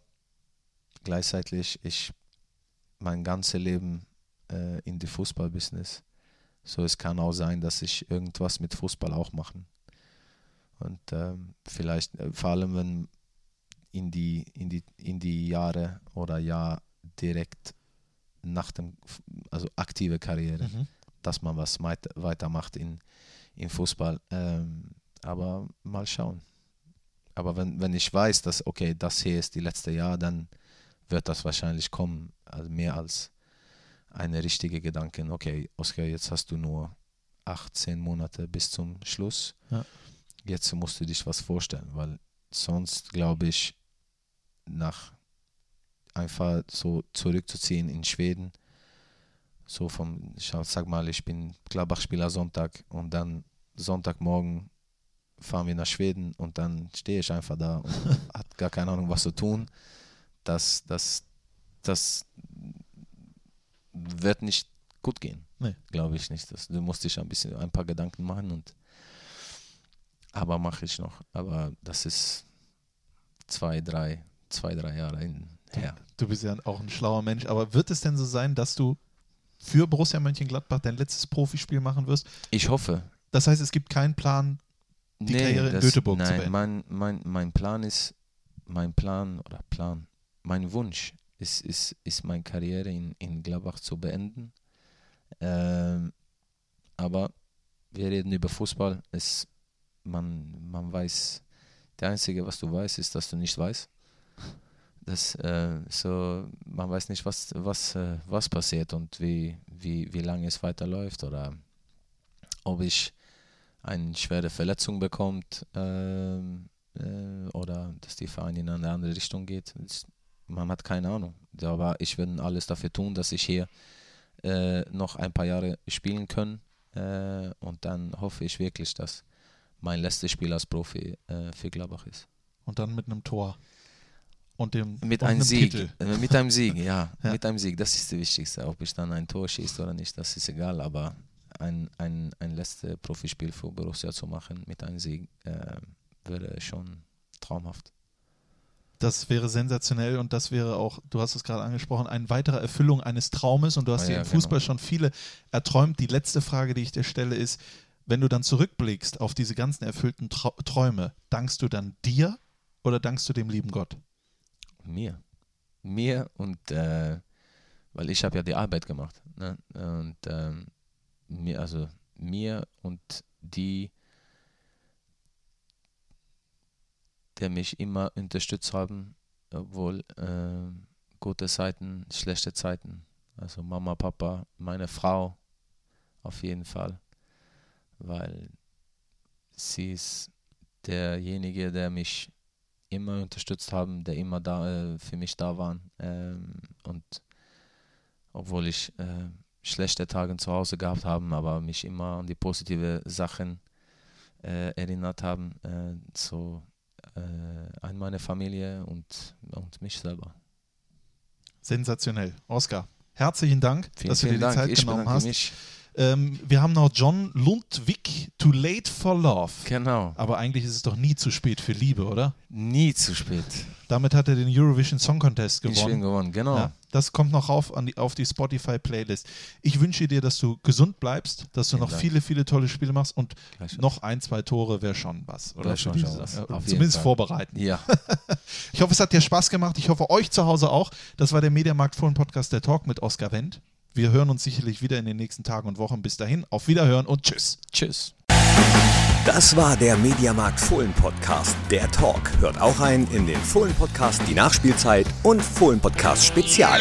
gleichzeitig ich mein ganzes Leben äh, in die Fußball-Business. So es kann auch sein, dass ich irgendwas mit Fußball auch machen. Und ähm, vielleicht, äh, vor allem wenn in die, in die, in die Jahre oder Jahr direkt nach dem, also aktive Karriere, Mhm. dass man was weit, weitermacht in, in Fußball. Ähm, aber mal schauen. Aber wenn, wenn ich weiß, dass, okay, das hier ist die letzte Jahr, dann wird das wahrscheinlich kommen, also mehr als eine richtige Gedanken. Okay, Oskar, jetzt hast du nur 18 Monate bis zum Schluss. Ja. Jetzt musst du dich was vorstellen, weil sonst glaube ich, nach einfach so zurückzuziehen in Schweden, so vom, ich sag mal, ich bin Gladbach-Spieler Sonntag und dann Sonntagmorgen fahren wir nach Schweden und dann stehe ich einfach da und hat gar keine Ahnung, was zu tun. Das, das, das wird nicht gut gehen. Nee. Glaube ich nicht. Das, du musst dich ein bisschen ein paar Gedanken machen und aber mache ich noch. Aber das ist zwei, drei, zwei, drei Jahre hin, her. Du bist ja auch ein schlauer Mensch, aber wird es denn so sein, dass du für Borussia Mönchengladbach dein letztes Profispiel machen wirst? Ich hoffe. Das heißt, es gibt keinen Plan, die Karriere in Göteborg zu nein, beenden. Mein, mein, mein Plan ist, mein Plan oder Plan, mein Wunsch ist, ist, ist meine Karriere in, in Gladbach zu beenden. Ähm, aber wir reden über Fußball. Es, man, man weiß, der Einzige, was du weißt, ist, dass du nicht weißt. Das, äh, so, man weiß nicht, was, was, äh, was passiert und wie, wie, wie lange es weiterläuft oder ob ich eine schwere Verletzung bekommt ähm, äh, oder dass die Verein in eine andere Richtung geht. Das, man hat keine Ahnung. Aber ich werde alles dafür tun, dass ich hier äh, noch ein paar Jahre spielen kann. Äh, und dann hoffe ich wirklich, dass mein letztes Spiel als Profi äh, für Gladbach ist. Und dann mit einem Tor. Und dem Mit und einem Sieg. Titel. Äh, Mit einem Sieg, ja. Ja. Mit einem Sieg, das ist das Wichtigste. Ob ich dann ein Tor schieße oder nicht, das ist egal. Aber ein, ein, ein letztes Profispiel für Borussia zu machen mit einem Sieg äh, wäre schon traumhaft. Das wäre sensationell und das wäre auch, du hast es gerade angesprochen, eine weitere Erfüllung eines Traumes und du hast Ah, dir ja, im Fußball genau. schon viele erträumt. Die letzte Frage, die ich dir stelle, ist, wenn du dann zurückblickst auf diese ganzen erfüllten Trau Träume, dankst du dann dir oder dankst du dem lieben Gott? Mir. Mir und äh, weil ich habe ja die Arbeit gemacht. Ne? Und ähm, mir, also mir und die, die mich immer unterstützt haben, obwohl äh, gute Zeiten, schlechte Zeiten. Also Mama, Papa, meine Frau auf jeden Fall, weil sie ist derjenige, der mich immer unterstützt haben, der immer da äh, für mich da waren. Ähm, und obwohl ich äh, schlechte Tage zu Hause gehabt habe, aber mich immer an die positive Sachen äh, erinnert haben, äh, so äh, an meine Familie und, und mich selber. Sensationell. Oskar, herzlichen Dank, Vielen, dass du dir die Dank. Zeit ich genommen hast. mich. Ähm, wir haben noch John Lundwig, Too Late for Love. Genau. Aber eigentlich ist es doch nie zu spät für Liebe, oder? Nie zu spät. Damit hat er den Eurovision Song Contest Ich bin gewonnen. gewonnen, genau. Ja, das kommt noch rauf an die, auf die Spotify-Playlist. Ich wünsche dir, dass du gesund bleibst, dass du Vielen noch Dank. viele, viele tolle Spiele machst und Gleichfalls. noch ein, zwei Tore wäre schon was. Oder schon was. ja, Auf zumindest Fall. vorbereiten. Ja, Ich hoffe, es hat dir Spaß gemacht. Ich hoffe, euch zu Hause auch. Das war der Mediamarkt Fohlen Podcast, der Talk mit Oskar Wendt. Wir hören uns sicherlich wieder in den nächsten Tagen und Wochen. Bis dahin, auf Wiederhören und tschüss. tschüss. Das war der Mediamarkt Fohlen Podcast, der Talk. Hört auch ein in den Fohlen Podcast, die Nachspielzeit und Fohlen Podcast Spezial.